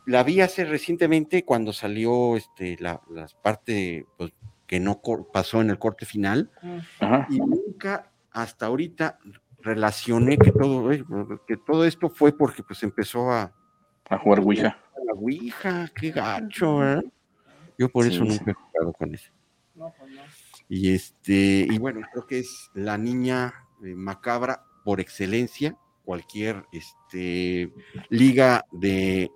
La vi hace recientemente cuando salió este la, las partes pues, que no pasó en el corte final. Ajá. y nunca hasta ahorita relacioné que todo eh, que todo esto fue porque pues empezó a A jugar Ouija. la ouija, qué gacho, ¿eh? Yo por Sí, eso sí. nunca he jugado con eso. No, pues no. Y este, y bueno, creo que es la niña eh, macabra por excelencia. Cualquier este, liga de,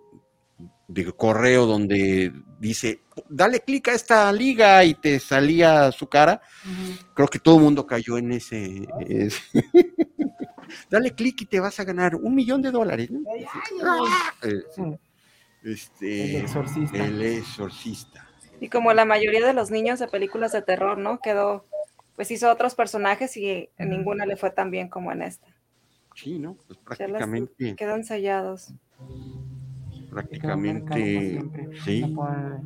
de correo donde dice, dale clic a esta liga y te salía su cara. Creo que todo el mundo cayó en ese. ese- dale clic y te vas a ganar un millón de dólares. ¿no? Eh. Este, El exorcista. El exorcista. Y como la mayoría de los niños de películas de terror, ¿no? Quedó, pues hizo otros personajes y en ninguna le fue tan bien como en esta. Sí, ¿no? Pues las- prácticamente, quedan sellados. prácticamente, sí. No puede-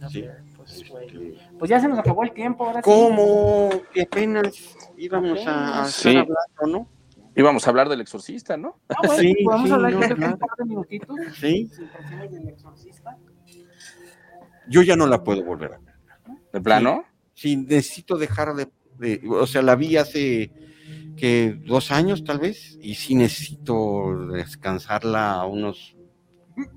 no Sí. pues, güey. Pues ya se nos acabó el tiempo, ahora sí. ¿Cómo? Que apenas íbamos a, a Sí. estar hablando, ¿no? Íbamos a hablar del exorcista, ¿no? Ah, bueno, Sí, podemos sí, hablar no, yo creo que claro. un par de minutitos. Sí. Sin impresiones del exorcista. Yo ya no la puedo volver a ver. ¿De plano? Sí, necesito dejar de, de- o sea, la vi hace que dos años tal vez, y sí necesito descansarla a unos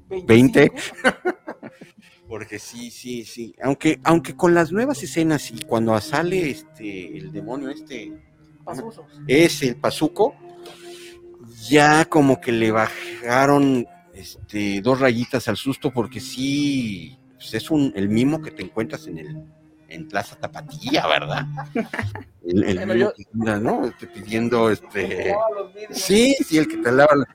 20. Porque sí, sí, sí. Aunque, aunque con las nuevas escenas y cuando sale este el demonio este, es el Pazuco, ya como que le bajaron este, dos rayitas al susto porque sí, pues es un, el mismo que te encuentras en el en Plaza Tapatía, ¿verdad? El, el Bueno, mismo yo- que anda, ¿no? Este, pidiendo este sí, sí, el que te lava la-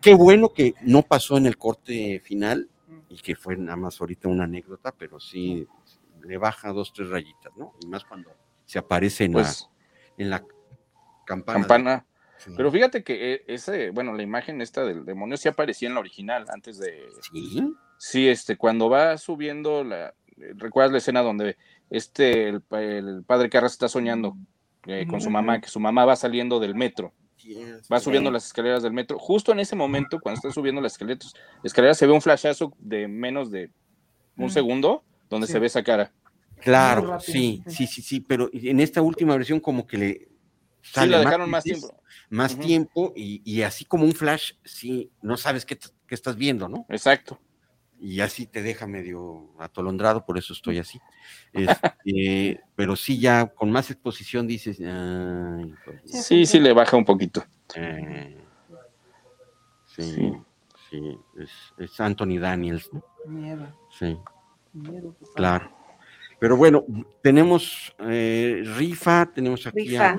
Qué bueno que no pasó en el corte final y que fue nada más ahorita una anécdota, pero sí le baja dos, tres rayitas, ¿no? Y más cuando se aparece en Pues- la en la campana. Campana. Sí. Pero fíjate que eh, ese, bueno, la imagen esta del demonio sí aparecía en la original antes de. Sí. Sí, este, cuando va subiendo la. eh, ¿Recuerdas la escena donde este, el, pa- el padre Carras está soñando eh, con su mamá, que su mamá va saliendo del metro? Va subiendo las escaleras del metro. Justo en ese momento, cuando está subiendo las escaleras, escaleras se ve un flashazo de menos de un Mm. segundo donde Sí. se ve esa cara. Claro, sí, sí. sí, sí, pero en esta última versión como que le Sí, sale la dejaron más tiempo. Más tiempo y, y así como un flash, sí, no sabes qué, qué estás viendo, ¿no? Exacto. Y así te deja medio atolondrado, por eso estoy así. Este, pero sí, ya con más exposición dices, ay, pues, Sí, sí le baja un poquito. eh, sí, Sí. sí, es, es Anthony Daniels, ¿no? Miedo. Sí. Miedo. Claro. Pero bueno, tenemos eh, rifa, tenemos aquí Rifa.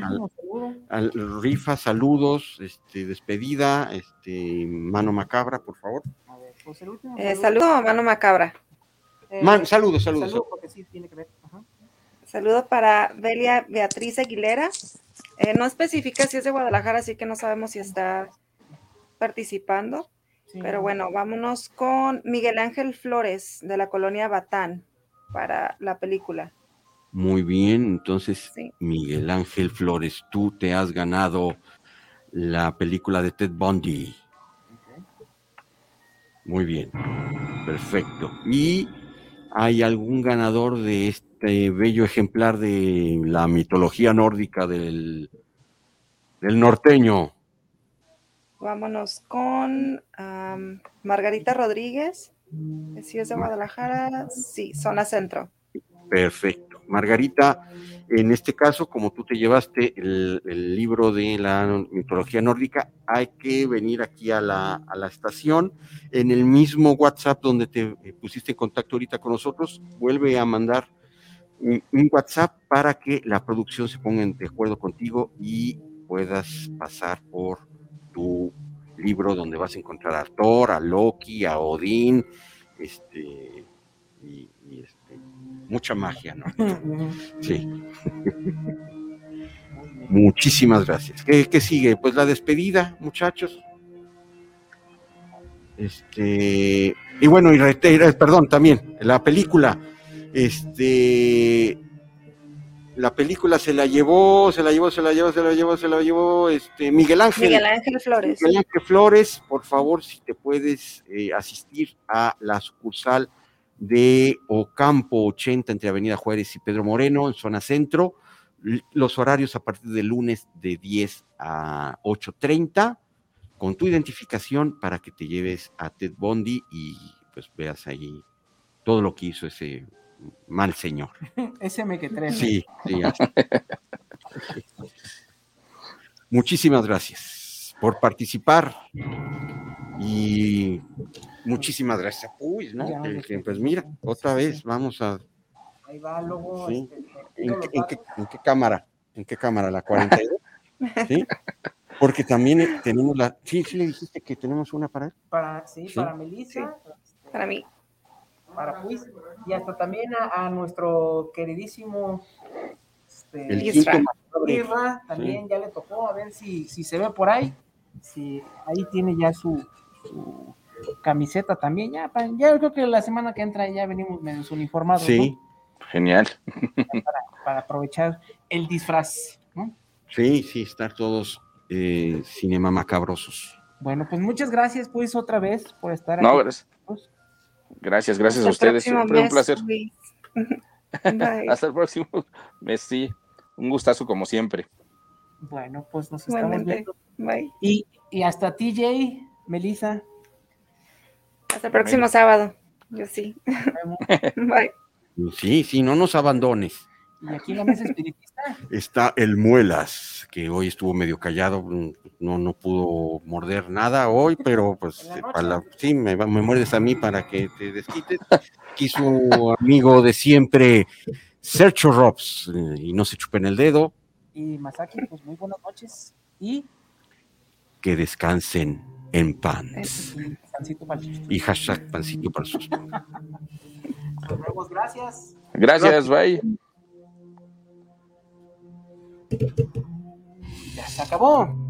al, rifa, saludos, este, despedida, este, mano macabra, por favor. A ver, pues el último Eh, saludo a Mano Macabra. Eh, Man- saludos, saludos. Saludo porque sí tiene que ver. Ajá. Saludo para Belia Beatriz Aguilera. Eh, no especifica si es de Guadalajara, así que no sabemos si está participando. Sí. Pero bueno, vámonos con Miguel Ángel Flores de la colonia Batán para la película. Muy bien, entonces, Sí. Miguel Ángel Flores, tú te has ganado la película de Ted Bundy. Muy bien, perfecto. ¿Y hay algún ganador de este bello ejemplar de la mitología nórdica del, del norteño? Vámonos con Margarita Rodríguez. Si es de Guadalajara, sí, zona centro. Perfecto. Margarita, en este caso, como tú te llevaste el, libro de la mitología nórdica, hay que venir aquí a la, a la estación. En el mismo WhatsApp donde te eh, pusiste en contacto ahorita con nosotros, vuelve a mandar un, un WhatsApp para que la producción se ponga de acuerdo contigo y puedas pasar por tu libro donde vas a encontrar a Thor, a Loki, a Odín, este, y, y, este, mucha magia, ¿no? Sí. Muchísimas gracias. ¿Qué, qué sigue? Pues la despedida, muchachos. Este, y bueno, y reitera- perdón, también, la película. Este, la película se la llevó, se la llevó, se la llevó, se la llevó, se la llevó, este, Miguel Ángel. Miguel Ángel Flores. Miguel Ángel Flores, por favor, si te puedes eh, asistir a la sucursal de Ocampo 80 entre Avenida Juárez y Pedro Moreno, en zona centro. Los horarios a partir de lunes de 10 a 8.30, con tu identificación para que te lleves a Ted Bondi y pues veas ahí todo lo que hizo ese mal señor. Ese me que tres. Sí, sí. Muchísimas gracias por participar. Y muchísimas gracias. Uy, ¿no? Ya, Que- de que, que- pues mira, otra vez vamos a. Ahí va, luego. Sí. este, te ¿En, qué- los en qué, datos en qué cámara? ¿En qué cámara? ¿La 42? ¿Sí? Porque también eh, tenemos la. Sí, sí, le dijiste que tenemos una para él. Para, sí, Sí. para Melissa, Para mí. para Puis, y hasta también a, a nuestro queridísimo este, El Isra. Isra, también ya le tocó, a ver si, si se ve por ahí. Si ahí tiene ya su, su camiseta también. Ya, pa- ya creo que la semana que entra ya venimos medio uniformados, Sí, Genial. Para aprovechar el disfraz, ¿no? sí, sí, estar todos eh, cinema macabrosos. Bueno, pues muchas gracias, pues, otra vez por estar No, aquí. gracias. Gracias, gracias a Hasta ustedes. Siempre un placer. Hasta el próximo mes, sí. Un gustazo como siempre. Bueno, pues nos estamos Igualmente. viendo. Bye. Y, y hasta TJ, Melissa. Hasta el próximo sábado. Yo sí. Bye. Sí, sí, no nos abandones. Y aquí la mesa espiritista. Está el Muelas, que hoy estuvo medio callado, mm, no, no pudo morder nada hoy, pero pues eh, noche. para la- sí, me muerdes a mí para que te desquites. Aquí su amigo de siempre, Sergio Robs, eh, y no se chupen el dedo, Y Masaki, pues muy buenas noches. Y, que descansen en paz. Y pancito para el susto. Y hashtag pancito para el susto. Nos vemos, gracias. Gracias, bye. Ya se acabó.